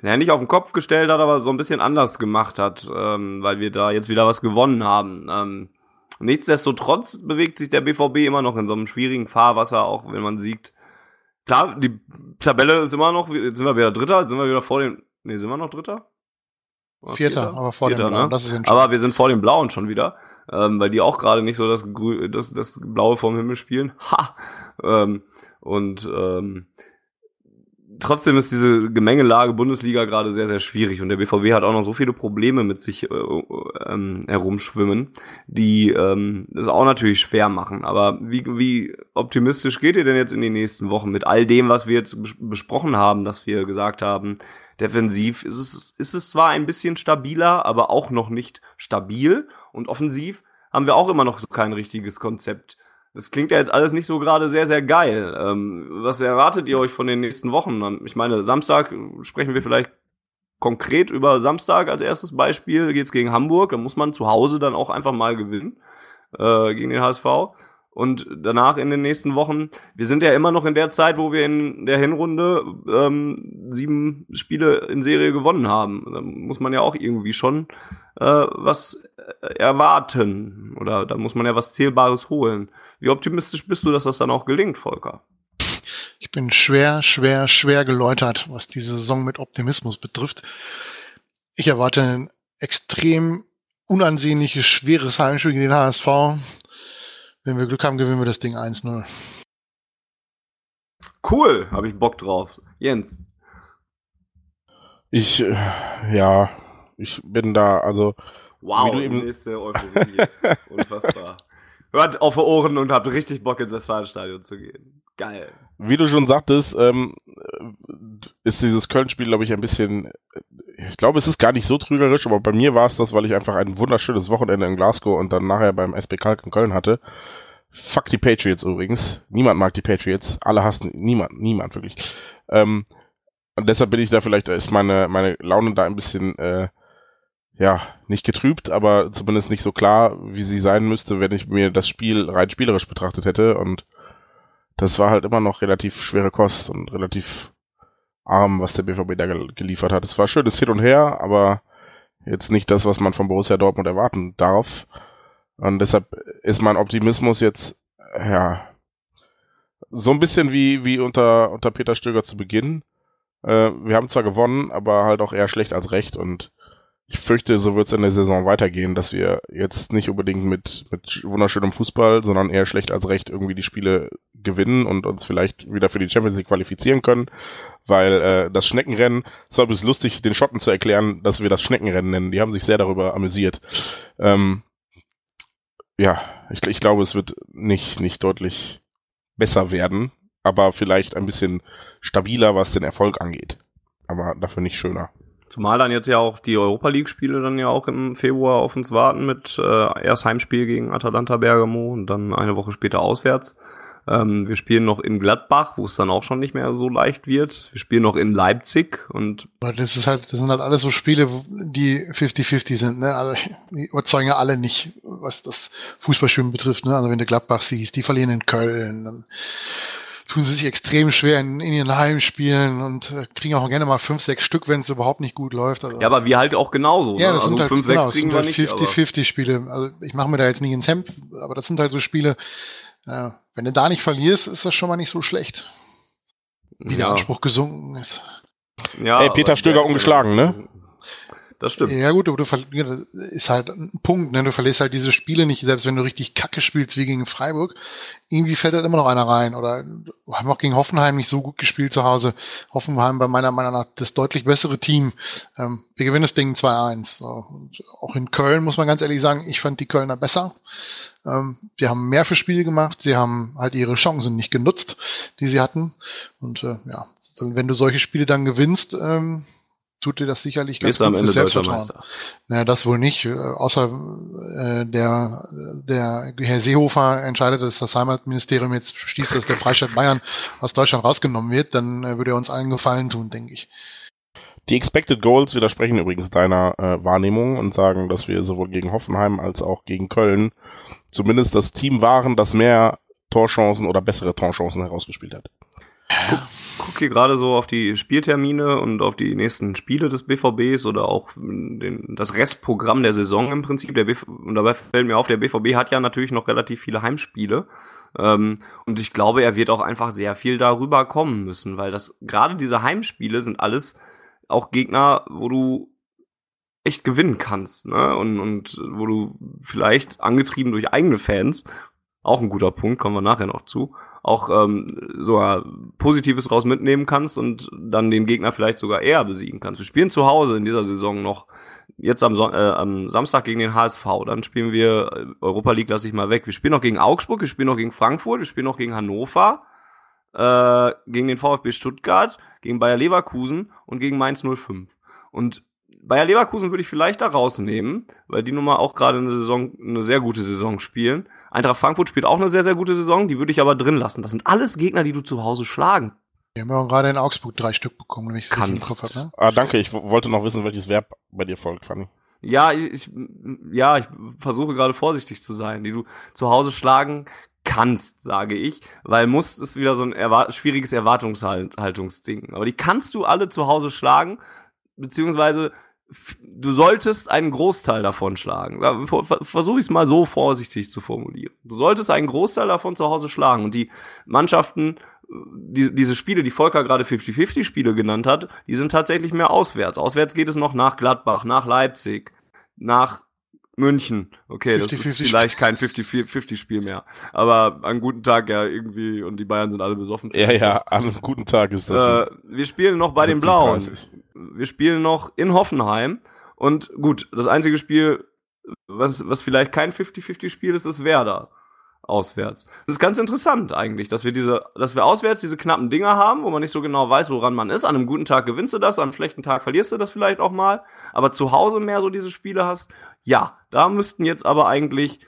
naja, nicht auf den Kopf gestellt hat, aber so ein bisschen anders gemacht hat, ähm, weil wir da jetzt wieder was gewonnen haben. Ähm, nichtsdestotrotz bewegt sich der BVB immer noch in so einem schwierigen Fahrwasser, auch wenn man siegt. Klar, die Tabelle ist immer noch, jetzt sind wir wieder Dritter, jetzt sind wir wieder vor dem, nee, sind wir noch Dritter? Oder Vierter, aber vor Vierter, dem Blauen, ne? das ist. Aber wir sind vor den Blauen schon wieder, ähm, weil die auch gerade nicht so das, Grü das, das Blaue vom Himmel spielen. Ha! Ähm, und ähm, trotzdem ist diese Gemengelage Bundesliga gerade sehr, sehr schwierig und der BVB hat auch noch so viele Probleme mit sich äh, ähm, herumschwimmen, die ähm, das auch natürlich schwer machen. Aber wie, wie optimistisch geht ihr denn jetzt in die nächsten Wochen mit all dem, was wir jetzt bes besprochen haben, dass wir gesagt haben, defensiv ist es, ist es zwar ein bisschen stabiler, aber auch noch nicht stabil und offensiv haben wir auch immer noch so kein richtiges Konzept. Das klingt ja jetzt alles nicht so gerade sehr, sehr geil. Ähm, was erwartet ihr euch von den nächsten Wochen? Ich meine, Samstag sprechen wir vielleicht konkret über Samstag als erstes Beispiel. Geht's gegen Hamburg, da muss man zu Hause dann auch einfach mal gewinnen äh, gegen den HSV. Und danach in den nächsten Wochen, wir sind ja immer noch in der Zeit, wo wir in der Hinrunde ähm, sieben Spiele in Serie gewonnen haben. Da muss man ja auch irgendwie schon äh, was erwarten. Oder da muss man ja was Zählbares holen. Wie optimistisch bist du, dass das dann auch gelingt, Volker? Ich bin schwer, schwer, schwer geläutert, was diese Saison mit Optimismus betrifft. Ich erwarte ein extrem unansehnliches, schweres Heimspiel gegen den HSV. Wenn wir Glück haben, gewinnen wir das Ding 1-0. Cool, habe ich Bock drauf. Jens. Ich, äh, ja, ich bin da, also, Wow, Wie du eben- nächste Euphorie. *laughs* Unfassbar. Hört auf die Ohren und habt richtig Bock ins Westfalenstadion zu gehen. Geil. wie du schon sagtest, ähm, ist dieses Köln-Spiel, glaube ich, ein bisschen, ich glaube, es ist gar nicht so trügerisch, aber bei mir war es das, weil ich einfach ein wunderschönes Wochenende in Glasgow und dann nachher beim SB Kalk in Köln hatte. Fuck die Patriots übrigens. Niemand mag die Patriots. Alle hassen, niemand, niemand wirklich. Ähm, und deshalb bin ich da vielleicht, ist meine, meine Laune da ein bisschen, äh, ja, nicht getrübt, aber zumindest nicht so klar, wie sie sein müsste, wenn ich mir das Spiel rein spielerisch betrachtet hätte. Und das war halt immer noch relativ schwere Kost und relativ arm, was der BVB da gel geliefert hat. Es war schönes Hin und Her, aber jetzt nicht das, was man von Borussia Dortmund erwarten darf. Und deshalb ist mein Optimismus jetzt, ja, so ein bisschen wie, wie unter, unter Peter Stöger zu Beginn. Äh, wir haben zwar gewonnen, aber halt auch eher schlecht als recht und ich fürchte, so wird es in der Saison weitergehen, dass wir jetzt nicht unbedingt mit, mit wunderschönem Fußball, sondern eher schlecht als recht irgendwie die Spiele gewinnen und uns vielleicht wieder für die Champions League qualifizieren können, weil äh, das Schneckenrennen, es war bis lustig, den Schotten zu erklären, dass wir das Schneckenrennen nennen. Die haben sich sehr darüber amüsiert. Ähm, ja, ich, ich glaube, es wird nicht, nicht deutlich besser werden, aber vielleicht ein bisschen stabiler, was den Erfolg angeht. Aber dafür nicht schöner. Zumal dann jetzt ja auch die Europa League-Spiele dann ja auch im Februar auf uns warten mit äh, erst Heimspiel gegen Atalanta Bergamo und dann eine Woche später auswärts. Ähm, wir spielen noch in Gladbach, wo es dann auch schon nicht mehr so leicht wird. Wir spielen noch in Leipzig und. Das ist halt, das sind halt alles so Spiele, die 50-50 sind, ne? Also, die überzeugen ja alle nicht, was das Fußballspielen betrifft, ne? Also wenn du Gladbach siehst, die verlieren in Köln, dann tun sie sich extrem schwer in, in ihren Heimspielen und äh, kriegen auch gerne mal fünf, sechs Stück, wenn es überhaupt nicht gut läuft. Also, ja, aber wir halt auch genauso. Ja, ne? das ne? sind also halt, fünf, genau, sechs kriegen wir nicht. 50-50 Spiele. Also ich mache mir da jetzt nicht ins Hemd, aber das sind halt so Spiele, äh, wenn du da nicht verlierst, ist das schon mal nicht so schlecht. Wie ja. der Anspruch gesunken ist. Ja, Ey, Peter Stöger ungeschlagen, ne? Das stimmt. Ja gut, aber du ist halt ein Punkt, ne? Du verlierst halt diese Spiele nicht, selbst wenn du richtig Kacke spielst wie gegen Freiburg. Irgendwie fällt halt immer noch einer rein. Oder haben auch gegen Hoffenheim nicht so gut gespielt zu Hause. Hoffenheim bei meiner Meinung nach das deutlich bessere Team. Ähm, wir gewinnen das Ding 2-1. So. auch in Köln muss man ganz ehrlich sagen, ich fand die Kölner besser. Ähm, die haben mehr für Spiele gemacht. Sie haben halt ihre Chancen nicht genutzt, die sie hatten. Und äh, ja, wenn du solche Spiele dann gewinnst, ähm, tut dir das sicherlich ganz Ist gut am Ende deutscher Meister. Naja, das wohl nicht. Äh, außer äh, der, der Herr Seehofer entscheidet, dass das Heimatministerium jetzt schließt, dass der Freistaat *laughs* Bayern aus Deutschland rausgenommen wird, dann äh, würde er uns allen Gefallen tun, denke ich. Die Expected Goals widersprechen übrigens deiner äh, Wahrnehmung und sagen, dass wir sowohl gegen Hoffenheim als auch gegen Köln zumindest das Team waren, das mehr Torchancen oder bessere Torchancen herausgespielt hat. Guck, guck hier gerade so auf die Spieltermine und auf die nächsten Spiele des BVBs oder auch den, das Restprogramm der Saison im Prinzip. Der BV, und dabei fällt mir auf, der BVB hat ja natürlich noch relativ viele Heimspiele. Ähm, und ich glaube, er wird auch einfach sehr viel darüber kommen müssen, weil das gerade diese Heimspiele sind alles auch Gegner, wo du echt gewinnen kannst, ne? Und, und wo du vielleicht angetrieben durch eigene Fans, auch ein guter Punkt, kommen wir nachher noch zu, auch ähm, sogar Positives raus mitnehmen kannst und dann den Gegner vielleicht sogar eher besiegen kannst. Wir spielen zu Hause in dieser Saison noch jetzt am, Son äh, am Samstag gegen den HSV, dann spielen wir Europa League, lasse ich mal weg. Wir spielen noch gegen Augsburg, wir spielen noch gegen Frankfurt, wir spielen noch gegen Hannover, äh, gegen den VfB Stuttgart, gegen Bayer Leverkusen und gegen Mainz 05. Und Bayer Leverkusen würde ich vielleicht da rausnehmen, weil die nun mal auch gerade eine Saison, eine sehr gute Saison spielen. Eintracht Frankfurt spielt auch eine sehr, sehr gute Saison, die würde ich aber drin lassen. Das sind alles Gegner, die du zu Hause schlagen. Wir haben ja gerade in Augsburg drei Stück bekommen, wenn ich es im Kopf habe. Ne? Ah, danke, ich wollte noch wissen, welches Verb bei dir folgt, Fanny. Ja, ich, ja, ich versuche gerade vorsichtig zu sein, die du zu Hause schlagen kannst, sage ich, weil muss ist wieder so ein erwart schwieriges Erwartungshaltungsding. Aber die kannst du alle zu Hause schlagen, beziehungsweise du solltest einen Großteil davon schlagen. Versuche ich es mal so vorsichtig zu formulieren. Du solltest einen Großteil davon zu Hause schlagen. Und die Mannschaften, die, diese Spiele, die Volker gerade 50-50-Spiele genannt hat, die sind tatsächlich mehr auswärts. Auswärts geht es noch nach Gladbach, nach Leipzig, nach München. Okay, 50, das ist 50 vielleicht kein 50-50-Spiel mehr. Aber an guten Tag ja irgendwie und die Bayern sind alle besoffen. Ja, ja, an guten Tag ist das. Äh, wir spielen noch bei den Blauen. 30 wir spielen noch in Hoffenheim. Und gut, das einzige Spiel, was, was vielleicht kein 50-50-Spiel ist, ist Werder auswärts. Das ist ganz interessant eigentlich, dass wir diese, dass wir auswärts diese knappen Dinger haben, wo man nicht so genau weiß, woran man ist. An einem guten Tag gewinnst du das, an einem schlechten Tag verlierst du das vielleicht auch mal. Aber zu Hause mehr so diese Spiele hast, ja, da müssten jetzt aber eigentlich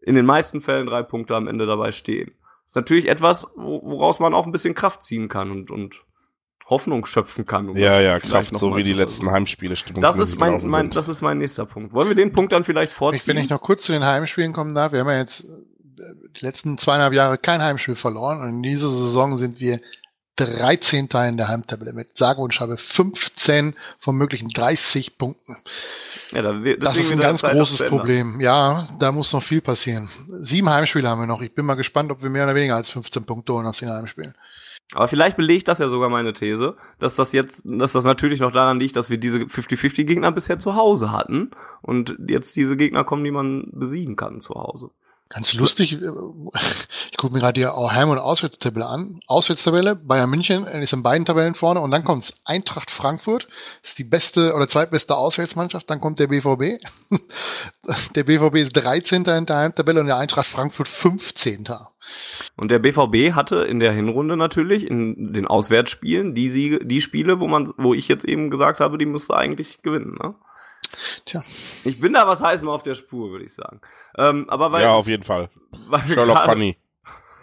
in den meisten Fällen drei Punkte am Ende dabei stehen. Das ist natürlich etwas, woraus man auch ein bisschen Kraft ziehen kann und, und Hoffnung schöpfen kann. Um ja, ja, Kraft, so wie die letzten. Heimspiele. Stimmung das ist mein, mein, das ist mein nächster Punkt. Wollen wir den Punkt dann vielleicht vorziehen? Wenn ich noch kurz zu den Heimspielen kommen darf, wir haben ja jetzt äh, die letzten zweieinhalb Jahre kein Heimspiel verloren und in dieser Saison sind wir 13. in der Heimtabelle mit sage und schreibe 15 von möglichen 30 Punkten. Ja, da, Das ist ein ganz großes. Problem. Ja, da muss noch viel passieren. Sieben Heimspiele haben wir noch. Ich bin mal gespannt, ob wir mehr oder weniger als 15 Punkte holen aus den Heimspielen. Aber vielleicht belegt das ja sogar meine These, dass das jetzt, dass das natürlich noch daran liegt, dass wir diese 50-50 Gegner bisher zu Hause hatten und jetzt diese Gegner kommen, die man besiegen kann zu Hause. Ganz lustig, äh, ich gucke mir gerade die Heim- und Auswärtstabelle an. Auswärtstabelle, Bayern München ist in beiden Tabellen vorne und dann kommt's Eintracht Frankfurt, ist die beste oder zweitbeste Auswärtsmannschaft, dann kommt der BVB. *laughs* Der BVB ist 13. in der Heimtabelle und der Eintracht Frankfurt 15. Und der BVB hatte in der Hinrunde natürlich in den Auswärtsspielen die Siege, die Spiele, wo man, wo ich jetzt eben gesagt habe, die müsste eigentlich gewinnen. Ne? Tja. Ich bin da was heiß mal auf der Spur, würde ich sagen. Ähm, aber weil, ja, auf jeden Fall. weil wir Sherlock gerade- Funny.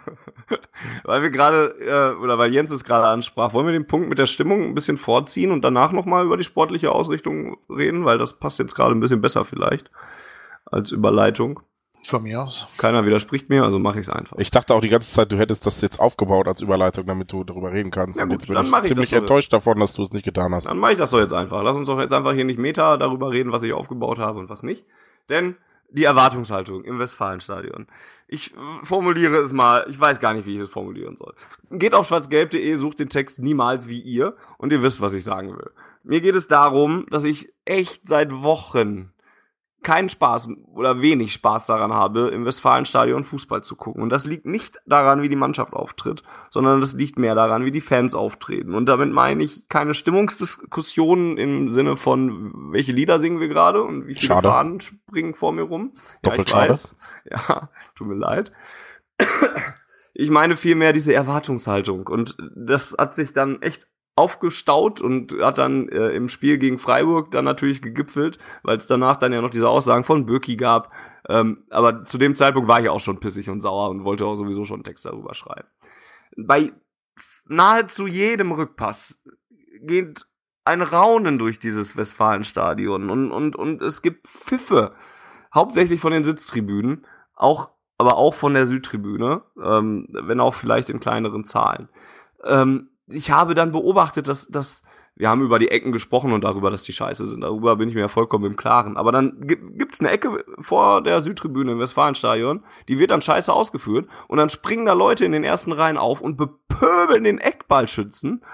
*laughs* weil wir gerade, äh, oder weil Jens es gerade ansprach, wollen wir den Punkt mit der Stimmung ein bisschen vorziehen und danach nochmal über die sportliche Ausrichtung reden, weil das passt jetzt gerade ein bisschen besser vielleicht als Überleitung. Von mir aus. Keiner widerspricht mir, also mache ich es einfach. Ich dachte auch die ganze Zeit, du hättest das jetzt aufgebaut als Überleitung, damit du darüber reden kannst. Ja Und gut, jetzt bin dann ich ich ziemlich das so. enttäuscht davon, dass du es nicht getan hast. Dann mache ich das doch jetzt einfach. Lass uns doch jetzt einfach hier nicht Meta darüber reden, was ich aufgebaut habe und was nicht. Denn die Erwartungshaltung im Westfalenstadion. Ich äh, formuliere es mal, ich weiß gar nicht, wie ich es formulieren soll. Geht auf schwarzgelb.de, sucht den Text niemals wie ihr und ihr wisst, was ich sagen will. Mir geht es darum, dass ich echt seit Wochen keinen Spaß oder wenig Spaß daran habe, im Westfalenstadion Fußball zu gucken. Und das liegt nicht daran, wie die Mannschaft auftritt, sondern das liegt mehr daran, wie die Fans auftreten. Und damit meine ich keine Stimmungsdiskussionen im Sinne von, welche Lieder singen wir gerade und wie viele Schade. Fahnen springen vor mir rum. Ja, ich schade. weiß. *laughs* Ja, tut mir leid. Ich meine vielmehr diese Erwartungshaltung. Und das hat sich dann echt aufgestaut und hat dann äh, im Spiel gegen Freiburg dann natürlich gegipfelt, weil es danach dann ja noch diese Aussagen von Böcki gab. Ähm, aber zu dem Zeitpunkt war ich auch schon pissig und sauer und wollte auch sowieso schon einen Text darüber schreiben. Bei nahezu jedem Rückpass geht ein Raunen durch dieses Westfalenstadion und, und, und es gibt Pfiffe, hauptsächlich von den Sitztribünen, auch, aber auch von der Südtribüne, ähm, wenn auch vielleicht in kleineren Zahlen. Ähm, ich habe dann beobachtet, dass, dass wir haben über die Ecken gesprochen und darüber, dass die scheiße sind. Darüber bin ich mir ja vollkommen im Klaren. Aber dann gi- gibt's eine Ecke vor der Südtribüne im Westfalenstadion, die wird dann scheiße ausgeführt und dann springen da Leute in den ersten Reihen auf und bepöbeln den Eckballschützen.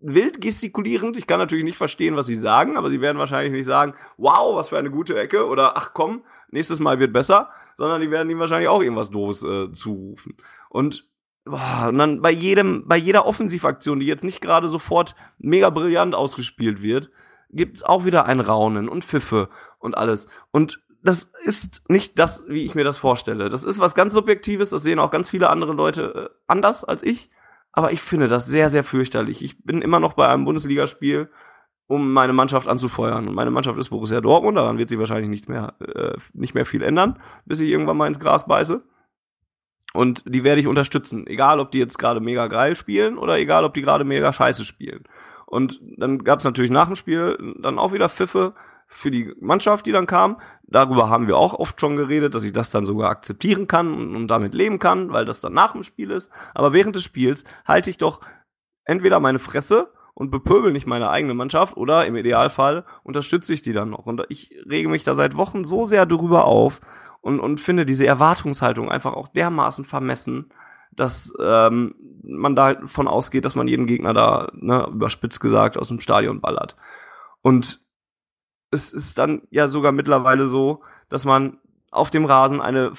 Wild gestikulierend. Ich kann natürlich nicht verstehen, was sie sagen, aber sie werden wahrscheinlich nicht sagen, wow, was für eine gute Ecke oder ach komm, nächstes Mal wird besser, sondern die werden ihm wahrscheinlich auch irgendwas Doofes äh, zurufen. Und Boah, und dann bei jedem, bei jeder Offensivaktion, die jetzt nicht gerade sofort mega brillant ausgespielt wird, gibt's auch wieder ein Raunen und Pfiffe und alles. Und das ist nicht das, wie ich mir das vorstelle. Das ist was ganz Subjektives, das sehen auch ganz viele andere Leute äh, anders als ich. Aber ich finde das sehr, sehr fürchterlich. Ich bin immer noch bei einem Bundesligaspiel, um meine Mannschaft anzufeuern. Und meine Mannschaft ist Borussia Dortmund, daran wird sich wahrscheinlich nicht mehr, äh, nicht mehr viel ändern, bis ich irgendwann mal ins Gras beiße. Und die werde ich unterstützen. Egal, ob die jetzt gerade mega geil spielen oder egal, ob die gerade mega scheiße spielen. Und dann gab es natürlich nach dem Spiel dann auch wieder Pfiffe für die Mannschaft, die dann kam. Darüber haben wir auch oft schon geredet, dass ich das dann sogar akzeptieren kann und, damit leben kann, weil das dann nach dem Spiel ist. Aber während des Spiels halte ich doch entweder meine Fresse und bepöbel nicht meine eigene Mannschaft oder im Idealfall unterstütze ich die dann noch. Und ich rege mich da seit Wochen so sehr drüber auf, und, und finde diese Erwartungshaltung einfach auch dermaßen vermessen, dass ähm, man da halt von ausgeht, dass man jeden Gegner da, ne, überspitzt gesagt, aus dem Stadion ballert. Und es ist dann ja sogar mittlerweile so, dass man auf dem Rasen eine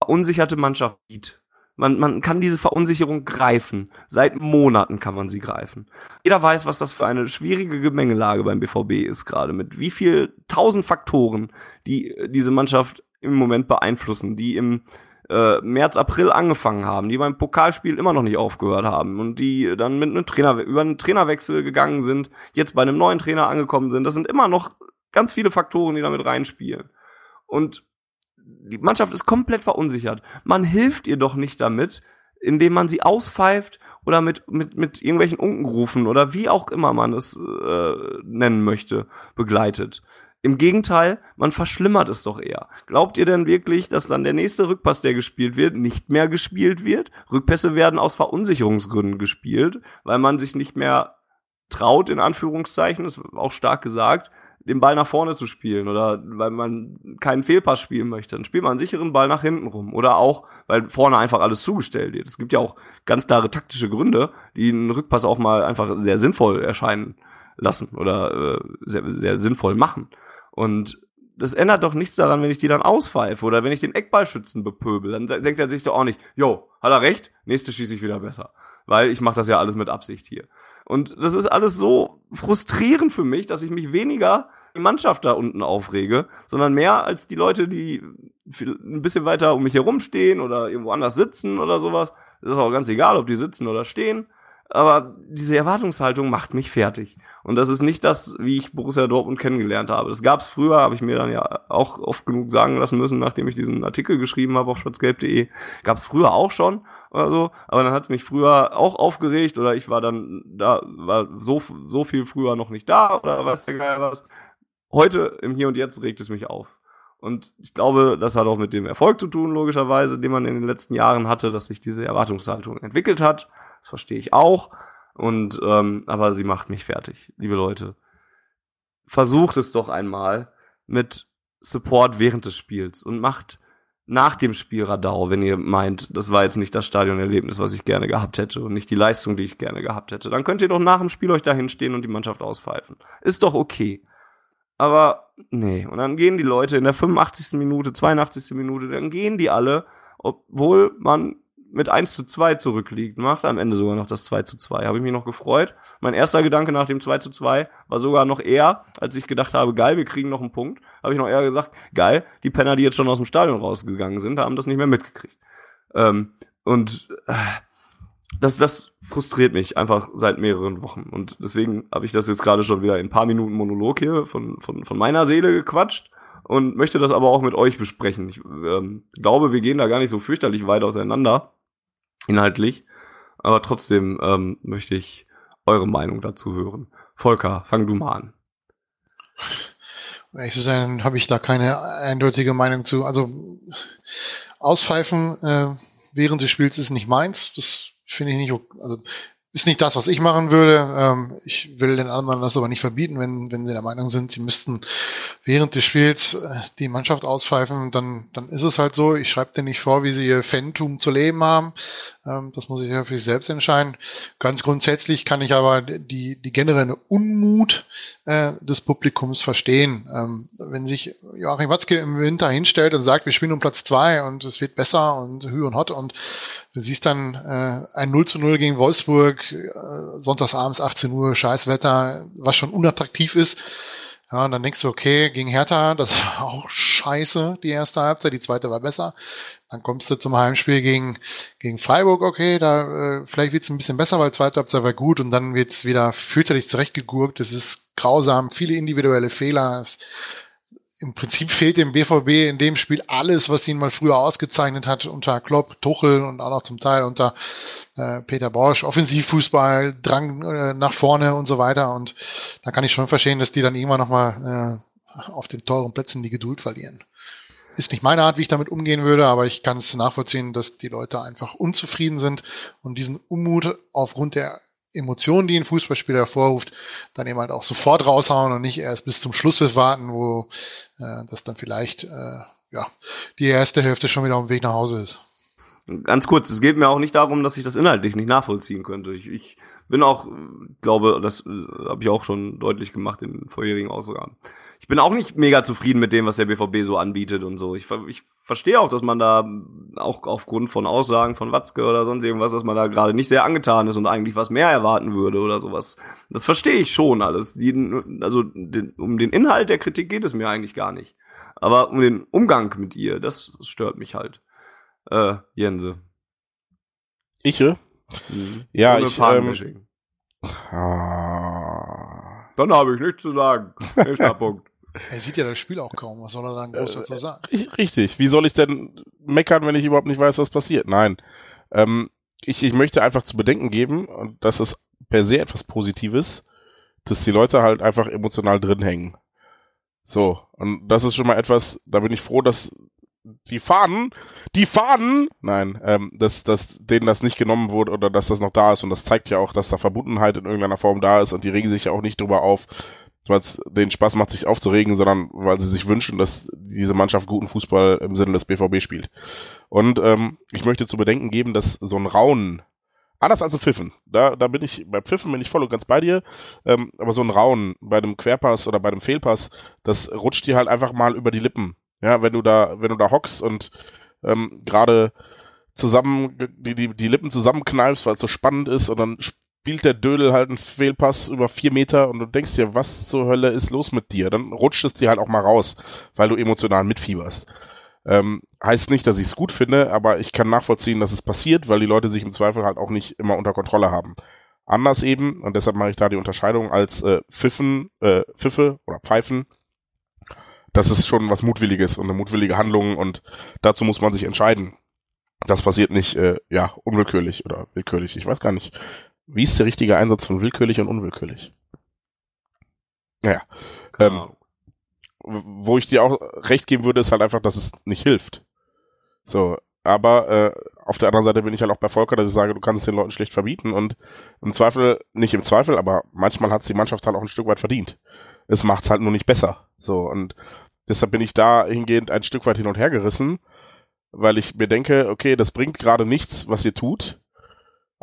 verunsicherte Mannschaft sieht. Man, man kann diese Verunsicherung greifen. Seit Monaten kann man sie greifen. Jeder weiß, was das für eine schwierige Gemengelage beim BVB ist gerade. Mit wie viel tausend Faktoren, die äh, diese Mannschaft im Moment beeinflussen, die im äh, März, April angefangen haben, die beim Pokalspiel immer noch nicht aufgehört haben und die dann mit einem Trainer über einen Trainerwechsel gegangen sind, jetzt bei einem neuen Trainer angekommen sind. Das sind immer noch ganz viele Faktoren, die damit reinspielen. Und die Mannschaft ist komplett verunsichert. Man hilft ihr doch nicht damit, indem man sie auspfeift oder mit, mit, mit irgendwelchen Unkenrufen oder wie auch immer man es äh, nennen möchte, begleitet. Im Gegenteil, man verschlimmert es doch eher. Glaubt ihr denn wirklich, dass dann der nächste Rückpass, der gespielt wird, nicht mehr gespielt wird? Rückpässe werden aus Verunsicherungsgründen gespielt, weil man sich nicht mehr traut, in Anführungszeichen, ist auch stark gesagt, den Ball nach vorne zu spielen oder weil man keinen Fehlpass spielen möchte. Dann spielt man einen sicheren Ball nach hinten rum. Oder auch, weil vorne einfach alles zugestellt wird. Es gibt ja auch ganz klare taktische Gründe, die einen Rückpass auch mal einfach sehr sinnvoll erscheinen lassen oder äh, sehr, sehr sinnvoll machen. Und das ändert doch nichts daran, wenn ich die dann auspfeife oder wenn ich den Eckballschützen bepöbel. Dann denkt er sich doch auch nicht, jo, hat er recht, nächste schieße ich wieder besser. Weil ich mache das ja alles mit Absicht hier. Und das ist alles so frustrierend für mich, dass ich mich weniger die Mannschaft da unten aufrege, sondern mehr als die Leute, die ein bisschen weiter um mich herum stehen oder irgendwo anders sitzen oder sowas. Das ist auch ganz egal, ob die sitzen oder stehen aber diese Erwartungshaltung macht mich fertig. Und das ist nicht das, wie ich Borussia Dortmund kennengelernt habe. Das gab es früher, habe ich mir dann ja auch oft genug sagen lassen müssen, nachdem ich diesen Artikel geschrieben habe auf schwarzgelb.de. Gab es früher auch schon oder so, aber dann hat mich früher auch aufgeregt oder ich war dann da, war so, so viel früher noch nicht da oder was der Geil was. Heute im Hier und Jetzt regt es mich auf. Und ich glaube, das hat auch mit dem Erfolg zu tun, logischerweise, den man in den letzten Jahren hatte, dass sich diese Erwartungshaltung entwickelt hat. Das verstehe ich auch. Und ähm, aber sie macht mich fertig, liebe Leute. Versucht es doch einmal mit Support während des Spiels und macht nach dem Spiel Radau, wenn ihr meint, das war jetzt nicht das Stadionerlebnis, was ich gerne gehabt hätte und nicht die Leistung, die ich gerne gehabt hätte. Dann könnt ihr doch nach dem Spiel euch dahin stehen und die Mannschaft auspfeifen. Ist doch okay. Aber nee, und dann gehen die Leute in der 85. Minute, 82. Minute, dann gehen die alle, obwohl man mit 1 zu 2 zurückliegt, macht am Ende sogar noch das 2 zu 2. Habe ich mich noch gefreut. Mein erster Gedanke nach dem 2 zu 2 war sogar noch eher, als ich gedacht habe, geil, wir kriegen noch einen Punkt, habe ich noch eher gesagt, geil, die Penner, die jetzt schon aus dem Stadion rausgegangen sind, haben das nicht mehr mitgekriegt. Ähm, und äh, das, das frustriert mich einfach seit mehreren Wochen. Und deswegen habe ich das jetzt gerade schon wieder in ein paar Minuten Monolog hier von, von, von meiner Seele gequatscht und möchte das aber auch mit euch besprechen. Ich ähm, glaube, wir gehen da gar nicht so fürchterlich weit auseinander inhaltlich. Aber trotzdem ähm, möchte ich eure Meinung dazu hören. Volker, fang du mal an. Um ehrlich zu sein, habe ich da keine eindeutige Meinung zu. Also auspfeifen äh, während des Spiels ist nicht meins. Das finde ich nicht, also ist nicht das, was ich machen würde. Ähm, ich will den anderen das aber nicht verbieten, wenn, wenn sie der Meinung sind, sie müssten während des Spiels äh, die Mannschaft auspfeifen, dann, dann ist es halt so. Ich schreibe dir nicht vor, wie sie ihr Fantum zu leben haben. Ähm, das muss ich ja für sich selbst entscheiden. Ganz grundsätzlich kann ich aber die, die generelle Unmut äh, des Publikums verstehen. Ähm, wenn sich Joachim Watzke im Winter hinstellt und sagt, wir spielen um Platz zwei und es wird besser und hü und hot und Du siehst dann äh, ein 0 zu 0 gegen Wolfsburg, äh, sonntagsabends 18 Uhr, Scheißwetter, was schon unattraktiv ist. Ja, und dann denkst du, okay, gegen Hertha, das *laughs* war auch scheiße, die erste Halbzeit, die zweite war besser. Dann kommst du zum Heimspiel gegen, gegen Freiburg, okay, da äh, vielleicht wird's ein bisschen besser, weil zweite Halbzeit war gut und dann wird's wieder fürchterlich zurechtgegurkt. Das ist grausam, viele individuelle Fehler. Es im Prinzip fehlt dem BVB in dem Spiel alles, was ihn mal früher ausgezeichnet hat unter Klopp, Tuchel und auch noch zum Teil unter äh, Peter Bosch. Offensivfußball, Drang äh, nach vorne und so weiter. Und da kann ich schon verstehen, dass die dann irgendwann nochmal äh, auf den teuren Plätzen die Geduld verlieren. Ist nicht meine Art, wie ich damit umgehen würde, aber ich kann es nachvollziehen, dass die Leute einfach unzufrieden sind und diesen Unmut aufgrund der Emotionen, die ein Fußballspieler hervorruft, dann eben halt auch sofort raushauen und nicht erst bis zum Schluss warten, wo äh, das dann vielleicht äh, ja die erste Hälfte schon wieder auf dem Weg nach Hause ist. Ganz kurz, es geht mir auch nicht darum, dass ich das inhaltlich nicht nachvollziehen könnte. Ich, ich bin auch, glaube, das äh, habe ich auch schon deutlich gemacht in vorherigen Ausgaben ich bin auch nicht mega zufrieden mit dem, was der BVB so anbietet und so. Ich, ich verstehe auch, dass man da auch aufgrund von Aussagen von Watzke oder sonst irgendwas, dass man da gerade nicht sehr angetan ist und eigentlich was mehr erwarten würde oder sowas. Das verstehe ich schon alles. Also den, um den Inhalt der Kritik geht es mir eigentlich gar nicht. Aber um den Umgang mit ihr, das stört mich halt. Äh, Jense. Ich? Mhm. Ja, Ohne ich. Ähm, ah. Dann habe ich nichts zu sagen. Nächster *laughs* Punkt. Er sieht ja das Spiel auch kaum. Was soll er dann groß dazu sagen? Richtig. Wie soll ich denn meckern, wenn ich überhaupt nicht weiß, was passiert? Nein. Ähm, ich, ich möchte einfach zu bedenken geben, und das ist per se etwas Positives, dass die Leute halt einfach emotional drin hängen. So, und das ist schon mal etwas, da bin ich froh, dass die Fahnen, die Fahnen, nein, ähm, dass, dass denen das nicht genommen wurde oder dass das noch da ist und das zeigt ja auch, dass da Verbundenheit in irgendeiner Form da ist und die regen sich ja auch nicht drüber auf, weil es denen Spaß macht, sich aufzuregen, sondern weil sie sich wünschen, dass diese Mannschaft guten Fußball im Sinne des BVB spielt. Und ähm, ich möchte zu bedenken geben, dass so ein Raunen, anders als ein Pfiffen, da, da bin ich, bei Pfiffen bin ich voll und ganz bei dir, ähm, aber so ein Raunen bei dem Querpass oder bei dem Fehlpass, das rutscht dir halt einfach mal über die Lippen. Ja, wenn du da, wenn du da hockst und ähm, gerade zusammen die, die, die Lippen zusammenkneifst, weil es so spannend ist und dann spielt der Dödel halt einen Fehlpass über vier Meter und du denkst dir, was zur Hölle ist los mit dir? Dann rutscht es dir halt auch mal raus, weil du emotional mitfieberst. Ähm, heißt nicht, dass ich es gut finde, aber ich kann nachvollziehen, dass es passiert, weil die Leute sich im Zweifel halt auch nicht immer unter Kontrolle haben. Anders eben, und deshalb mache ich da die Unterscheidung als äh, Pfiffen, äh, Pfiffe oder Pfeifen. Das ist schon was Mutwilliges und eine mutwillige Handlung und dazu muss man sich entscheiden. Das passiert nicht, äh, ja, unwillkürlich oder willkürlich. Ich weiß gar nicht, wie ist der richtige Einsatz von willkürlich und unwillkürlich? Naja. Ähm, wo ich dir auch recht geben würde, ist halt einfach, dass es nicht hilft. So, aber äh, auf der anderen Seite bin ich halt auch bei Volker, dass ich sage, du kannst es den Leuten schlecht verbieten und im Zweifel, nicht im Zweifel, aber manchmal hat es die Mannschaft halt auch ein Stück weit verdient. Es macht es halt nur nicht besser. So, und deshalb bin ich da hingehend ein Stück weit hin und her gerissen, weil ich mir denke, okay, das bringt gerade nichts, was ihr tut,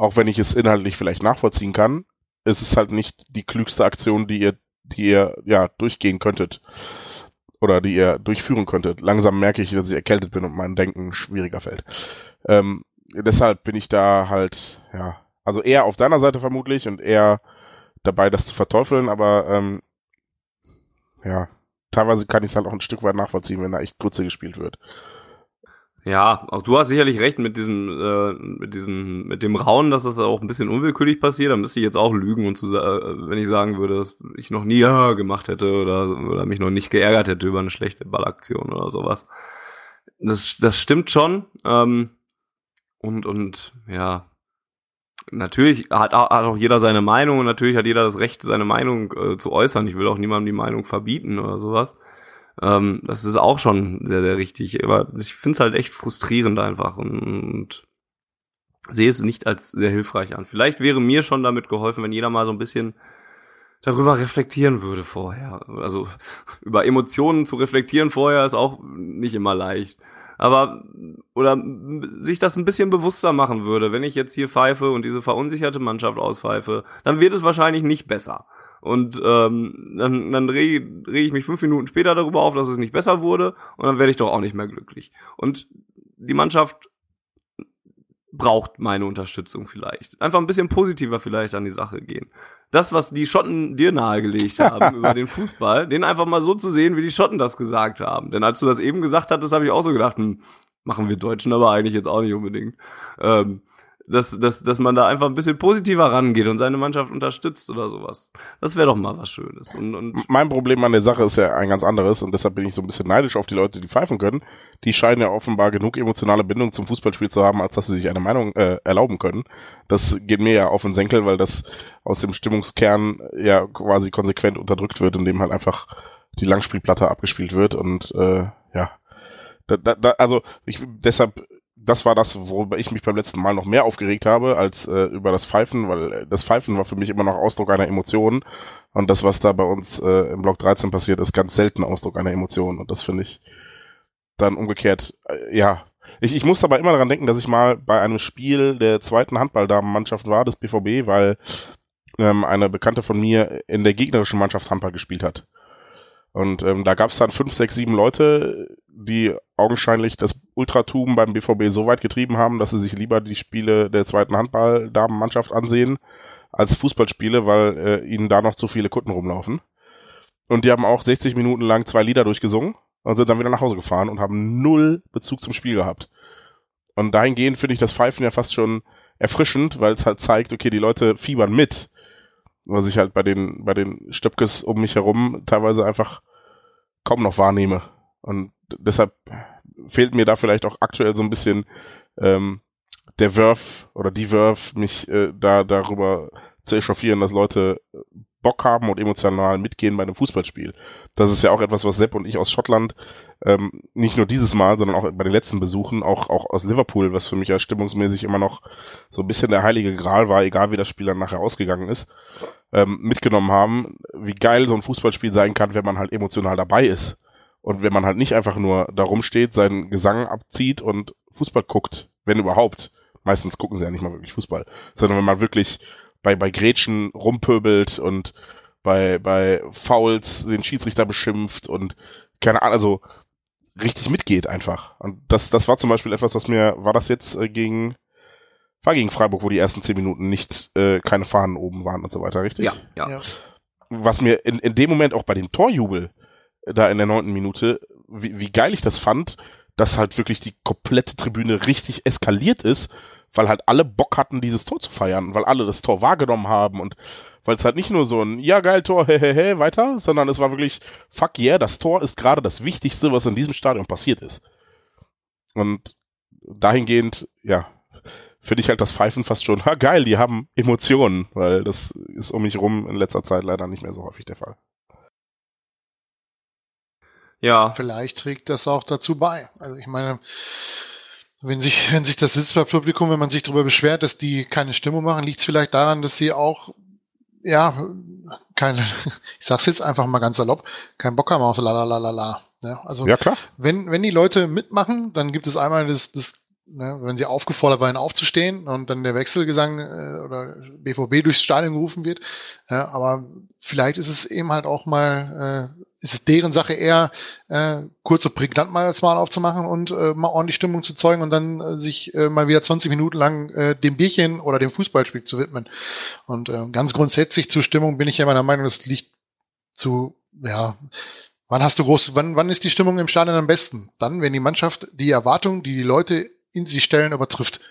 auch wenn ich es inhaltlich vielleicht nachvollziehen kann, ist es halt nicht die klügste Aktion, die ihr, die ihr ja durchgehen könntet oder die ihr durchführen könntet. Langsam merke ich, dass ich erkältet bin und mein Denken schwieriger fällt. Ähm, deshalb bin ich da halt, ja, also eher auf deiner Seite vermutlich und eher dabei, das zu verteufeln, aber ähm, ja, teilweise kann ich es halt auch ein Stück weit nachvollziehen, wenn da echt Grütze gespielt wird. Ja, auch du hast sicherlich recht mit diesem, äh, mit diesem, mit dem Rauen, dass das auch ein bisschen unwillkürlich passiert. Da müsste ich jetzt auch lügen und zu, äh, wenn ich sagen würde, dass ich noch nie ja, gemacht hätte oder, oder mich noch nicht geärgert hätte über eine schlechte Ballaktion oder sowas. Das, das stimmt schon. Ähm, und, und ja, natürlich hat, hat auch jeder seine Meinung und natürlich hat jeder das Recht, seine Meinung äh, zu äußern. Ich will auch niemandem die Meinung verbieten oder sowas. Ähm, das ist auch schon sehr, sehr richtig. Aber ich finde es halt echt frustrierend einfach und, und sehe es nicht als sehr hilfreich an. Vielleicht wäre mir schon damit geholfen, wenn jeder mal so ein bisschen darüber reflektieren würde vorher. Also *laughs* über Emotionen zu reflektieren vorher ist auch nicht immer leicht. Aber oder sich das ein bisschen bewusster machen würde, wenn ich jetzt hier pfeife und diese verunsicherte Mannschaft auspfeife, dann wird es wahrscheinlich nicht besser. Und ähm, dann, dann rege reg ich mich fünf Minuten später darüber auf, dass es nicht besser wurde und dann werde ich doch auch nicht mehr glücklich. Und die Mannschaft braucht meine Unterstützung vielleicht. Einfach ein bisschen positiver vielleicht an die Sache gehen. Das, was die Schotten dir nahegelegt haben über den *laughs* Fußball, den einfach mal so zu sehen, wie die Schotten das gesagt haben. Denn als du das eben gesagt hattest, habe ich auch so gedacht, hm, machen wir Deutschen aber eigentlich jetzt auch nicht unbedingt. Ähm, dass, dass, dass man da einfach ein bisschen positiver rangeht und seine Mannschaft unterstützt oder sowas. Das wäre doch mal was Schönes. Und, und mein Problem an der Sache ist ja ein ganz anderes und deshalb bin ich so ein bisschen neidisch auf die Leute, die pfeifen können. Die scheinen ja offenbar genug emotionale Bindung zum Fußballspiel zu haben, als dass sie sich eine Meinung äh, erlauben können. Das geht mir ja auf den Senkel, weil das aus dem Stimmungskern ja quasi konsequent unterdrückt wird, indem halt einfach die Langspielplatte abgespielt wird und äh, ja. Da, da, da, also ich, deshalb das war das, worüber ich mich beim letzten Mal noch mehr aufgeregt habe, als äh, über das Pfeifen, weil äh, das Pfeifen war für mich immer noch Ausdruck einer Emotion. Und das, was da bei uns äh, im Block 13 passiert, ist ganz selten Ausdruck einer Emotion. Und das finde ich dann umgekehrt, äh, ja. Ich, ich muss aber immer daran denken, dass ich mal bei einem Spiel der zweiten Handballdamenmannschaft war, des BVB, weil ähm, eine Bekannte von mir in der gegnerischen Mannschaft Handball gespielt hat. Und ähm, da gab es dann fünf, sechs, sieben Leute, die augenscheinlich das Ultratum beim BVB so weit getrieben haben, dass sie sich lieber die Spiele der zweiten Handball-Damenmannschaft ansehen als Fußballspiele, weil äh, ihnen da noch zu viele Kunden rumlaufen. Und die haben auch 60 Minuten lang zwei Lieder durchgesungen und sind dann wieder nach Hause gefahren und haben null Bezug zum Spiel gehabt. Und dahingehend finde ich das Pfeifen ja fast schon erfrischend, weil es halt zeigt, okay, die Leute fiebern mit was ich halt bei den, bei den Stöpkes um mich herum teilweise einfach kaum noch wahrnehme. Und deshalb fehlt mir da vielleicht auch aktuell so ein bisschen ähm, der Wurf oder die Wurf, mich äh, da darüber zu echauffieren, dass Leute Bock haben und emotional mitgehen bei einem Fußballspiel. Das ist ja auch etwas, was Sepp und ich aus Schottland ähm, nicht nur dieses Mal, sondern auch bei den letzten Besuchen, auch, auch aus Liverpool, was für mich ja stimmungsmäßig immer noch so ein bisschen der heilige Gral war, egal wie das Spiel dann nachher ausgegangen ist, ähm, mitgenommen haben, wie geil so ein Fußballspiel sein kann, wenn man halt emotional dabei ist. Und wenn man halt nicht einfach nur da rumsteht, seinen Gesang abzieht und Fußball guckt, wenn überhaupt. Meistens gucken sie ja nicht mal wirklich Fußball, sondern wenn man wirklich bei, bei Gretchen rumpöbelt und bei, bei Fouls den Schiedsrichter beschimpft und keine Ahnung, also richtig mitgeht einfach. Und das, das war zum Beispiel etwas, was mir, war das jetzt äh, gegen, war gegen Freiburg, wo die ersten zehn Minuten nicht, äh, keine Fahnen oben waren und so weiter, richtig? Ja, ja. ja. Was mir in, in dem Moment auch bei dem Torjubel, äh, da in der neunten Minute, wie, wie geil ich das fand, dass halt wirklich die komplette Tribüne richtig eskaliert ist, weil halt alle Bock hatten, dieses Tor zu feiern, weil alle das Tor wahrgenommen haben und weil es halt nicht nur so ein ja geil Tor, hehehe, weiter, sondern es war wirklich fuck yeah, das Tor ist gerade das Wichtigste, was in diesem Stadion passiert ist. Und dahingehend, ja, finde ich halt das Pfeifen fast schon, ha geil, die haben Emotionen, weil das ist um mich rum in letzter Zeit leider nicht mehr so häufig der Fall. Ja. Vielleicht trägt das auch dazu bei. Also ich meine, wenn sich, wenn sich das Sitzplatzpublikum, wenn man sich darüber beschwert, dass die keine Stimmung machen, liegt es vielleicht daran, dass sie auch ja, keine, *laughs* ich sag's jetzt einfach mal ganz salopp, kein Bock haben auf la la la la la. Ja, also ja, klar. wenn, wenn die Leute mitmachen, dann gibt es einmal das, das ne, wenn sie aufgefordert werden aufzustehen und dann der Wechselgesang äh, oder BVB durchs Stadion gerufen wird. Ja, aber vielleicht ist es eben halt auch mal äh, ist es deren Sache eher, äh, kurz und prägnant mal als Mal aufzumachen und äh, mal ordentlich Stimmung zu zeugen und dann äh, sich äh, mal wieder 20 Minuten lang äh, dem Bierchen oder dem Fußballspiel zu widmen. Und äh, ganz grundsätzlich zur Stimmung bin ich ja meiner Meinung, das liegt zu, ja, wann hast du groß, wann, wann ist die Stimmung im Stadion am besten? Dann, wenn die Mannschaft die Erwartung, die die Leute in sie stellen, übertrifft.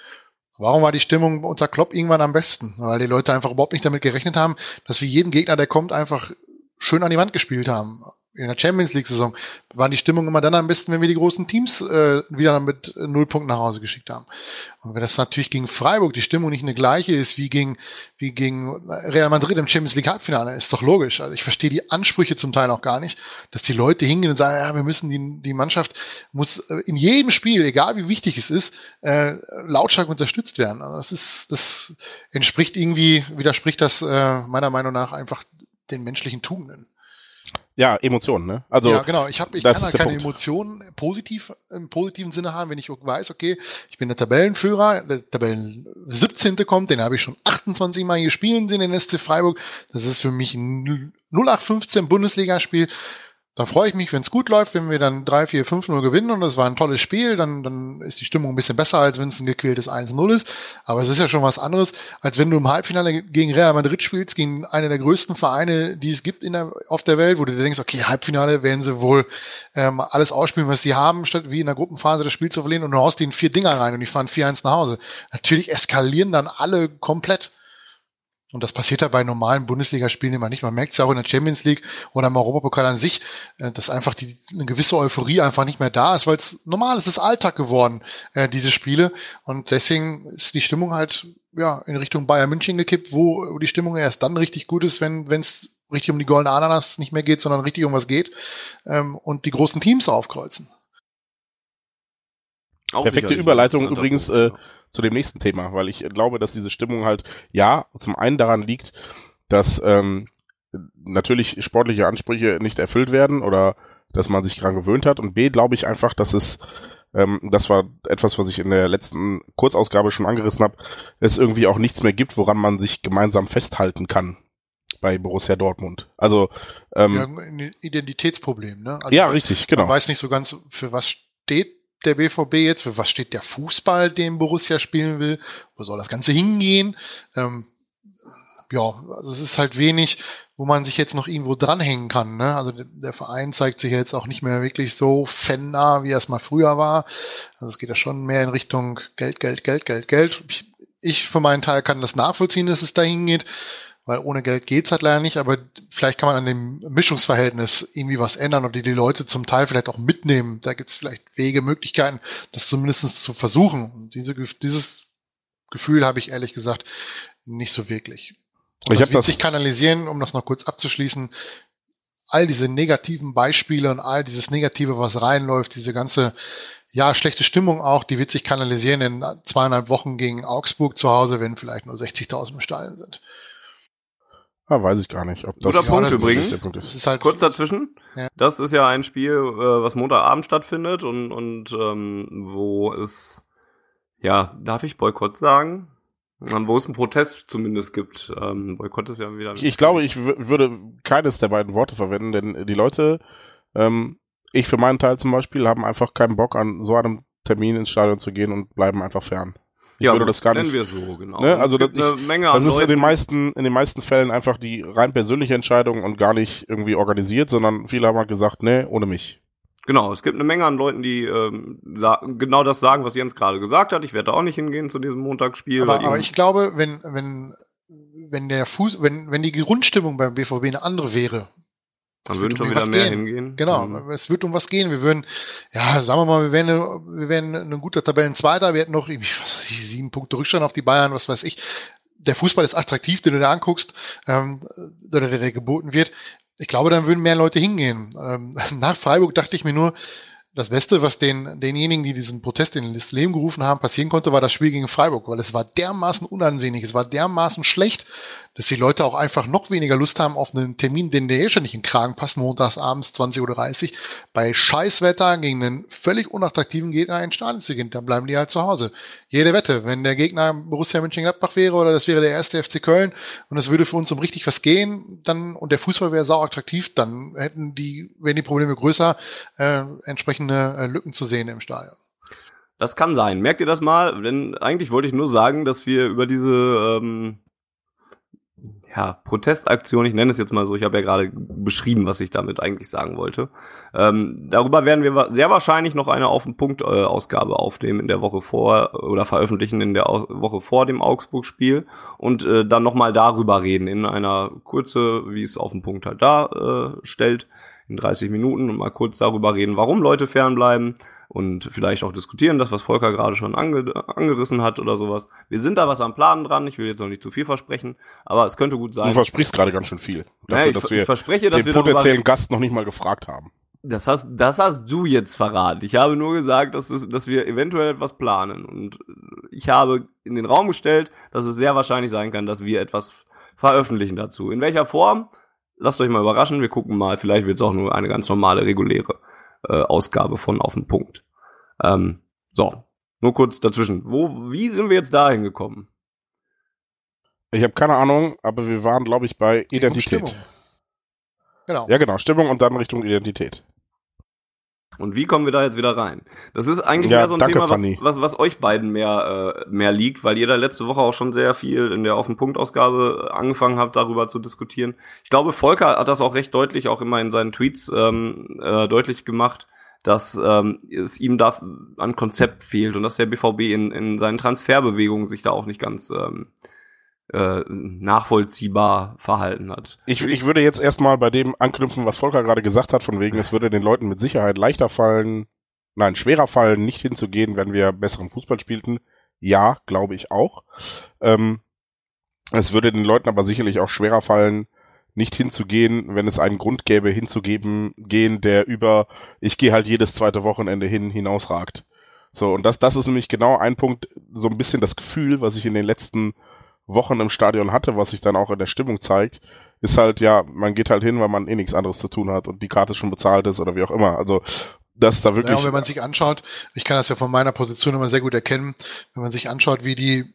Warum war die Stimmung unter Klopp irgendwann am besten? Weil die Leute einfach überhaupt nicht damit gerechnet haben, dass wir jeden Gegner, der kommt, einfach schön an die Wand gespielt haben in der Champions League-Saison waren die Stimmung immer dann am besten, wenn wir die großen Teams äh, wieder mit null Punkten nach Hause geschickt haben. Und wenn das natürlich gegen Freiburg die Stimmung nicht eine gleiche ist wie gegen, wie gegen Real Madrid im Champions League Halbfinale, ist doch logisch. Also ich verstehe die Ansprüche zum Teil auch gar nicht, dass die Leute hingehen und sagen, ja, wir müssen die, die Mannschaft muss äh, in jedem Spiel, egal wie wichtig es ist, äh, lautstark unterstützt werden. Also das ist, das entspricht irgendwie, widerspricht das äh, meiner Meinung nach einfach den menschlichen Tugenden. Ja, Emotionen, ne? Also ja, genau. Ich, hab, ich kann halt keine Punkt. Emotionen positiv im positiven Sinne haben, wenn ich weiß, okay, ich bin der Tabellenführer, der Tabellen 17. kommt, den habe ich schon 28 Mal hier spielen sehen in SC Freiburg. Das ist für mich ein 0815 Bundesligaspiel. Da freue ich mich, wenn es gut läuft, wenn wir dann 3, 4, 5 0 gewinnen und das war ein tolles Spiel, dann, dann ist die Stimmung ein bisschen besser, als wenn es ein gequältes 1-0 ist. Aber es ist ja schon was anderes, als wenn du im Halbfinale gegen Real Madrid spielst, gegen eine der größten Vereine, die es gibt in der, auf der Welt, wo du dir denkst, okay, Halbfinale werden sie wohl ähm, alles ausspielen, was sie haben, statt wie in der Gruppenphase das Spiel zu verlieren und du haust ihnen vier Dinger rein und die fahren 4-1 nach Hause. Natürlich eskalieren dann alle komplett. Und das passiert ja bei normalen Bundesligaspielen immer nicht. Man merkt es ja auch in der Champions League oder im Europapokal an sich, äh, dass einfach die, eine gewisse Euphorie einfach nicht mehr da ist, weil es normal ist, es ist Alltag geworden, äh, diese Spiele. Und deswegen ist die Stimmung halt ja in Richtung Bayern München gekippt, wo die Stimmung erst dann richtig gut ist, wenn es richtig um die goldene Ananas nicht mehr geht, sondern richtig um was geht ähm, und die großen Teams aufkreuzen. Auch Perfekte Überleitung übrigens äh, zu dem nächsten Thema, weil ich glaube, dass diese Stimmung halt, ja, zum einen daran liegt, dass ähm, natürlich sportliche Ansprüche nicht erfüllt werden oder dass man sich daran gewöhnt hat und B, glaube ich einfach, dass es ähm, das war etwas, was ich in der letzten Kurzausgabe schon angerissen habe, es irgendwie auch nichts mehr gibt, woran man sich gemeinsam festhalten kann bei Borussia Dortmund. Also ähm, ja, ein Identitätsproblem, ne? Also, ja, richtig, genau. Man weiß nicht so ganz, für was steht der BVB jetzt? Für was steht der Fußball, den Borussia spielen will? Wo soll das Ganze hingehen? Ähm, ja, also es ist halt wenig, wo man sich jetzt noch irgendwo dranhängen kann. Ne? Also der, Verein zeigt sich jetzt auch nicht mehr wirklich so fannah, wie er es mal früher war. Also es geht ja schon mehr in Richtung Geld, Geld, Geld, Geld, Geld. Ich, ich für meinen Teil kann das nachvollziehen, dass es dahin geht weil ohne Geld geht's halt leider nicht, aber vielleicht kann man an dem Mischungsverhältnis irgendwie was ändern und die, die Leute zum Teil vielleicht auch mitnehmen. Da gibt's vielleicht Wege, Möglichkeiten, das zumindest zu versuchen. Und diese, dieses Gefühl habe ich ehrlich gesagt nicht so wirklich. Und Ich das wird sich kanalisieren, um das noch kurz abzuschließen. All diese negativen Beispiele und all dieses Negative, was reinläuft, diese ganze, ja, schlechte Stimmung auch, die wird sich kanalisieren in zweieinhalb Wochen gegen Augsburg zu Hause, wenn vielleicht nur 60.000 im Stadion sind. Ah, weiß ich gar nicht, ob das Guter Punkt das- übrigens. der Punkt Das ist. ist halt Kurz dazwischen. Ja. Das ist ja ein Spiel, äh, was Montagabend stattfindet und, und ähm, wo es, ja, darf ich Boykott sagen? Ähm, Wo es einen Protest zumindest gibt. Ähm, Boykott ist ja wieder. Ich, ich glaube, ich wü- würde keines der beiden Worte verwenden, denn die Leute, ähm, ich für meinen Teil zum Beispiel, haben einfach keinen Bock an so einem Termin ins Stadion zu gehen und bleiben einfach fern. Ich ja, würde das gar nennen nicht. wir es so, genau. Ne, also es gibt das- eine Menge Das an ist in den Leuten- meisten, in den meisten Fällen einfach die rein persönliche Entscheidung und gar nicht irgendwie organisiert, sondern viele haben halt gesagt, nee, ohne mich. Genau, es gibt eine Menge an Leuten, die ähm, genau das sagen, was Jens gerade gesagt hat. Ich werde da auch nicht hingehen zu diesem Montagsspiel. Aber, aber ich glaube, wenn, wenn, wenn der Fuß, wenn, wenn die Grundstimmung beim BVB eine andere wäre, es würden wird schon um wieder mehr gehen. hingehen. Genau, Mhm. es wird um was gehen. Wir würden, ja, sagen wir mal, wir wären, wir wären ein guter Tabellenzweiter, wir hätten noch irgendwie, *laughs* was weiß ich, sieben Punkte Rückstand auf die Bayern, was weiß ich. Der Fußball ist attraktiv, den du da anguckst, ähm, oder der, der geboten wird. Ich glaube, dann würden mehr Leute hingehen. Ähm, *laughs* nach Freiburg dachte ich mir nur, das Beste, was den, denjenigen, die diesen Protest in das Leben gerufen haben, passieren konnte, war das Spiel gegen Freiburg, weil es war dermaßen unansehnlich, es war dermaßen schlecht, dass die Leute auch einfach noch weniger Lust haben auf einen Termin, den der eh schon nicht in den Kragen passt, montags abends 20.30 Uhr, bei Scheißwetter gegen einen völlig unattraktiven Gegner ins Stadion zu gehen. Dann bleiben die halt zu Hause. Jede Wette, wenn der Gegner Borussia Mönchengladbach wäre oder das wäre der erste FC Köln und es würde für uns um richtig was gehen, dann und der Fußball wäre sau attraktiv, dann hätten die, wären die Probleme größer, äh, entsprechende äh, Lücken zu sehen im Stadion. Das kann sein. Merkt ihr das mal? Denn eigentlich wollte ich nur sagen, dass wir über diese ähm, ja, Protestaktion, ich nenne es jetzt mal so, ich habe ja gerade beschrieben, was ich damit eigentlich sagen wollte. Ähm, darüber werden wir sehr wahrscheinlich noch eine auf den Punkt äh, Ausgabe aufnehmen in der Woche vor oder veröffentlichen in der Au Woche vor dem Augsburg-Spiel und äh, dann nochmal darüber reden in einer Kurze, wie es auf den Punkt halt da äh, stellt, in 30 Minuten und mal kurz darüber reden, warum Leute fernbleiben und vielleicht auch diskutieren, das, was Volker gerade schon ange angerissen hat oder sowas. Wir sind da was am Plan dran, ich will jetzt noch nicht zu viel versprechen, aber es könnte gut Du sein. versprichst gerade ganz schön viel. Ja, Dafür, ich, dass ich wir verspreche, dass den wir potenziellen Gast noch nicht mal gefragt haben. das hast, das hast du jetzt verraten. Ich habe nur gesagt, dass, es, dass wir eventuell etwas planen. Und ich habe in den Raum gestellt, dass es sehr wahrscheinlich sein kann, dass wir etwas veröffentlichen dazu. In welcher Form? Lasst euch mal überraschen. Wir gucken mal. Vielleicht wird es auch nur eine ganz normale, reguläre äh, Ausgabe von Auf den Punkt. Ähm, so, nur kurz dazwischen. Wo, wie sind wir jetzt dahin gekommen? Ich habe keine Ahnung, aber wir waren, glaube ich, bei um Identität. Stimmung. Genau. Ja, genau, Stimmung und dann Richtung Identität. Und wie kommen wir da jetzt wieder rein? Das ist eigentlich Ja, mehr so ein danke, Thema, was, was, was euch beiden mehr, äh, mehr liegt, weil ihr da letzte Woche auch schon sehr viel in der Auf den Punkt-Ausgabe angefangen habt, darüber zu diskutieren. Ich glaube, Volker hat das auch recht deutlich, auch immer in seinen Tweets ähm, äh, deutlich gemacht, dass ähm, es ihm da an Konzept fehlt und dass der BVB in, in seinen Transferbewegungen sich da auch nicht ganz ähm, äh, nachvollziehbar verhalten hat. Ich, ich würde jetzt erstmal bei dem anknüpfen, was Volker gerade gesagt hat, von wegen, es würde den Leuten mit Sicherheit leichter fallen, nein, schwerer fallen, nicht hinzugehen, wenn wir besseren Fußball spielten. Ja, glaube ich auch. Ähm, es würde den Leuten aber sicherlich auch schwerer fallen, nicht hinzugehen, wenn es einen Grund gäbe, hinzugeben, gehen, der über, ich gehe halt jedes zweite Wochenende hin, hinausragt. So, und das, das ist nämlich genau ein Punkt, so ein bisschen das Gefühl, was ich in den letzten Wochen im Stadion hatte, was sich dann auch in der Stimmung zeigt, ist halt, ja, man geht halt hin, weil man eh nichts anderes zu tun hat und die Karte schon bezahlt ist oder wie auch immer. Also, dass da wirklich. Ja, und wenn man sich anschaut, ich kann das ja von meiner Position immer sehr gut erkennen, wenn man sich anschaut, wie die,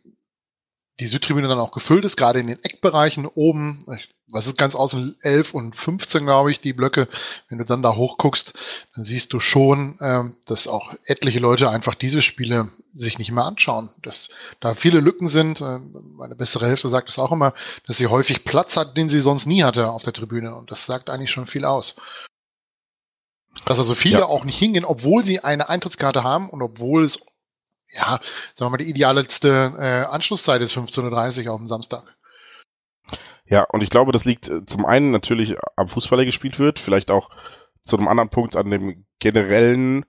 die Südtribüne dann auch gefüllt ist, gerade in den Eckbereichen oben, was ist ganz außen 11 und 15, glaube ich, die Blöcke, wenn du dann da hochguckst, dann siehst du schon, ähm, dass auch etliche Leute einfach diese Spiele sich nicht mehr anschauen. Dass da viele Lücken sind, äh, meine bessere Hälfte sagt es auch immer, dass sie häufig Platz hat, den sie sonst nie hatte auf der Tribüne. Und das sagt eigentlich schon viel aus. Dass also viele Ja. auch nicht hingehen, obwohl sie eine Eintrittskarte haben und obwohl es, ja, sagen wir mal, die idealste äh, Anschlusszeit ist 15.30 Uhr auf dem Samstag. Ja, und ich glaube, das liegt äh, zum einen natürlich am Fußball, der gespielt wird, vielleicht auch zu einem anderen Punkt an dem generellen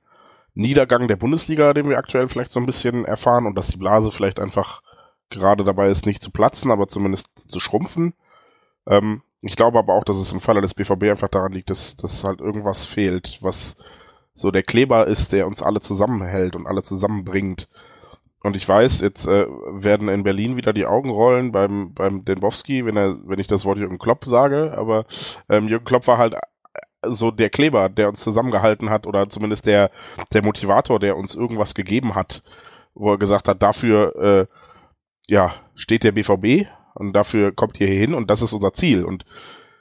Niedergang der Bundesliga, den wir aktuell vielleicht so ein bisschen erfahren und dass die Blase vielleicht einfach gerade dabei ist, nicht zu platzen, aber zumindest zu schrumpfen. Ähm, ich glaube aber auch, dass es im Falle des BVB einfach daran liegt, dass, dass halt irgendwas fehlt, was so der Kleber ist, der uns alle zusammenhält und alle zusammenbringt. Und ich weiß, jetzt äh, werden in Berlin wieder die Augen rollen beim, beim Denbowski, wenn er, wenn ich das Wort Jürgen Klopp sage, aber ähm, Jürgen Klopp war halt äh, so der Kleber, der uns zusammengehalten hat oder zumindest der, der Motivator, der uns irgendwas gegeben hat, wo er gesagt hat, dafür äh, ja, steht der BVB und dafür kommt ihr hier hin und das ist unser Ziel. Und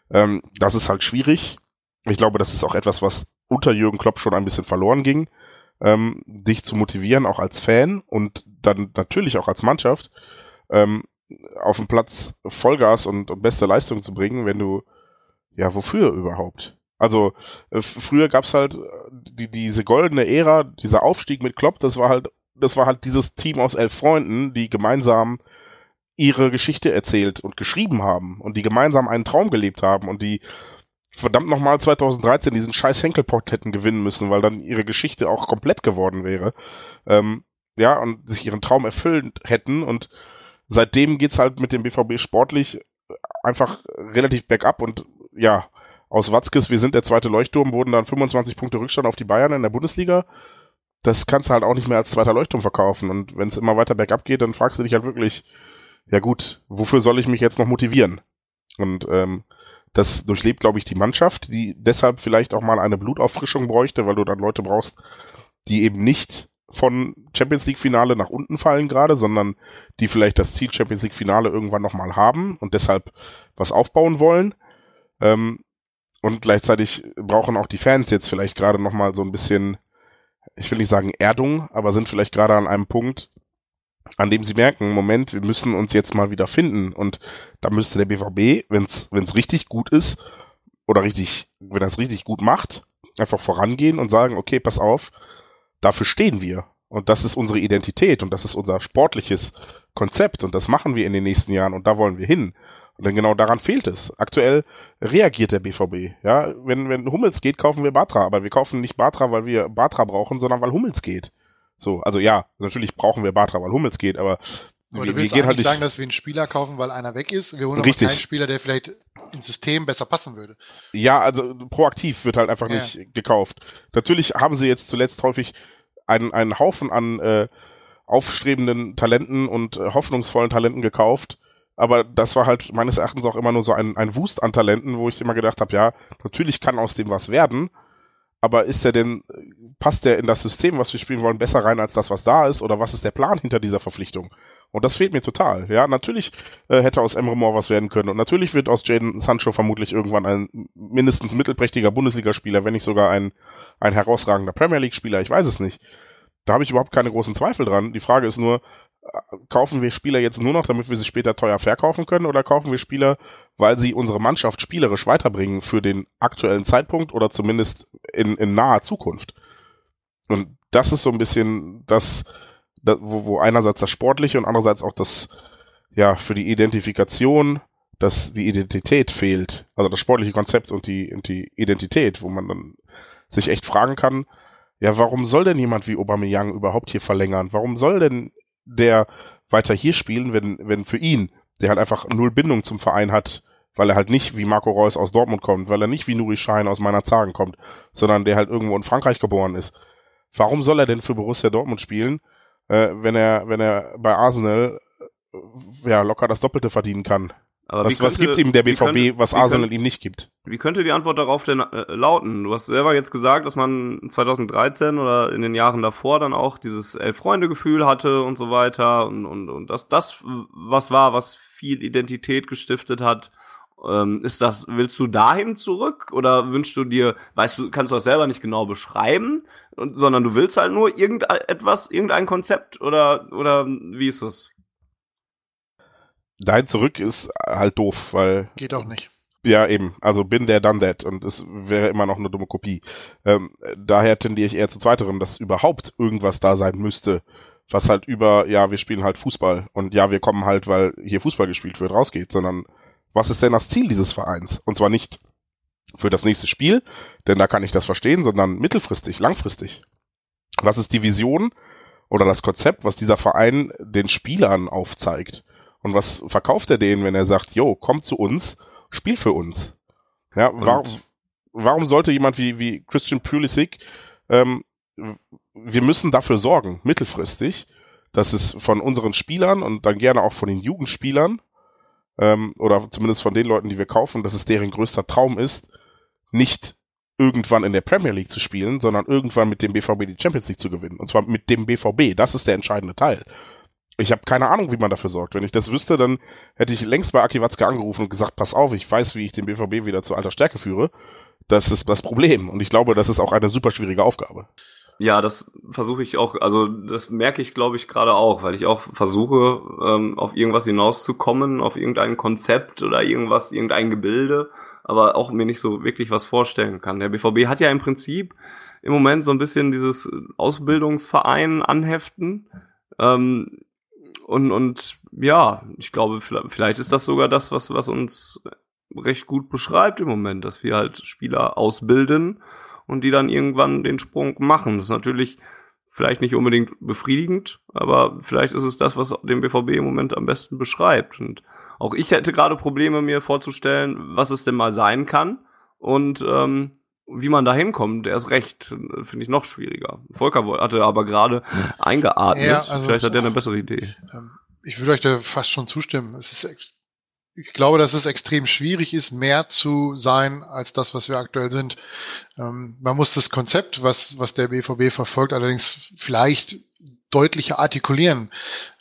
ähm, das ist halt schwierig. Ich glaube, das ist auch etwas, was unter Jürgen Klopp schon ein bisschen verloren ging, ähm, dich zu motivieren, auch als Fan und dann natürlich auch als Mannschaft, ähm, auf dem Platz Vollgas und, und beste Leistung zu bringen, wenn du, ja, wofür überhaupt? Also äh, früher gab's halt die, diese goldene Ära, dieser Aufstieg mit Klopp, das war halt, das war halt dieses Team aus elf Freunden, die gemeinsam ihre Geschichte erzählt und geschrieben haben und die gemeinsam einen Traum gelebt haben und die verdammt nochmal 2013 diesen scheiß Henkelpot hätten gewinnen müssen, weil dann ihre Geschichte auch komplett geworden wäre. Ähm, ja, und sich ihren Traum erfüllt hätten und seitdem geht's halt mit dem BVB sportlich einfach relativ bergab und ja, aus Watzkes, wir sind der zweite Leuchtturm, wurden dann 25 Punkte Rückstand auf die Bayern in der Bundesliga. Das kannst du halt auch nicht mehr als zweiter Leuchtturm verkaufen. Und wenn es immer weiter bergab geht, dann fragst du dich halt wirklich, ja gut, wofür soll ich mich jetzt noch motivieren? Und ähm, das durchlebt, glaube ich, die Mannschaft, die deshalb vielleicht auch mal eine Blutauffrischung bräuchte, weil du dann Leute brauchst, die eben nicht von Champions League Finale nach unten fallen gerade, sondern die vielleicht das Ziel Champions League Finale irgendwann nochmal haben und deshalb was aufbauen wollen. Ähm, und gleichzeitig brauchen auch die Fans jetzt vielleicht gerade nochmal so ein bisschen, ich will nicht sagen Erdung, aber sind vielleicht gerade an einem Punkt, an dem sie merken, Moment, wir müssen uns jetzt mal wieder finden. Und da müsste der BVB, wenn es richtig gut ist, oder richtig, wenn er es richtig gut macht, einfach vorangehen und sagen, okay, pass auf, dafür stehen wir. Und das ist unsere Identität und das ist unser sportliches Konzept und das machen wir in den nächsten Jahren und da wollen wir hin. Und dann genau daran fehlt es. Aktuell reagiert der BVB. Ja, wenn, wenn Hummels geht, kaufen wir Batra, aber wir kaufen nicht Batra, weil wir Batra brauchen, sondern weil Hummels geht. So, also ja, natürlich brauchen wir Batra, weil Hummels geht, aber aber wir, du willst wir gehen halt nicht, sagen, dass wir einen Spieler kaufen, weil einer weg ist. Wir holen aber Richtig. keinen Spieler, der vielleicht ins System besser passen würde. Ja, also proaktiv wird halt einfach Ja. nicht gekauft. Natürlich haben sie jetzt zuletzt häufig einen, einen Haufen an äh, aufstrebenden Talenten und äh, hoffnungsvollen Talenten gekauft. Aber das war halt meines Erachtens auch immer nur so ein, ein Wust an Talenten, wo ich immer gedacht habe, ja, natürlich kann aus dem was werden. Aber ist der denn, passt der in das System, was wir spielen wollen, besser rein als das, was da ist? Oder was ist der Plan hinter dieser Verpflichtung? Und das fehlt mir total. Ja, natürlich äh, hätte aus Emre Moore was werden können. Und natürlich wird aus Jaden Sancho vermutlich irgendwann ein mindestens mittelprächtiger Bundesligaspieler, wenn nicht sogar ein, ein herausragender Premier League-Spieler. Ich weiß es nicht. Da habe ich überhaupt keine großen Zweifel dran. Die Frage ist nur, kaufen wir Spieler jetzt nur noch, damit wir sie später teuer verkaufen können, oder kaufen wir Spieler, weil sie unsere Mannschaft spielerisch weiterbringen für den aktuellen Zeitpunkt oder zumindest in, in naher Zukunft? Und das ist so ein bisschen das, da, wo, wo einerseits das Sportliche und andererseits auch das, ja, für die Identifikation, dass die Identität fehlt. Also das sportliche Konzept und die, und die Identität, wo man dann sich echt fragen kann, ja, warum soll denn jemand wie Aubameyang überhaupt hier verlängern? Warum soll denn der weiter hier spielen, wenn, wenn für ihn, der halt einfach null Bindung zum Verein hat, weil er halt nicht wie Marco Reus aus Dortmund kommt, weil er nicht wie Nuri Schein aus meiner Zagen kommt, sondern der halt irgendwo in Frankreich geboren ist. Warum soll er denn für Borussia Dortmund spielen, äh, wenn er, wenn er bei Arsenal äh, ja locker das Doppelte verdienen kann? Aber was, wie was könnte- gibt ihm der BVB, könnte- was Arsenal könnte- ihm nicht gibt? Wie könnte die Antwort darauf denn äh, lauten? Du hast selber jetzt gesagt, dass man 2013 oder in den Jahren davor dann auch dieses Elf-Freunde-Gefühl hatte und so weiter und, und, und dass das was war, was viel Identität gestiftet hat. Ähm, ist das, willst du dahin zurück oder wünschst du dir, weißt du, kannst du das selber nicht genau beschreiben, sondern du willst halt nur irgendetwas, irgendein Konzept oder, oder wie ist es? Dahin zurück ist halt doof, weil Geht auch nicht. Ja, eben. Also bin der done that und es wäre immer noch eine dumme Kopie. Ähm, daher tendiere ich eher zu zweiterem, dass überhaupt irgendwas da sein müsste, was halt über, ja, wir spielen halt Fußball und ja, wir kommen halt, weil hier Fußball gespielt wird, rausgeht, sondern was ist denn das Ziel dieses Vereins? Und zwar nicht für das nächste Spiel, denn da kann ich das verstehen, sondern mittelfristig, langfristig. Was ist die Vision oder das Konzept, was dieser Verein den Spielern aufzeigt? Und was verkauft er denen, wenn er sagt, jo, kommt zu uns, spiel für uns. Ja, warum, warum sollte jemand wie, wie Christian Pulisic, ähm, wir müssen dafür sorgen, mittelfristig, dass es von unseren Spielern und dann gerne auch von den Jugendspielern ähm, oder zumindest von den Leuten, die wir kaufen, dass es deren größter Traum ist, nicht irgendwann in der Premier League zu spielen, sondern irgendwann mit dem BVB die Champions League zu gewinnen. Und zwar mit dem BVB. Das ist der entscheidende Teil. Ich habe keine Ahnung, wie man dafür sorgt. Wenn ich das wüsste, dann hätte ich längst bei Aki Watzke angerufen und gesagt, pass auf, ich weiß, wie ich den BVB wieder zu alter Stärke führe. Das ist das Problem. Und ich glaube, das ist auch eine super schwierige Aufgabe. Ja, das versuche ich auch, also das merke ich, glaube ich, gerade auch, weil ich auch versuche, ähm, auf irgendwas hinauszukommen, auf irgendein Konzept oder irgendwas, irgendein Gebilde, aber auch mir nicht so wirklich was vorstellen kann. Der BVB hat ja im Prinzip im Moment so ein bisschen dieses Ausbildungsverein anheften. Ähm, und, und ja, ich glaube, vielleicht ist das sogar das, was, was uns recht gut beschreibt im Moment, dass wir halt Spieler ausbilden und die dann irgendwann den Sprung machen. Das ist natürlich vielleicht nicht unbedingt befriedigend, aber vielleicht ist es das, was den BVB im Moment am besten beschreibt. Und auch ich hätte gerade Probleme, mir vorzustellen, was es denn mal sein kann und ähm, wie man da hinkommt. Der ist recht, finde ich noch schwieriger. Volker hatte aber gerade eingeatmet. Ja, also, vielleicht hat er eine bessere Idee. Ähm, ich würde euch da fast schon zustimmen. Es ist ich glaube, dass es extrem schwierig ist, mehr zu sein als das, was wir aktuell sind. Ähm, man muss das Konzept, was, was der BVB verfolgt, allerdings vielleicht deutlicher artikulieren.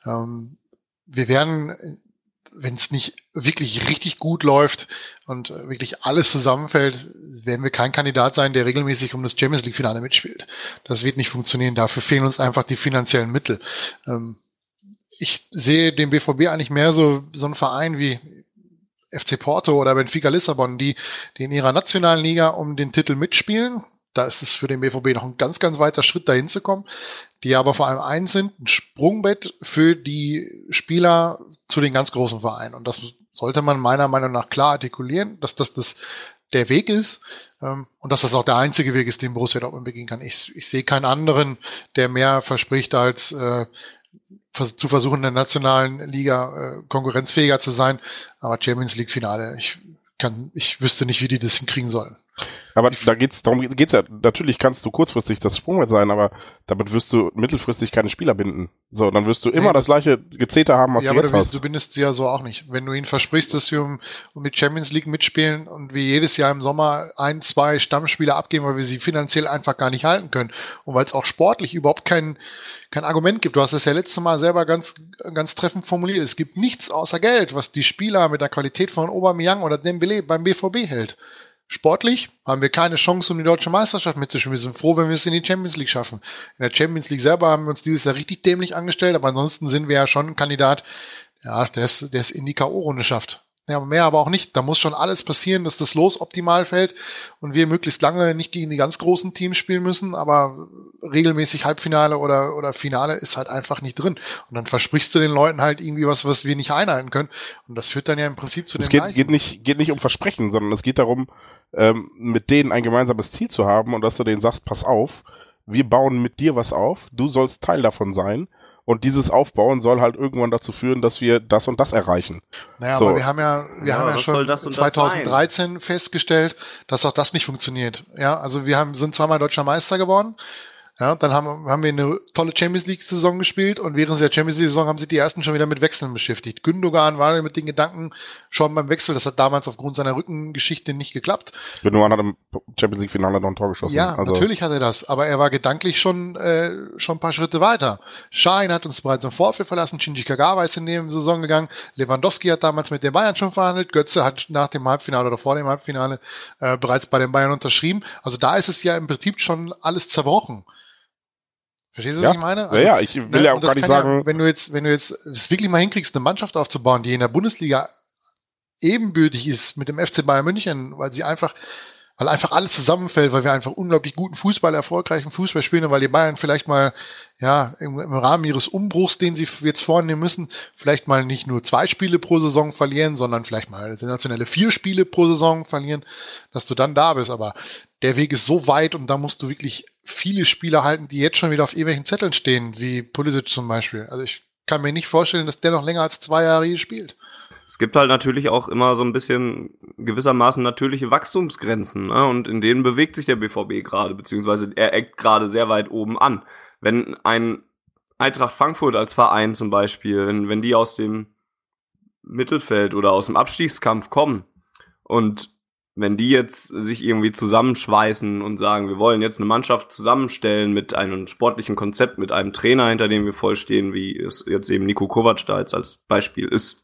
Ähm, wir werden, wenn es nicht wirklich richtig gut läuft und wirklich alles zusammenfällt, werden wir kein Kandidat sein, der regelmäßig um das Champions League Finale mitspielt. Das wird nicht funktionieren. Dafür fehlen uns einfach die finanziellen Mittel. Ähm, ich sehe den BVB eigentlich mehr so, so ein Verein wie FC Porto oder Benfica Lissabon, die, die in ihrer nationalen Liga um den Titel mitspielen. Da ist es für den BVB noch ein ganz, ganz weiter Schritt dahin zu kommen, die aber vor allem eins sind, ein Sprungbett für die Spieler zu den ganz großen Vereinen. Und das sollte man meiner Meinung nach klar artikulieren, dass das, das der Weg ist ähm, und dass das auch der einzige Weg ist, den Borussia Dortmund begehen kann. Ich, ich sehe keinen anderen, der mehr verspricht als äh, zu versuchen, in der nationalen Liga äh, konkurrenzfähiger zu sein. Aber Champions League Finale, ich ich wüsste nicht, wie die das hinkriegen sollen. Aber da geht's, darum geht's ja, natürlich kannst du kurzfristig das Sprungbrett sein, aber damit wirst du mittelfristig keine Spieler binden. So, dann wirst du immer nee, das, das, gleiche Gezeter haben, was ja, du jetzt aber du, hast. du bindest sie ja so auch nicht. Wenn du ihnen versprichst, dass sie um, um mit Champions League mitspielen und wie jedes Jahr im Sommer ein, zwei Stammspieler abgeben, weil wir sie finanziell einfach gar nicht halten können und weil es auch sportlich überhaupt kein, kein Argument gibt. Du hast es ja letztes Mal selber ganz, ganz treffend formuliert. Es gibt nichts außer Geld, was die Spieler mit der Qualität von Aubameyang oder Dembele beim BVB hält. Sportlich haben wir keine Chance, um die deutsche Meisterschaft mitzuspielen. Wir sind froh, wenn wir es in die Champions League schaffen. In der Champions League selber haben wir uns dieses Jahr richtig dämlich angestellt, aber ansonsten sind wir ja schon ein Kandidat, ja, der es, in die K.O.-Runde schafft. Ja, mehr aber auch nicht. Da muss schon alles passieren, dass das Los optimal fällt und wir möglichst lange nicht gegen die ganz großen Teams spielen müssen, aber regelmäßig Halbfinale oder, oder Finale ist halt einfach nicht drin. Und dann versprichst du den Leuten halt irgendwie was, was wir nicht einhalten können. Und das führt dann ja im Prinzip zu dem. Es geht, geht, nicht, geht nicht um Versprechen, sondern es geht darum, ähm, mit denen ein gemeinsames Ziel zu haben und dass du denen sagst, pass auf, wir bauen mit dir was auf, du sollst Teil davon sein. Und dieses Aufbauen soll halt irgendwann dazu führen, dass wir das und das erreichen. Naja, so. aber wir haben ja, wir ja, haben ja schon 2013 festgestellt, dass auch das nicht funktioniert. Ja, also wir haben, sind zweimal deutscher Meister geworden. Ja, dann haben, haben wir eine tolle Champions League-Saison gespielt und während der Champions League-Saison haben sich die ersten schon wieder mit Wechseln beschäftigt. Gündogan war mit den Gedanken schon beim Wechsel, das hat damals aufgrund seiner Rückengeschichte nicht geklappt. Gündogan hat im Champions League-Finale noch ein Tor geschossen. Ja, also. natürlich hat er das, aber er war gedanklich schon, äh, schon ein paar Schritte weiter. Schein hat uns bereits im Vorfeld verlassen, Shinji Kagawa ist in der Saison gegangen, Lewandowski hat damals mit den Bayern schon verhandelt, Götze hat nach dem Halbfinale oder vor dem Halbfinale äh, bereits bei den Bayern unterschrieben. Also da ist es ja im Prinzip schon alles zerbrochen. Verstehst du, was ja. ich meine? Also, ja, ja, ich will ne, ja auch gar nicht sagen. Ja, wenn du jetzt, wenn du jetzt es wirklich mal hinkriegst, eine Mannschaft aufzubauen, die in der Bundesliga ebenbürtig ist mit dem FC Bayern München, weil sie einfach, weil einfach alles zusammenfällt, weil wir einfach unglaublich guten Fußball, erfolgreichen Fußball spielen und weil die Bayern vielleicht mal, ja, im, im Rahmen ihres Umbruchs, den sie jetzt vornehmen müssen, vielleicht mal nicht nur zwei Spiele pro Saison verlieren, sondern vielleicht mal sensationelle vier Spiele pro Saison verlieren, dass du dann da bist. Aber der Weg ist so weit und da musst du wirklich viele Spieler halten, die jetzt schon wieder auf irgendwelchen Zetteln stehen, wie Pulisic zum Beispiel. Also ich kann mir nicht vorstellen, dass der noch länger als zwei Jahre hier spielt. Es gibt halt natürlich auch immer so ein bisschen gewissermaßen natürliche Wachstumsgrenzen. Ne? Und in denen bewegt sich der BVB gerade, beziehungsweise er eckt gerade sehr weit oben an. Wenn ein Eintracht Frankfurt als Verein zum Beispiel, wenn, wenn die aus dem Mittelfeld oder aus dem Abstiegskampf kommen und wenn die jetzt sich irgendwie zusammenschweißen und sagen, wir wollen jetzt eine Mannschaft zusammenstellen mit einem sportlichen Konzept, mit einem Trainer, hinter dem wir vollstehen, wie es jetzt eben Nico Kovac da jetzt als Beispiel ist.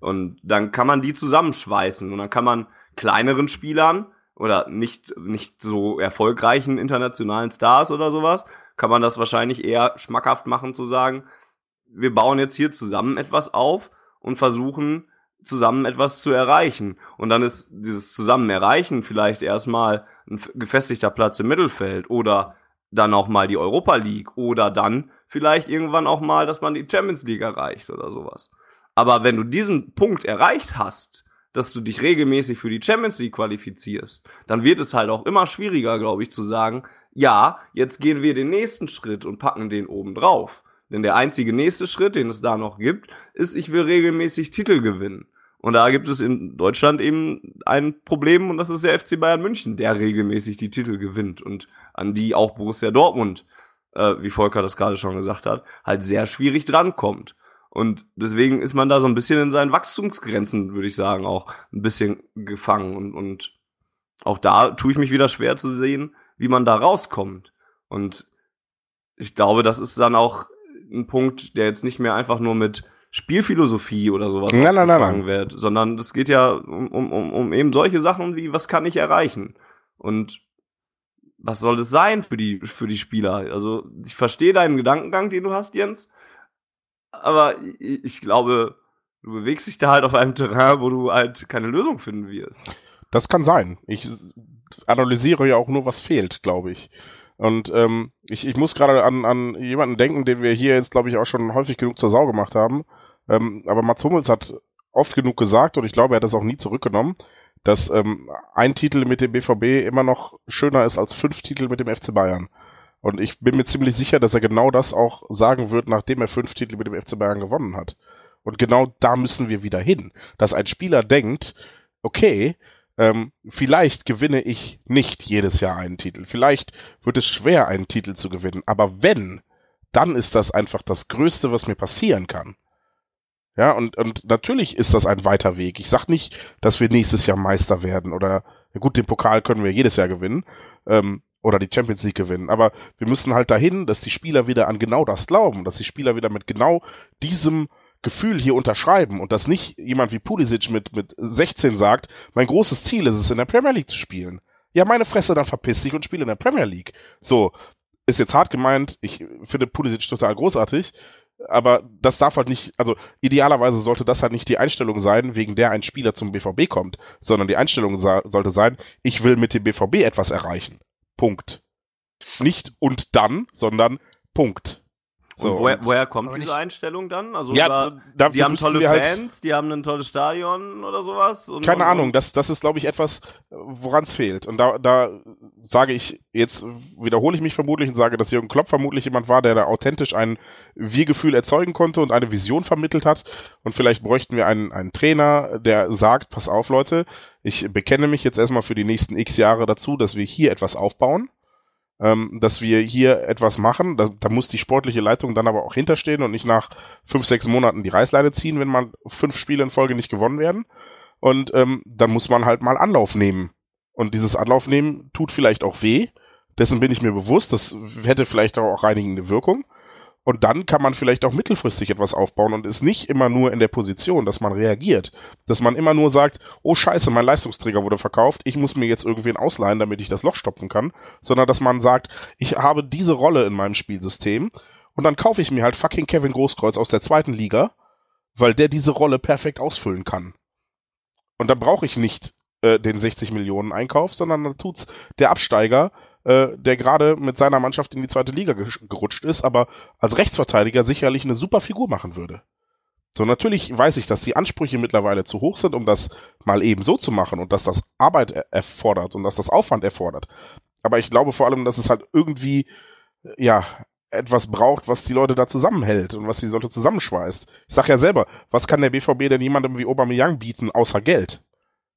Und dann kann man die zusammenschweißen und dann kann man kleineren Spielern oder nicht, nicht so erfolgreichen internationalen Stars oder sowas, kann man das wahrscheinlich eher schmackhaft machen zu sagen, wir bauen jetzt hier zusammen etwas auf und versuchen zusammen etwas zu erreichen. Und dann ist dieses Zusammen erreichen vielleicht erstmal ein gefestigter Platz im Mittelfeld oder dann auch mal die Europa League oder dann vielleicht irgendwann auch mal, dass man die Champions League erreicht oder sowas. Aber wenn du diesen Punkt erreicht hast, dass du dich regelmäßig für die Champions League qualifizierst, dann wird es halt auch immer schwieriger, glaube ich, zu sagen, ja, jetzt gehen wir den nächsten Schritt und packen den oben drauf. Denn der einzige nächste Schritt, den es da noch gibt, ist, ich will regelmäßig Titel gewinnen. Und da gibt es in Deutschland eben ein Problem und das ist der FC Bayern München, der regelmäßig die Titel gewinnt und an die auch Borussia Dortmund, äh, wie Volker das gerade schon gesagt hat, halt sehr schwierig drankommt. Und deswegen ist man da so ein bisschen in seinen Wachstumsgrenzen, würde ich sagen, auch ein bisschen gefangen. Und, und auch da tue ich mich wieder schwer zu sehen, wie man da rauskommt. Und ich glaube, das ist dann auch ein Punkt, der jetzt nicht mehr einfach nur mit Spielphilosophie oder sowas nein, nein, nein, nein. wird, sondern es geht ja um, um, um eben solche Sachen wie, was kann ich erreichen? Und was soll das sein für die, für die Spieler? Also, ich verstehe deinen Gedankengang, den du hast, Jens, aber ich, glaube, du bewegst dich da halt auf einem Terrain, wo du halt keine Lösung finden wirst. Das kann sein. Ich analysiere ja auch nur, was fehlt, glaube ich. Und ähm, ich, ich muss gerade an, an jemanden denken, den wir hier jetzt, glaube ich, auch schon häufig genug zur Sau gemacht haben. Ähm, aber Mats Hummels hat oft genug gesagt, und ich glaube, er hat das auch nie zurückgenommen, dass ähm, ein Titel mit dem BVB immer noch schöner ist als fünf Titel mit dem FC Bayern. Und ich bin mir ziemlich sicher, dass er genau das auch sagen wird, nachdem er fünf Titel mit dem FC Bayern gewonnen hat. Und genau da müssen wir wieder hin. Dass ein Spieler denkt, okay, ähm, vielleicht gewinne ich nicht jedes Jahr einen Titel. Vielleicht wird es schwer, einen Titel zu gewinnen. Aber wenn, dann ist das einfach das Größte, was mir passieren kann. Ja, und, und natürlich ist das ein weiter Weg. Ich sag nicht, dass wir nächstes Jahr Meister werden oder, ja gut, den Pokal können wir jedes Jahr gewinnen, ähm, oder die Champions League gewinnen. Aber wir müssen halt dahin, dass die Spieler wieder an genau das glauben, dass die Spieler wieder mit genau diesem Gefühl hier unterschreiben und dass nicht jemand wie Pulisic mit, mit 16 sagt, mein großes Ziel ist es, in der Premier League zu spielen. Ja, meine Fresse, dann verpiss dich und spiele in der Premier League. So, ist jetzt hart gemeint, ich finde Pulisic total großartig, aber das darf halt nicht, also idealerweise sollte das halt nicht die Einstellung sein, wegen der ein Spieler zum BVB kommt, sondern die Einstellung sollte sein, ich will mit dem BVB etwas erreichen. Punkt. Nicht und dann, sondern Punkt. So, und woher, woher kommt diese Einstellung dann? Also ja, da, die haben tolle halt Fans, halt, die haben ein tolles Stadion oder sowas. Und, keine und, Ahnung, das, das ist, glaube ich, etwas, woran es fehlt. Und da, da sage ich, jetzt wiederhole ich mich vermutlich und sage, dass Jürgen Klopp vermutlich jemand war, der da authentisch ein Wir-Gefühl erzeugen konnte und eine Vision vermittelt hat. Und vielleicht bräuchten wir einen, einen Trainer, der sagt, pass auf, Leute, ich bekenne mich jetzt erstmal für die nächsten x Jahre dazu, dass wir hier etwas aufbauen ähm, dass wir hier etwas machen. Da, da muss die sportliche Leitung dann aber auch hinterstehen und nicht nach fünf, sechs Monaten die Reißleine ziehen, wenn man fünf Spiele in Folge nicht gewonnen werden. Und ähm, dann muss man halt mal Anlauf nehmen. Und dieses Anlauf nehmen tut vielleicht auch weh. Dessen bin ich mir bewusst. Das hätte vielleicht auch reinigende Wirkung. Und dann kann man vielleicht auch mittelfristig etwas aufbauen und ist nicht immer nur in der Position, dass man reagiert. Dass man immer nur sagt, oh scheiße, mein Leistungsträger wurde verkauft, ich muss mir jetzt irgendwen ausleihen, damit ich das Loch stopfen kann. Sondern dass man sagt, ich habe diese Rolle in meinem Spielsystem und dann kaufe ich mir halt fucking Kevin Großkreuz aus der zweiten Liga, weil der diese Rolle perfekt ausfüllen kann. Und dann brauche ich nicht äh, den 60 Millionen Einkauf, sondern dann tut's der Absteiger, äh, der gerade mit seiner Mannschaft in die zweite Liga gerutscht ist, aber als Rechtsverteidiger sicherlich eine super Figur machen würde. So, natürlich weiß ich, dass die Ansprüche mittlerweile zu hoch sind, um das mal eben so zu machen und dass das Arbeit erfordert und dass das Aufwand erfordert. Aber ich glaube vor allem, dass es halt irgendwie, ja, etwas braucht, was die Leute da zusammenhält und was die Leute zusammenschweißt. Ich sag ja selber, was kann der BVB denn jemandem wie Aubameyang bieten, außer Geld?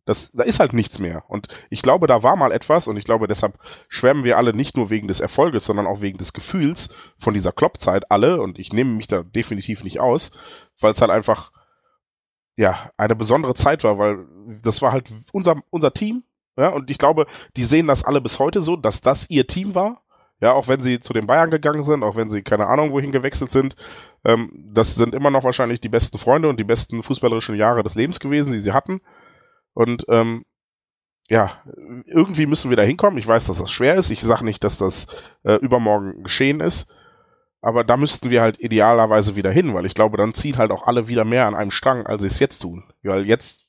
Das, da ist halt nichts mehr. Und ich glaube, da war mal etwas und ich glaube, deshalb schwärmen wir alle nicht nur wegen des Erfolges, sondern auch wegen des Gefühls von dieser Kloppzeit alle und ich nehme mich da definitiv nicht aus, weil es halt einfach, ja, eine besondere Zeit war, weil das war halt unser, unser Team, ja, und ich glaube, die sehen das alle bis heute so, dass das ihr Team war. Ja, auch wenn sie zu den Bayern gegangen sind, auch wenn sie keine Ahnung wohin gewechselt sind, ähm, das sind immer noch wahrscheinlich die besten Freunde und die besten fußballerischen Jahre des Lebens gewesen, die sie hatten. Und ähm, ja, irgendwie müssen wir da hinkommen. Ich weiß, dass das schwer ist. Ich sage nicht, dass das äh, übermorgen geschehen ist. Aber da müssten wir halt idealerweise wieder hin, weil ich glaube, dann ziehen halt auch alle wieder mehr an einem Strang, als sie es jetzt tun. Weil jetzt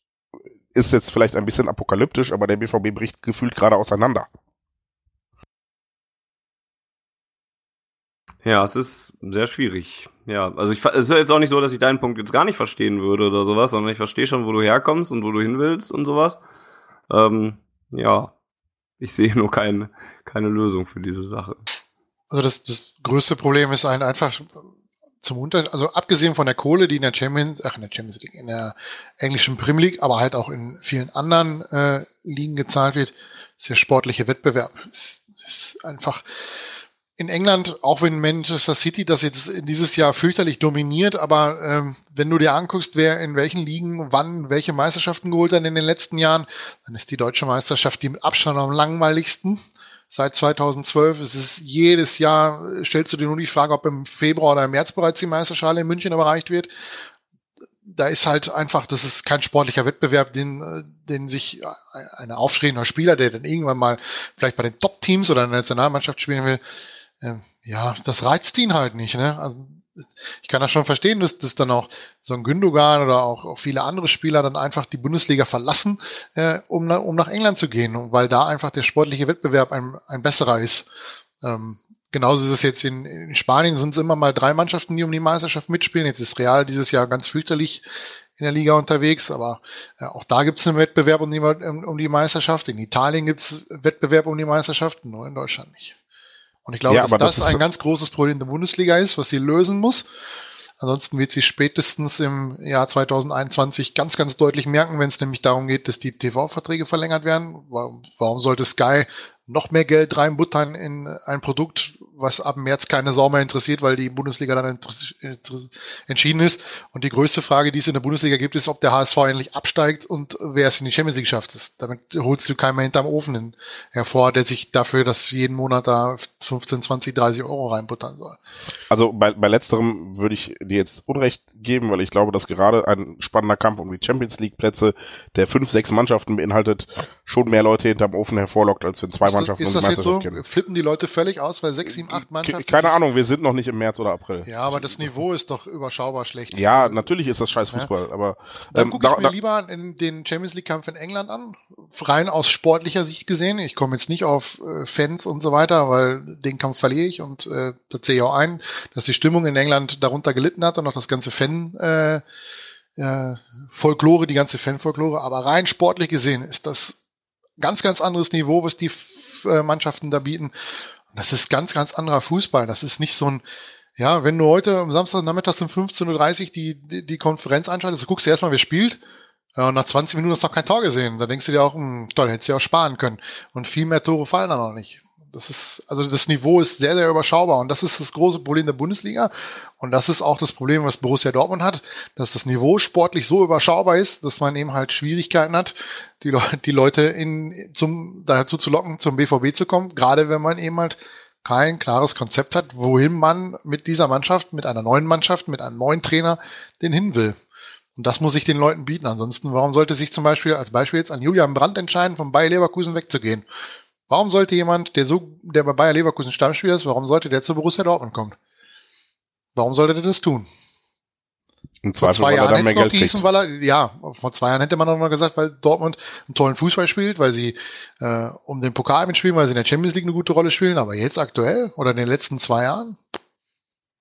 ist jetzt vielleicht ein bisschen apokalyptisch, aber der BVB bricht gefühlt gerade auseinander. Ja, es ist sehr schwierig. Ja, also ich es ist jetzt auch nicht so, dass ich deinen Punkt jetzt gar nicht verstehen würde oder sowas, sondern ich verstehe schon, wo du herkommst und wo du hin willst und sowas. Ähm, ja, ich sehe nur keine, keine Lösung für diese Sache. Also das, das größte Problem ist ein einfach zum Unter, also abgesehen von der Kohle, die in der Champions, ach in der Champions League, in der englischen Premier League, aber halt auch in vielen anderen äh, Ligen gezahlt wird, ist der sportliche Wettbewerb. Ist, ist einfach in England, auch wenn Manchester City das jetzt dieses Jahr fürchterlich dominiert, aber ähm, wenn du dir anguckst, wer in welchen Ligen wann welche Meisterschaften geholt hat in den letzten Jahren, dann ist die deutsche Meisterschaft die mit Abstand am langweiligsten. Seit 2012 es ist jedes Jahr, stellst du dir nur die Frage, ob im Februar oder im März bereits die Meisterschale in München erreicht wird. Da ist halt einfach, das ist kein sportlicher Wettbewerb, den, den sich ein aufstrebender Spieler, der dann irgendwann mal vielleicht bei den Top-Teams oder in der Nationalmannschaft spielen will, ähm, ja, das reizt ihn halt nicht. Ne? Also, ich kann das schon verstehen, dass, dass dann auch so ein Gündogan oder auch, auch viele andere Spieler dann einfach die Bundesliga verlassen, äh, um, um nach England zu gehen, weil da einfach der sportliche Wettbewerb ein, ein besserer ist. Ähm, genauso ist es jetzt in, in Spanien, sind es immer mal drei Mannschaften, die um die Meisterschaft mitspielen. Jetzt ist Real dieses Jahr ganz fürchterlich in der Liga unterwegs, aber äh, auch da gibt es einen Wettbewerb um die, um, um die Meisterschaft. In Italien gibt es Wettbewerb um die Meisterschaft, nur in Deutschland nicht. Und ich glaube, ja, dass das, das ein ganz großes Problem der Bundesliga ist, was sie lösen muss. Ansonsten wird sie spätestens im Jahr 2021 ganz, ganz deutlich merken, wenn es nämlich darum geht, dass die TV-Verträge verlängert werden. Warum, warum sollte Sky noch mehr Geld reinbuttern in ein Produkt, was ab März keine Sau mehr interessiert, weil die Bundesliga dann entschieden ist. Und die größte Frage, die es in der Bundesliga gibt, ist, ob der HSV endlich absteigt und wer es in die Champions League schafft. Das, damit holst du keinen mehr hinterm Ofen hin, hervor, der sich dafür, dass jeden Monat da 15, 20, 30 Euro reinbuttern soll. Also bei, bei letzterem würde ich dir jetzt Unrecht geben, weil ich glaube, dass gerade ein spannender Kampf um die Champions League Plätze, der fünf, sechs Mannschaften beinhaltet, schon mehr Leute hinterm Ofen hervorlockt, als wenn zwei ist Mannschaften das, ist das jetzt so? Kennen. Flippen die Leute völlig aus, weil sechs, sieben, acht Mannschaften. Keine Ahnung, wir sind noch nicht im März oder April. Ja, aber das Niveau ist doch überschaubar schlecht. Ja, natürlich ist das scheiß Fußball, ja. aber. Dann ähm, gucke ich mir lieber in den Champions League Kampf in England an. Rein aus sportlicher Sicht gesehen. Ich komme jetzt nicht auf äh, Fans und so weiter, weil den Kampf verliere ich und äh, da sehe ich auch ein, dass die Stimmung in England darunter gelitten hat und auch das ganze Fan, äh, äh, Folklore, die ganze Fanfolklore. Aber rein sportlich gesehen ist das ganz, ganz anderes Niveau, was die äh, Mannschaften da bieten. Das ist ganz, ganz anderer Fußball. Das ist nicht so ein, ja, wenn du heute am Samstagnachmittag um 15.30 Uhr die, die, die Konferenz anschaltest, guckst du erstmal, wer spielt. Ja, und nach 20 Minuten hast du noch kein Tor gesehen. Da denkst du dir auch, hm, toll, hättest du ja auch sparen können. Und viel mehr Tore fallen da noch nicht. Das ist, also das Niveau ist sehr, sehr überschaubar und das ist das große Problem der Bundesliga. Und das ist auch das Problem, was Borussia Dortmund hat, dass das Niveau sportlich so überschaubar ist, dass man eben halt Schwierigkeiten hat, die, Le die Leute in, zum, dazu zu locken, zum BVB zu kommen, gerade wenn man eben halt kein klares Konzept hat, wohin man mit dieser Mannschaft, mit einer neuen Mannschaft, mit einem neuen Trainer den hin will. Und das muss ich den Leuten bieten. Ansonsten, warum sollte sich zum Beispiel, als Beispiel jetzt an Julian Brandt entscheiden, vom Bayer Leverkusen wegzugehen? Warum sollte jemand, der so, der bei Bayer Leverkusen Stammspieler ist, warum sollte der zu Borussia Dortmund kommen? Warum sollte der das tun? Im vor zwei Jahren hätte es noch gehießen, weil er, ja, vor zwei Jahren hätte man noch mal gesagt, weil Dortmund einen tollen Fußball spielt, weil sie äh, um den Pokal mitspielen, weil sie in der Champions League eine gute Rolle spielen, aber jetzt aktuell oder in den letzten zwei Jahren,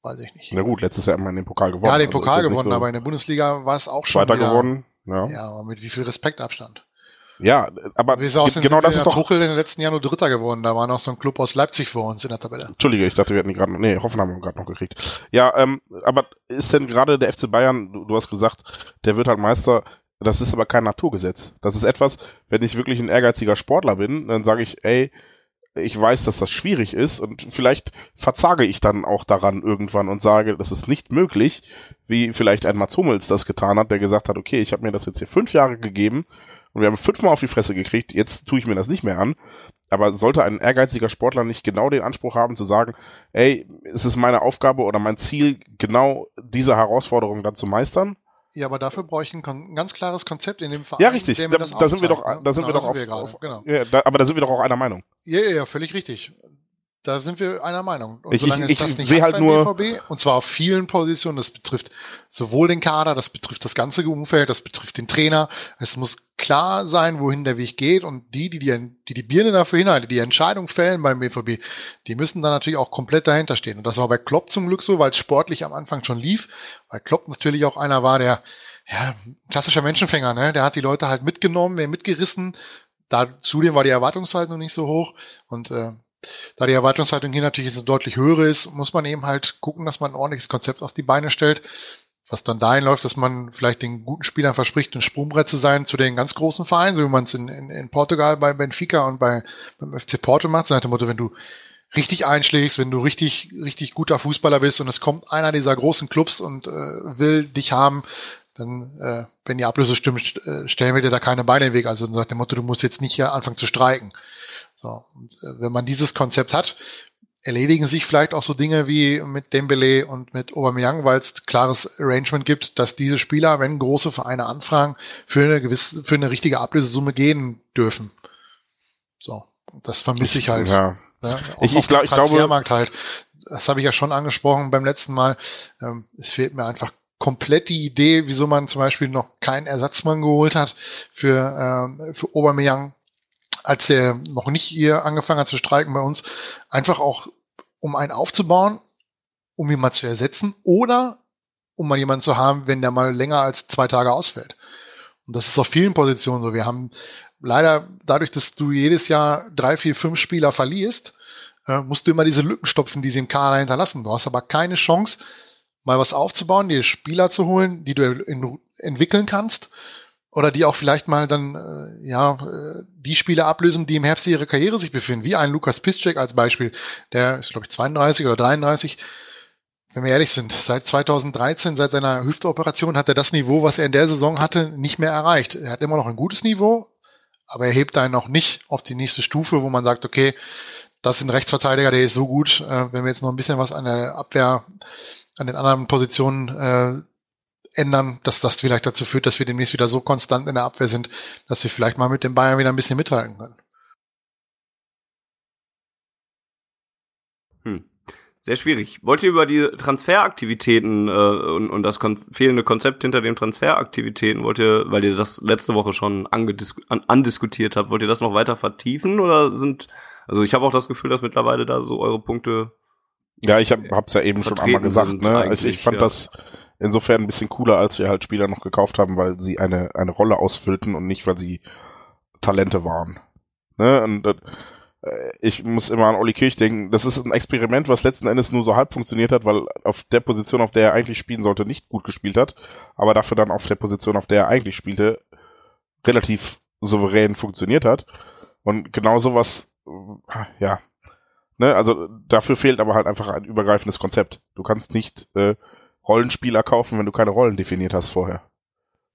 weiß ich nicht. Na gut, letztes Jahr haben wir den Pokal gewonnen. Ja, den also Pokal gewonnen, so aber in der Bundesliga war es auch schon weiter wieder, gewonnen. Ja. ja, aber mit wie viel Respektabstand? Ja, aber Wie genau sind das ist doch. Tuchel in den letzten Jahren nur Dritter geworden. Da war noch so ein Club aus Leipzig vor uns in der Tabelle. Entschuldige, ich dachte, wir hätten die gerade noch. Nee, Hoffenheim haben wir gerade noch gekriegt. Ja, ähm, aber ist denn gerade der FC Bayern, du, du hast gesagt, der wird halt Meister, das ist aber kein Naturgesetz. Das ist etwas, wenn ich wirklich ein ehrgeiziger Sportler bin, dann sage ich, ey, ich weiß, dass das schwierig ist und vielleicht verzage ich dann auch daran irgendwann und sage, das ist nicht möglich, wie vielleicht ein Mats Hummels das getan hat, der gesagt hat, okay, ich habe mir das jetzt hier fünf Jahre gegeben und wir haben fünfmal auf die Fresse gekriegt, jetzt tue ich mir das nicht mehr an. Aber sollte ein ehrgeiziger Sportler nicht genau den Anspruch haben zu sagen, ey, es ist meine Aufgabe oder mein Ziel, genau diese Herausforderung dann zu meistern? Ja, aber dafür brauche ich ein, ganz klares Konzept in dem Verein. Ja, richtig. Da, sind wir doch, aufzeigt, ne? da sind Genau, wir doch auf, gerade, auf genau. ja, da, aber da sind wir doch auch einer Meinung. Ja, ja, ja, völlig richtig. Da sind wir einer Meinung. Und Ich- solange ich- es das ich nicht sehe halt beim nur- BVB, und zwar auf vielen Positionen, das betrifft sowohl den Kader, das betrifft das ganze Umfeld, das betrifft den Trainer. Es muss klar sein, wohin der Weg geht und die, die die, die, die Birne dafür hinhalten, die Entscheidung fällen beim BVB, die müssen dann natürlich auch komplett dahinter stehen. Und das war bei Klopp zum Glück so, weil es sportlich am Anfang schon lief, weil Klopp natürlich auch einer war, der ja, klassischer Menschenfänger, ne? Der hat die Leute halt mitgenommen, mitgerissen. Da, zudem war die Erwartungshaltung nicht so hoch und äh, da die Erwartungshaltung hier natürlich jetzt deutlich höher ist, muss man eben halt gucken, dass man ein ordentliches Konzept auf die Beine stellt, was dann dahin läuft, dass man vielleicht den guten Spielern verspricht, ein Sprungbrett zu sein zu den ganz großen Vereinen, so wie man es in, in, in Portugal bei Benfica und bei beim FC Porto macht, so nach dem Motto, wenn du richtig einschlägst, wenn du richtig, richtig guter Fußballer bist und es kommt einer dieser großen Clubs und äh, will dich haben, dann, äh, wenn die Ablöse stimmt, st- äh, stellen wir dir da keine Beine im Weg. Also nach dem Motto, du musst jetzt nicht hier anfangen zu streiken. So, und äh, wenn man dieses Konzept hat, erledigen sich vielleicht auch so Dinge wie mit Dembele und mit Aubameyang, weil es klares Arrangement gibt, dass diese Spieler, wenn große Vereine anfragen, für eine gewisse, für eine richtige Ablösesumme gehen dürfen. So, das vermisse ich halt. Ja. Ne? Auch Ich- ich auf dem glaub- ich glaube- Transfermarkt halt. Das habe ich ja schon angesprochen beim letzten Mal. Ähm, es fehlt mir einfach komplett die Idee, wieso man zum Beispiel noch keinen Ersatzmann geholt hat für, ähm, für Aubameyang, als der noch nicht hier angefangen hat zu streiken bei uns. Einfach auch, um einen aufzubauen, um ihn mal zu ersetzen oder um mal jemanden zu haben, wenn der mal länger als zwei Tage ausfällt. Und das ist auf vielen Positionen so. Wir haben leider dadurch, dass du jedes Jahr drei, vier, fünf Spieler verlierst, äh, musst du immer diese Lücken stopfen, die sie im Kader hinterlassen. Du hast aber keine Chance, mal was aufzubauen, dir Spieler zu holen, die du in, entwickeln kannst oder die auch vielleicht mal dann äh, ja äh, die Spieler ablösen, die im Herbst ihrer Karriere sich befinden, wie ein Lukas Piszczek als Beispiel, der ist glaube ich 32 oder 33. Wenn wir ehrlich sind, seit 2013, seit seiner Hüftoperation hat er das Niveau, was er in der Saison hatte, nicht mehr erreicht. Er hat immer noch ein gutes Niveau, aber er hebt einen noch nicht auf die nächste Stufe, wo man sagt, okay, das ist ein Rechtsverteidiger, der ist so gut, äh, wenn wir jetzt noch ein bisschen was an der Abwehr, an den anderen Positionen äh, ändern, dass das vielleicht dazu führt, dass wir demnächst wieder so konstant in der Abwehr sind, dass wir vielleicht mal mit den Bayern wieder ein bisschen mithalten können. Hm. Sehr schwierig. Wollt ihr über die Transferaktivitäten äh, und, und das kon fehlende Konzept hinter den Transferaktivitäten, wollt ihr, weil ihr das letzte Woche schon an andiskutiert habt, wollt ihr das noch weiter vertiefen oder sind, also ich habe auch das Gefühl, dass mittlerweile da so eure Punkte Ja, ich hab, hab's ja eben schon einmal gesagt. Ne? Ich, eigentlich, ich fand ja. das insofern ein bisschen cooler, als wir halt Spieler noch gekauft haben, weil sie eine, eine Rolle ausfüllten und nicht, weil sie Talente waren. Ne? Und äh, ich muss immer an Olli Kirch denken, das ist ein Experiment, was letzten Endes nur so halb funktioniert hat, weil auf der Position, auf der er eigentlich spielen sollte, nicht gut gespielt hat, aber dafür dann auf der Position, auf der er eigentlich spielte, relativ souverän funktioniert hat. Und genau sowas, ja, Ne, also dafür fehlt aber halt einfach ein übergreifendes Konzept. Du kannst nicht äh, Rollenspieler kaufen, wenn du keine Rollen definiert hast vorher.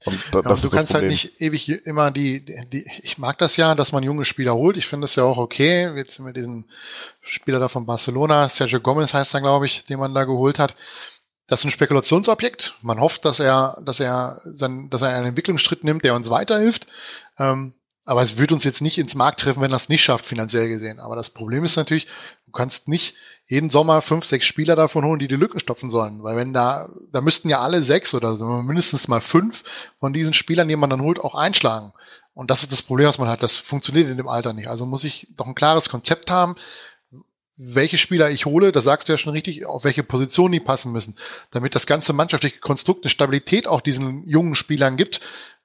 Und da, Ja, das und du das kannst halt nicht ewig immer die, die, ich mag das ja, dass man junge Spieler holt. Ich finde das ja auch okay. Jetzt mit diesem Spieler da von Barcelona, Sergio Gomez heißt er, glaube ich, den man da geholt hat. Das ist ein Spekulationsobjekt. Man hofft, dass er, dass er, sein, dass er einen Entwicklungsschritt nimmt, der uns weiterhilft. Ähm, aber es wird uns jetzt nicht ins Markt treffen, wenn er es nicht schafft, finanziell gesehen. Aber das Problem ist natürlich, du kannst nicht jeden Sommer fünf, sechs Spieler davon holen, die die Lücken stopfen sollen. Weil wenn da, da müssten ja alle sechs oder so, mindestens mal fünf von diesen Spielern, die man dann holt, auch einschlagen. Und das ist das Problem, was man hat. Das funktioniert in dem Alter nicht. Also muss ich doch ein klares Konzept haben, welche Spieler ich hole, das sagst du ja schon richtig, auf welche Position die passen müssen, damit das ganze mannschaftliche Konstrukt eine Stabilität auch diesen jungen Spielern gibt,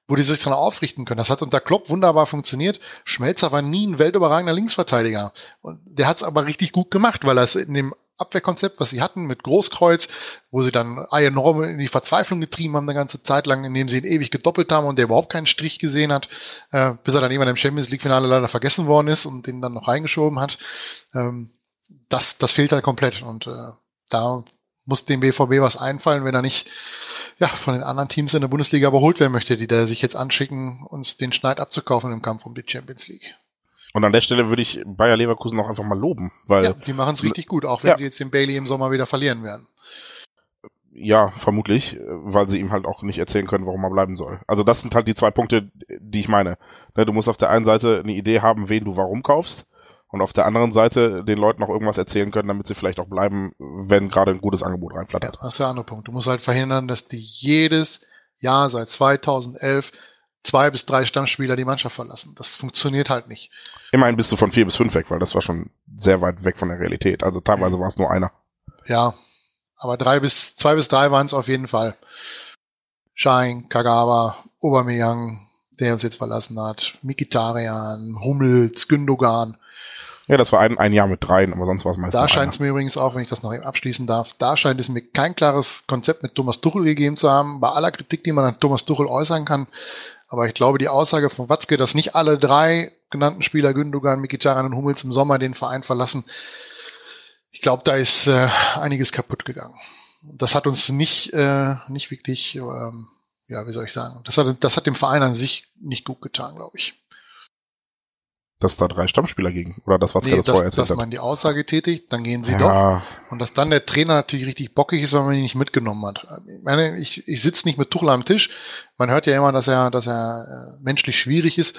wo die sich dran aufrichten können. Das hat unter Klopp wunderbar funktioniert. Schmelzer war nie ein weltüberragender Linksverteidiger. Und der hat es aber richtig gut gemacht, weil er es in dem Abwehrkonzept, was sie hatten mit Großkreuz, wo sie dann Ian Norman in die Verzweiflung getrieben haben, eine ganze Zeit lang, indem sie ihn ewig gedoppelt haben und der überhaupt keinen Strich gesehen hat, äh, bis er dann irgendwann im Champions League-Finale leider vergessen worden ist und den dann noch reingeschoben hat. Ähm, das, das fehlt halt komplett. Und äh, da muss dem BVB was einfallen, wenn er nicht ja, von den anderen Teams in der Bundesliga überholt werden möchte, die da sich jetzt anschicken, uns den Schneid abzukaufen im Kampf um die Champions League. Und an der Stelle würde ich Bayer Leverkusen auch einfach mal loben, weil. Ja, die machen es richtig gut, auch wenn Ja. sie jetzt den Bailey im Sommer wieder verlieren werden. Ja, vermutlich, weil sie ihm halt auch nicht erzählen können, warum er bleiben soll. Also das sind halt die zwei Punkte, die ich meine. Ne, Du musst auf der einen Seite eine Idee haben, wen du warum kaufst und auf der anderen Seite den Leuten auch irgendwas erzählen können, damit sie vielleicht auch bleiben, wenn gerade ein gutes Angebot Ja, reinflattert. das ist der andere Punkt. Du musst halt verhindern, dass die jedes Jahr seit 2011 zwei bis drei Stammspieler die Mannschaft verlassen. Das funktioniert halt nicht. Immerhin bist du von vier bis fünf weg, weil das war schon sehr weit weg von der Realität. Also teilweise war es nur einer. Ja, aber drei bis zwei bis drei waren es auf jeden Fall. Schein, Kagawa, Aubameyang, der uns jetzt verlassen hat, Mikitarian, Hummels, Gündogan. Ja, das war ein, ein Jahr mit dreien, aber sonst war es meistens Da scheint es mir übrigens auch, wenn ich das noch eben abschließen darf, da scheint es mir kein klares Konzept mit Thomas Tuchel gegeben zu haben, bei aller Kritik, die man an Thomas Tuchel äußern kann. Aber ich glaube, die Aussage von Watzke, dass nicht alle drei genannten Spieler, Gündogan, Mikitarian und Hummels, im Sommer den Verein verlassen, ich glaube, da ist äh, einiges kaputt gegangen. Das hat uns nicht, äh, nicht wirklich, ähm, ja, wie soll ich sagen, das hat, das hat dem Verein an sich nicht gut getan, glaube ich. Dass da drei Stammspieler gingen. Oder das, was Nee, das vorher dass, erzählt dass man die Aussage tätigt, dann gehen sie hat. doch. Ja, Und dass dann der Trainer natürlich richtig bockig ist, weil man ihn nicht mitgenommen hat. Ich meine, ich, ich sitze nicht mit Tuchel am Tisch. Man hört ja immer, dass er, dass er äh, menschlich schwierig ist.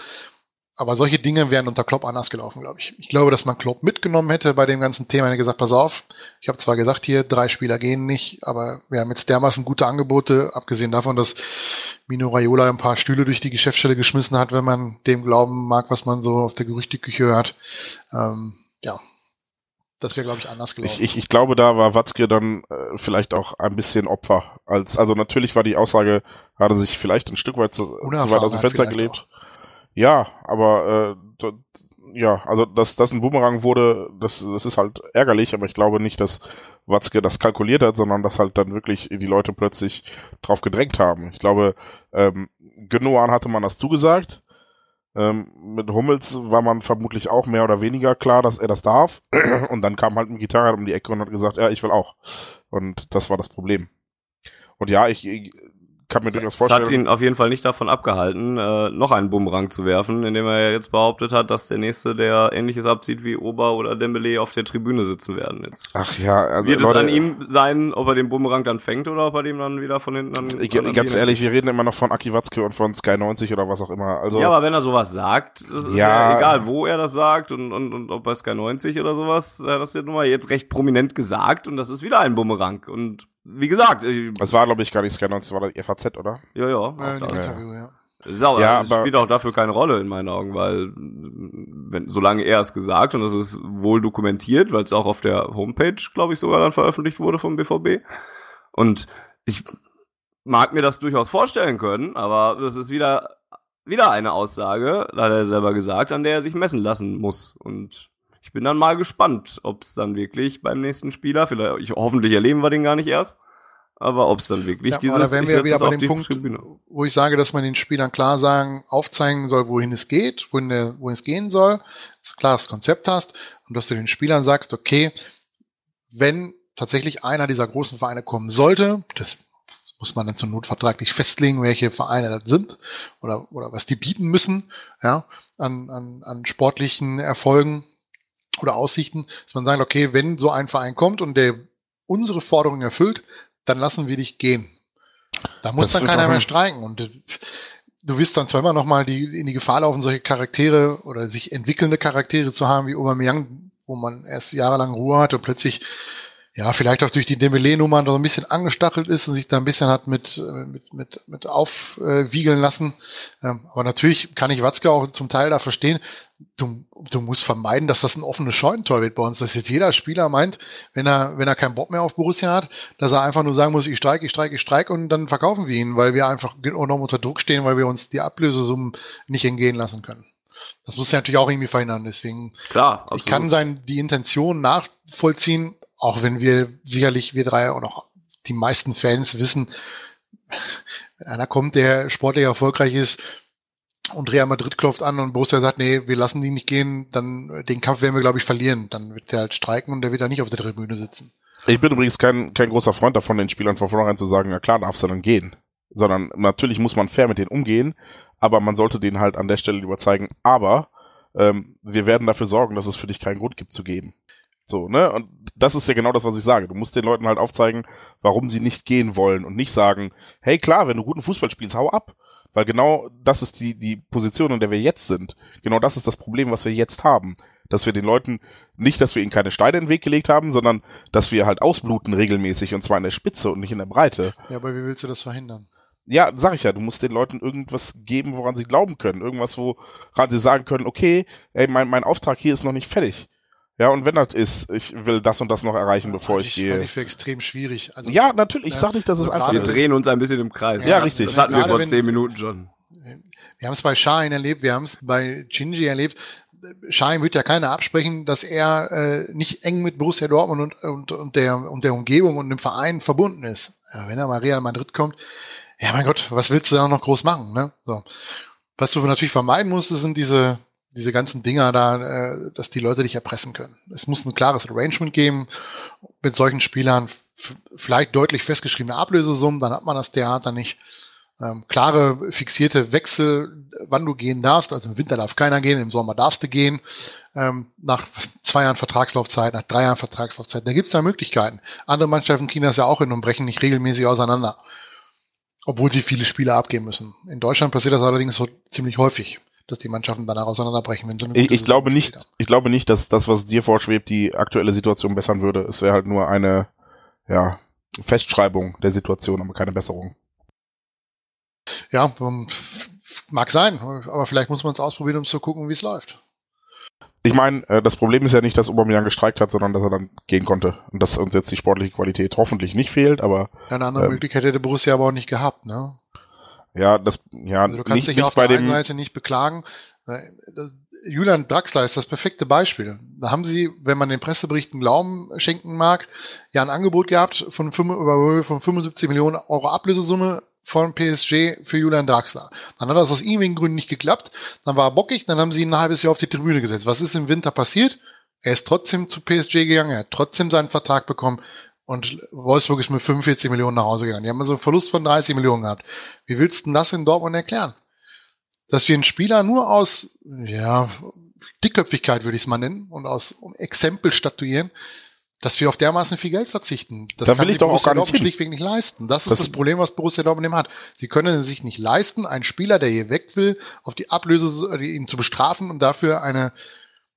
Aber solche Dinge wären unter Klopp anders gelaufen, glaube ich. Ich glaube, dass man Klopp mitgenommen hätte bei dem ganzen Thema. Er hätte gesagt, pass auf, ich habe zwar gesagt, hier drei Spieler gehen nicht, aber wir haben jetzt dermaßen gute Angebote, abgesehen davon, dass Mino Raiola ein paar Stühle durch die Geschäftsstelle geschmissen hat, wenn man dem glauben mag, was man so auf der Gerüchteküche hört. Ähm, ja, das wäre, glaube ich, anders gelaufen. ich, ich, ich glaube, da war Watzke dann äh, vielleicht auch ein bisschen Opfer. Als, also natürlich war die Aussage, hat er sich vielleicht ein Stück weit zu, zu weit aus dem Fenster vielleicht gelebt. Ja, aber äh, ja, also dass das ein Boomerang wurde, das, das ist halt ärgerlich, aber ich glaube nicht, dass Watzke das kalkuliert hat, sondern dass halt dann wirklich die Leute plötzlich drauf gedrängt haben. Ich glaube, ähm, Gündogan hatte man das zugesagt. Ähm, mit Hummels war man vermutlich auch mehr oder weniger klar, dass er das darf. *clears throat* Und dann kam halt ein Gitarre um die Ecke und hat gesagt, ja, ich will auch. Und das war das Problem. Und ja, ich kann mir durchaus Das hat vorstellen. ihn auf jeden Fall nicht davon abgehalten, äh, noch einen Bumerang zu werfen, indem er jetzt behauptet hat, dass der nächste, der ähnliches abzieht wie Ober oder Dembele, auf der Tribüne sitzen werden jetzt. Ach ja, also Wird es Leute, an ihm sein, ob er den Bumerang dann fängt oder ob er dem dann wieder von hinten an. Ich, an ganz ehrlich, wir reden immer noch von Aki Watzke und von Sky 90 oder was auch immer. Also ja, aber wenn er sowas sagt, das ist Ja. ja, egal, wo er das sagt und, und, und ob bei Sky 90 oder sowas, er hat das jetzt nun mal jetzt recht prominent gesagt und das ist wieder ein Bumerang. Und wie gesagt, ich, das war glaube ich gar nicht 90, das war die FAZ, oder? ja, ja, Äh, das. das ja. Das, ist auch, Ja, das aber- spielt auch dafür keine Rolle in meinen Augen, weil wenn, solange er es gesagt und das ist wohl dokumentiert, weil es auch auf der Homepage, glaube ich, sogar dann veröffentlicht wurde vom BVB. Und ich mag mir das durchaus vorstellen können, aber das ist wieder, wieder eine Aussage, da hat er selber gesagt, an der er sich messen lassen muss. Und bin dann mal gespannt, ob es dann wirklich beim nächsten Spieler, vielleicht, ich, hoffentlich erleben wir den gar nicht erst, aber ob es dann wirklich Ja, dieses, da wären wir wieder bei dem Punkt, Tribüne. wo ich sage, dass man den Spielern klar sagen, aufzeigen soll, wohin es geht, wohin, der, wohin es gehen soll, dass du ein klares Konzept hast und dass du den Spielern sagst, okay, wenn tatsächlich einer dieser großen Vereine kommen sollte, das muss man dann zum Notvertraglich festlegen, welche Vereine das sind oder, oder was die bieten müssen, ja, an, an, an sportlichen Erfolgen oder Aussichten, dass man sagt, okay, wenn so ein Verein kommt und der unsere Forderungen erfüllt, dann lassen wir dich gehen. Da muss Das dann keiner mehr streiken. Und äh, du wirst dann zwar immer noch mal die, in die Gefahr laufen, solche Charaktere oder sich entwickelnde Charaktere zu haben wie Aubameyang, wo man erst jahrelang Ruhe hat und plötzlich ja, vielleicht auch durch die Dembele-Nummer noch ein bisschen angestachelt ist und sich da ein bisschen hat mit, äh, mit, mit, mit aufwiegeln lassen. Ähm, aber natürlich kann ich Watzke auch zum Teil da verstehen. Du, du musst vermeiden, dass das ein offenes Scheunentor wird bei uns, dass jetzt jeder Spieler meint, wenn er, wenn er keinen Bock mehr auf Borussia hat, dass er einfach nur sagen muss, ich streike, ich streike, ich streike und dann verkaufen wir ihn, weil wir einfach noch unter Druck stehen, weil wir uns die Ablösesummen nicht entgehen lassen können. Das muss ja natürlich auch irgendwie verhindern. Deswegen, Klar, absolut. ich kann sein, die Intention nachvollziehen, auch wenn wir sicherlich, wir drei und auch die meisten Fans wissen, wenn einer kommt, der sportlich erfolgreich ist und Real Madrid klopft an und Borussia sagt, nee, wir lassen die nicht gehen, dann den Kampf werden wir, glaube ich, verlieren. Dann wird der halt streiken und der wird da nicht auf der Tribüne sitzen. Ich bin übrigens kein, kein großer Freund davon, den Spielern von vornherein zu sagen, na klar, darfst du dann gehen. Sondern natürlich muss man fair mit denen umgehen, aber man sollte denen halt an der Stelle lieber zeigen, aber ähm, wir werden dafür sorgen, dass es für dich keinen Grund gibt zu gehen. So, ne? Und das ist ja genau das, was ich sage. Du musst den Leuten halt aufzeigen, warum sie nicht gehen wollen und nicht sagen, hey klar, wenn du guten Fußball spielst, hau ab. Weil genau das ist die, die Position, in der wir jetzt sind. Genau das ist das Problem, was wir jetzt haben. Dass wir den Leuten nicht, dass wir ihnen keine Steine in den Weg gelegt haben, sondern dass wir halt ausbluten regelmäßig und zwar in der Spitze und nicht in der Breite. Ja, aber wie willst du das verhindern? Ja, sag ich ja, du musst den Leuten irgendwas geben, woran sie glauben können. Irgendwas, woran sie sagen können, okay, ey, mein, mein Auftrag hier ist noch nicht fertig. Ja, und wenn das ist, ich will das und das noch erreichen, bevor Halte ich, ich, halte gehe. ich für extrem schwierig. Also, Ja, natürlich, ich Ja, sag nicht, dass es also einfach wir ist. drehen uns ein bisschen im Kreis. Ja, richtig. Das hatten wir vor wenn- zehn Minuten schon. Wir haben es bei Shahin erlebt, wir haben es bei Shinji erlebt. Shahin wird ja keiner absprechen, dass er äh, nicht eng mit Borussia Dortmund und, und, und, der, und der Umgebung und dem Verein verbunden ist. Ja, wenn er mal Real Madrid kommt, ja mein Gott, was willst du da noch groß machen? Ne? So. Was du natürlich vermeiden musst, das sind diese, diese ganzen Dinger da, äh, dass die Leute dich erpressen können. Es muss ein klares Arrangement geben mit solchen Spielern, vielleicht deutlich festgeschriebene Ablösesummen, dann hat man das Theater nicht ähm, klare fixierte Wechsel, wann du gehen darfst. Also im Winter darf keiner gehen, im Sommer darfst du gehen. Ähm, nach zwei Jahren Vertragslaufzeit, nach drei Jahren Vertragslaufzeit. Da gibt's da Möglichkeiten. Andere Mannschaften kriegen das ja auch hin und brechen nicht regelmäßig auseinander. Obwohl sie viele Spiele abgeben müssen. In Deutschland passiert das allerdings so ziemlich häufig, dass die Mannschaften danach auseinanderbrechen, wenn sie eine Ich, gute ich glaube nicht, ich glaube nicht, dass das, was dir vorschwebt, die aktuelle Situation bessern würde. Es wäre halt nur eine, ja, Festschreibung der Situation, aber keine Besserung. Ja, ähm, mag sein, aber vielleicht muss man es ausprobieren, um zu gucken, wie es läuft. Ich meine, äh, das Problem ist ja nicht, dass Aubameyang gestreikt hat, sondern dass er dann gehen konnte und dass uns jetzt die sportliche Qualität hoffentlich nicht fehlt, aber Eine andere Ähm. Möglichkeit hätte Borussia aber auch nicht gehabt, ne? Ja, das ja Also du kannst nicht, dich nicht auf der einen Seite nicht beklagen. Äh, Julian Draxler ist das perfekte Beispiel. Da haben sie, wenn man den Presseberichten Glauben schenken mag, ja ein Angebot gehabt von, fünf- über Höhe von 75 Millionen Euro Ablösesumme von PSG für Julian Draxler. Dann hat das aus irgendwelchen Gründen nicht geklappt. Dann war er bockig, dann haben sie ihn ein halbes Jahr auf die Tribüne gesetzt. Was ist im Winter passiert? Er ist trotzdem zu PSG gegangen, er hat trotzdem seinen Vertrag bekommen und Wolfsburg ist mit 45 Millionen nach Hause gegangen. Die haben also einen Verlust von 30 Millionen gehabt. Wie willst du denn das in Dortmund erklären? Dass wir einen Spieler nur aus, ja, Dickköpfigkeit würde ich es mal nennen und aus Exempel statuieren, dass wir auf dermaßen viel Geld verzichten. Das Da ich sich doch auch Borussia Dortmund schlichtweg nicht leisten. Das ist Das- das, Problem, was Borussia Dortmund eben hat. Sie können sich nicht leisten, einen Spieler, der hier weg will, auf die Ablöse, ihn zu bestrafen und dafür eine,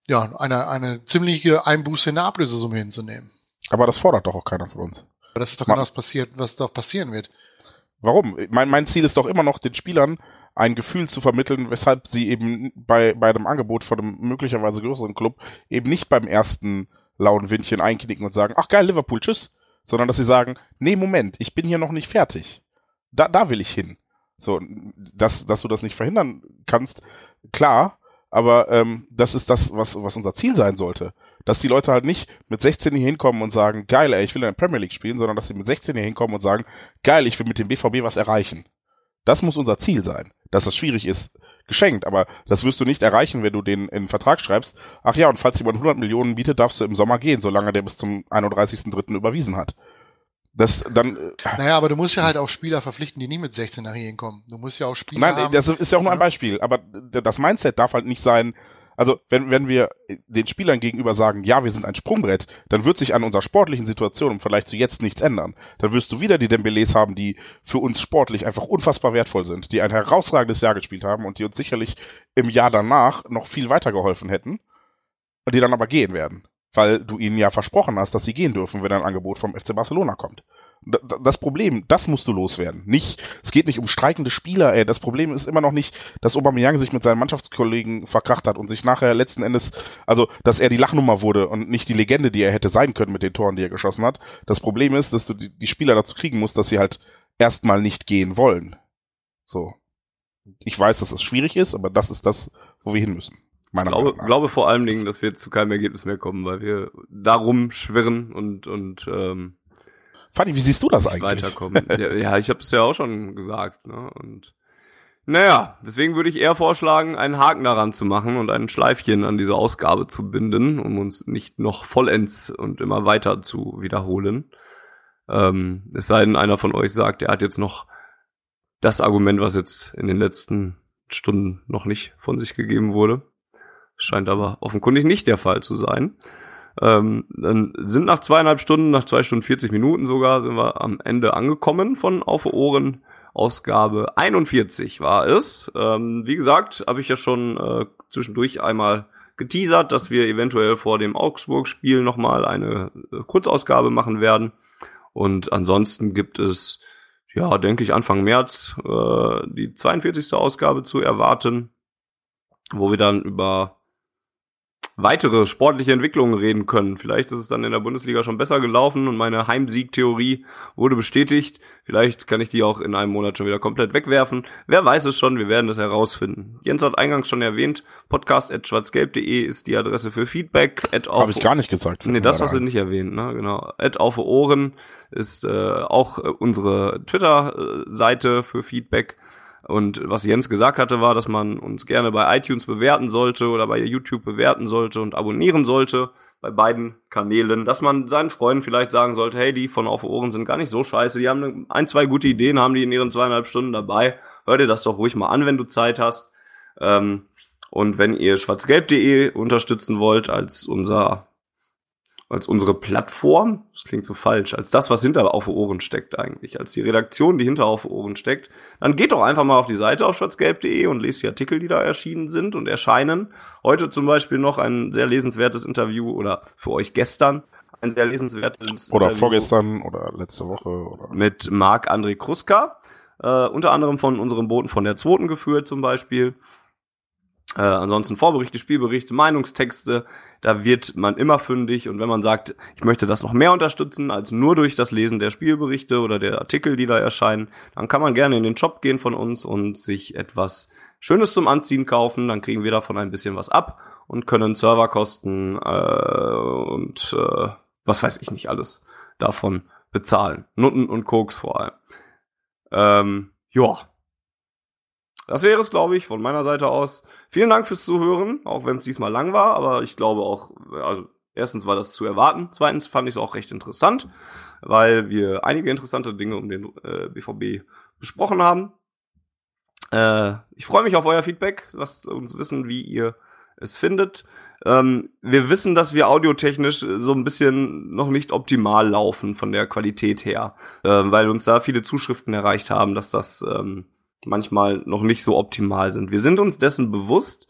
ja, eine, eine ziemliche Einbuße in der Ablösesumme hinzunehmen. Aber das fordert doch auch keiner von uns. Aber das ist doch genau das passiert, was doch passieren wird. Warum? Mein, mein Ziel ist doch immer noch, den Spielern ein Gefühl zu vermitteln, weshalb sie eben bei, bei einem Angebot von einem möglicherweise größeren Club eben nicht beim ersten lauen Windchen einknicken und sagen, ach geil, Liverpool, tschüss, sondern dass sie sagen, nee, Moment, ich bin hier noch nicht fertig. Da, da will ich hin. So, dass, dass du das nicht verhindern kannst, klar, aber ähm, das ist das, was, was unser Ziel sein sollte. Dass die Leute halt nicht mit 16 hier hinkommen und sagen, geil, ey, ich will in der Premier League spielen, sondern dass sie mit 16 hier hinkommen und sagen, geil, ich will mit dem BVB was erreichen. Das muss unser Ziel sein. Dass das schwierig ist, geschenkt, aber das wirst du nicht erreichen, wenn du den in den Vertrag schreibst. Ach ja, und falls jemand 100 Millionen bietet, darfst du im Sommer gehen, solange der bis zum 31.03. überwiesen hat. Das dann, äh, Naja, aber du musst ja halt auch Spieler verpflichten, die nicht mit 16 nach hier hinkommen. Du musst ja auch Spieler nein, haben. das ist ja auch nur ein. Beispiel, aber das Mindset darf halt nicht sein, also wenn, wenn wir den Spielern gegenüber sagen, ja, wir sind ein Sprungbrett, dann wird sich an unserer sportlichen Situation im Vergleich zu jetzt nichts ändern. Dann wirst du wieder die Dembélés haben, die für uns sportlich einfach unfassbar wertvoll sind, die ein herausragendes Jahr gespielt haben und die uns sicherlich im Jahr danach noch viel weiter geholfen hätten, und die dann aber gehen werden. weil du ihnen ja versprochen hast, dass sie gehen dürfen, wenn ein Angebot vom FC Barcelona kommt. Das Problem, das musst du loswerden. Nicht, es geht nicht um streikende Spieler, ey. Das Problem ist immer noch nicht, dass Aubameyang sich mit seinen Mannschaftskollegen verkracht hat und sich nachher letzten Endes, also, dass er die Lachnummer wurde und nicht die Legende, die er hätte sein können mit den Toren, die er geschossen hat. Das Problem ist, dass du die, die Spieler dazu kriegen musst, dass sie halt erstmal nicht gehen wollen. So. Ich weiß, dass es schwierig ist, aber das ist das, wo wir hin müssen. Ich glaube, Meinung nach. glaube vor allen Dingen, dass wir zu keinem Ergebnis mehr kommen, weil wir darum schwirren und, und ähm, Fanny, wie siehst du das eigentlich? weiterkommen. *laughs* ja, ja, ich habe es ja auch schon gesagt. Ne? Und naja, deswegen würde ich eher vorschlagen, einen Haken daran zu machen und ein Schleifchen an diese Ausgabe zu binden, um uns nicht noch vollends und immer weiter zu wiederholen. Ähm, es sei denn, einer von euch sagt, er hat jetzt noch das Argument, was jetzt in den letzten Stunden noch nicht von sich gegeben wurde. Scheint aber offenkundig nicht der Fall zu sein. Ähm, dann sind nach zweieinhalb Stunden, nach zwei Stunden 40 Minuten sogar, sind wir am Ende angekommen von Auf Ohren. Ausgabe 41 war es. Ähm, wie gesagt, habe ich ja schon äh, zwischendurch einmal geteasert, dass wir eventuell vor dem Augsburg-Spiel nochmal eine äh, Kurzausgabe machen werden. Und ansonsten gibt es, ja, denke ich, Anfang März äh, die 42. Ausgabe zu erwarten, wo wir dann über weitere sportliche Entwicklungen reden können. Vielleicht ist es dann in der Bundesliga schon besser gelaufen und meine Heimsiegtheorie wurde bestätigt. Vielleicht kann ich die auch in einem Monat schon wieder komplett wegwerfen. Wer weiß es schon, wir werden es herausfinden. Jens hat eingangs schon erwähnt, podcast.schwarzgelb.de ist die Adresse für Feedback. At Habe ich gar nicht gesagt. Nee, das hast du nicht erwähnt, ne? Genau. Ad auf Ohren ist äh, auch äh, unsere Twitter-Seite für Feedback. Und was Jens gesagt hatte, war, dass man uns gerne bei iTunes bewerten sollte oder bei YouTube bewerten sollte und abonnieren sollte bei beiden Kanälen, dass man seinen Freunden vielleicht sagen sollte, hey, die von Auf Ohren sind gar nicht so scheiße, die haben ein, zwei gute Ideen, haben die in ihren zweieinhalb Stunden dabei. Hör dir das doch ruhig mal an, wenn du Zeit hast. Ähm, und wenn ihr schwarzgelb.de unterstützen wollt als unser als unsere Plattform, das klingt so falsch, als das, was hinter Auf Ohren steckt eigentlich, als die Redaktion, die hinter Auf Ohren steckt, dann geht doch einfach mal auf die Seite auf schwarzgelb.de und lest die Artikel, die da erschienen sind und erscheinen. Heute zum Beispiel noch ein sehr lesenswertes Interview oder für euch gestern ein sehr lesenswertes Oder Interview vorgestern oder letzte Woche oder. mit Marc-André Kruska, äh, unter anderem von unserem Boten von der Zweiten geführt zum Beispiel. Äh, ansonsten Vorberichte, Spielberichte, Meinungstexte, da wird man immer fündig und wenn man sagt, ich möchte das noch mehr unterstützen als nur durch das Lesen der Spielberichte oder der Artikel, die da erscheinen, dann kann man gerne in den Shop gehen von uns und sich etwas Schönes zum Anziehen kaufen, dann kriegen wir davon ein bisschen was ab und können Serverkosten äh, und äh, was weiß ich nicht alles davon bezahlen. Nutten und Koks vor allem. Ähm, ja. Das wäre es, glaube ich, von meiner Seite aus. Vielen Dank fürs Zuhören, auch wenn es diesmal lang war, aber ich glaube auch, also erstens war das zu erwarten, zweitens fand ich es auch recht interessant, weil wir einige interessante Dinge um den äh, BVB besprochen haben. Äh, ich freue mich auf euer Feedback, lasst uns wissen, wie ihr es findet. Ähm, wir wissen, dass wir audiotechnisch so ein bisschen noch nicht optimal laufen von der Qualität her, äh, weil uns da viele Zuschriften erreicht haben, dass das ähm, manchmal noch nicht so optimal sind. Wir sind uns dessen bewusst.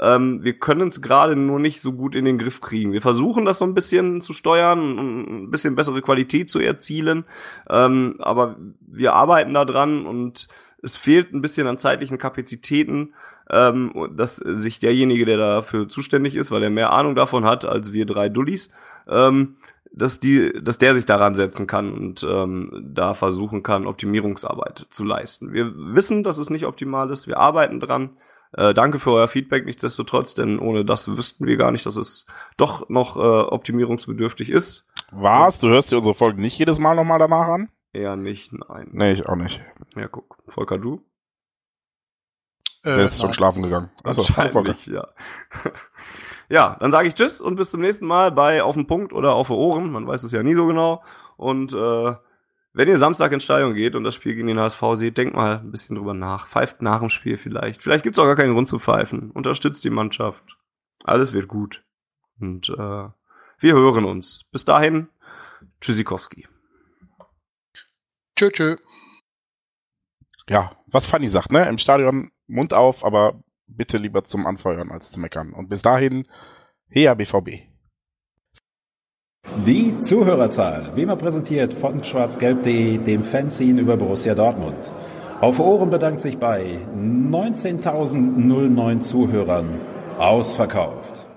Ähm, wir können es gerade nur nicht so gut in den Griff kriegen. Wir versuchen das so ein bisschen zu steuern, und ein bisschen bessere Qualität zu erzielen, ähm, aber wir arbeiten da dran und es fehlt ein bisschen an zeitlichen Kapazitäten, ähm, dass sich derjenige, der dafür zuständig ist, weil er mehr Ahnung davon hat als wir drei Dullis, ähm, dass die, dass der sich daran setzen kann und ähm, da versuchen kann, Optimierungsarbeit zu leisten. Wir wissen, dass es nicht optimal ist. Wir arbeiten dran. Äh, danke für euer Feedback nichtsdestotrotz, denn ohne das wüssten wir gar nicht, dass es doch noch äh, optimierungsbedürftig ist. Was? Du hörst dir unsere Folgen nicht jedes Mal nochmal danach an? Eher nicht, nein. Nee, ich auch nicht. Ja, guck. Volker, du? Äh, Der ist schon nein. schlafen gegangen. Achso, Volker. Wahrscheinlich, ja. *laughs* ja, dann sage ich Tschüss und bis zum nächsten Mal bei Auf den Punkt oder Auf die Ohren. Man weiß es ja nie so genau. Und äh, wenn ihr Samstag ins Stadion geht und das Spiel gegen den HSV seht, denkt mal ein bisschen drüber nach. Pfeift nach dem Spiel vielleicht. Vielleicht gibt's auch gar keinen Grund zu pfeifen. Unterstützt die Mannschaft. Alles wird gut. Und äh, wir hören uns. Bis dahin, Tschüssikowski. Tschö, tschö. Ja, was Fanny sagt, ne? Im Stadion Mund auf, aber bitte lieber zum Anfeuern als zu meckern. Und bis dahin, her BVB. Die Zuhörerzahl, wie immer präsentiert von schwarzgelb.de, dem Fanzine über Borussia Dortmund. Auf Ohren bedankt sich bei 19.009 Zuhörern ausverkauft.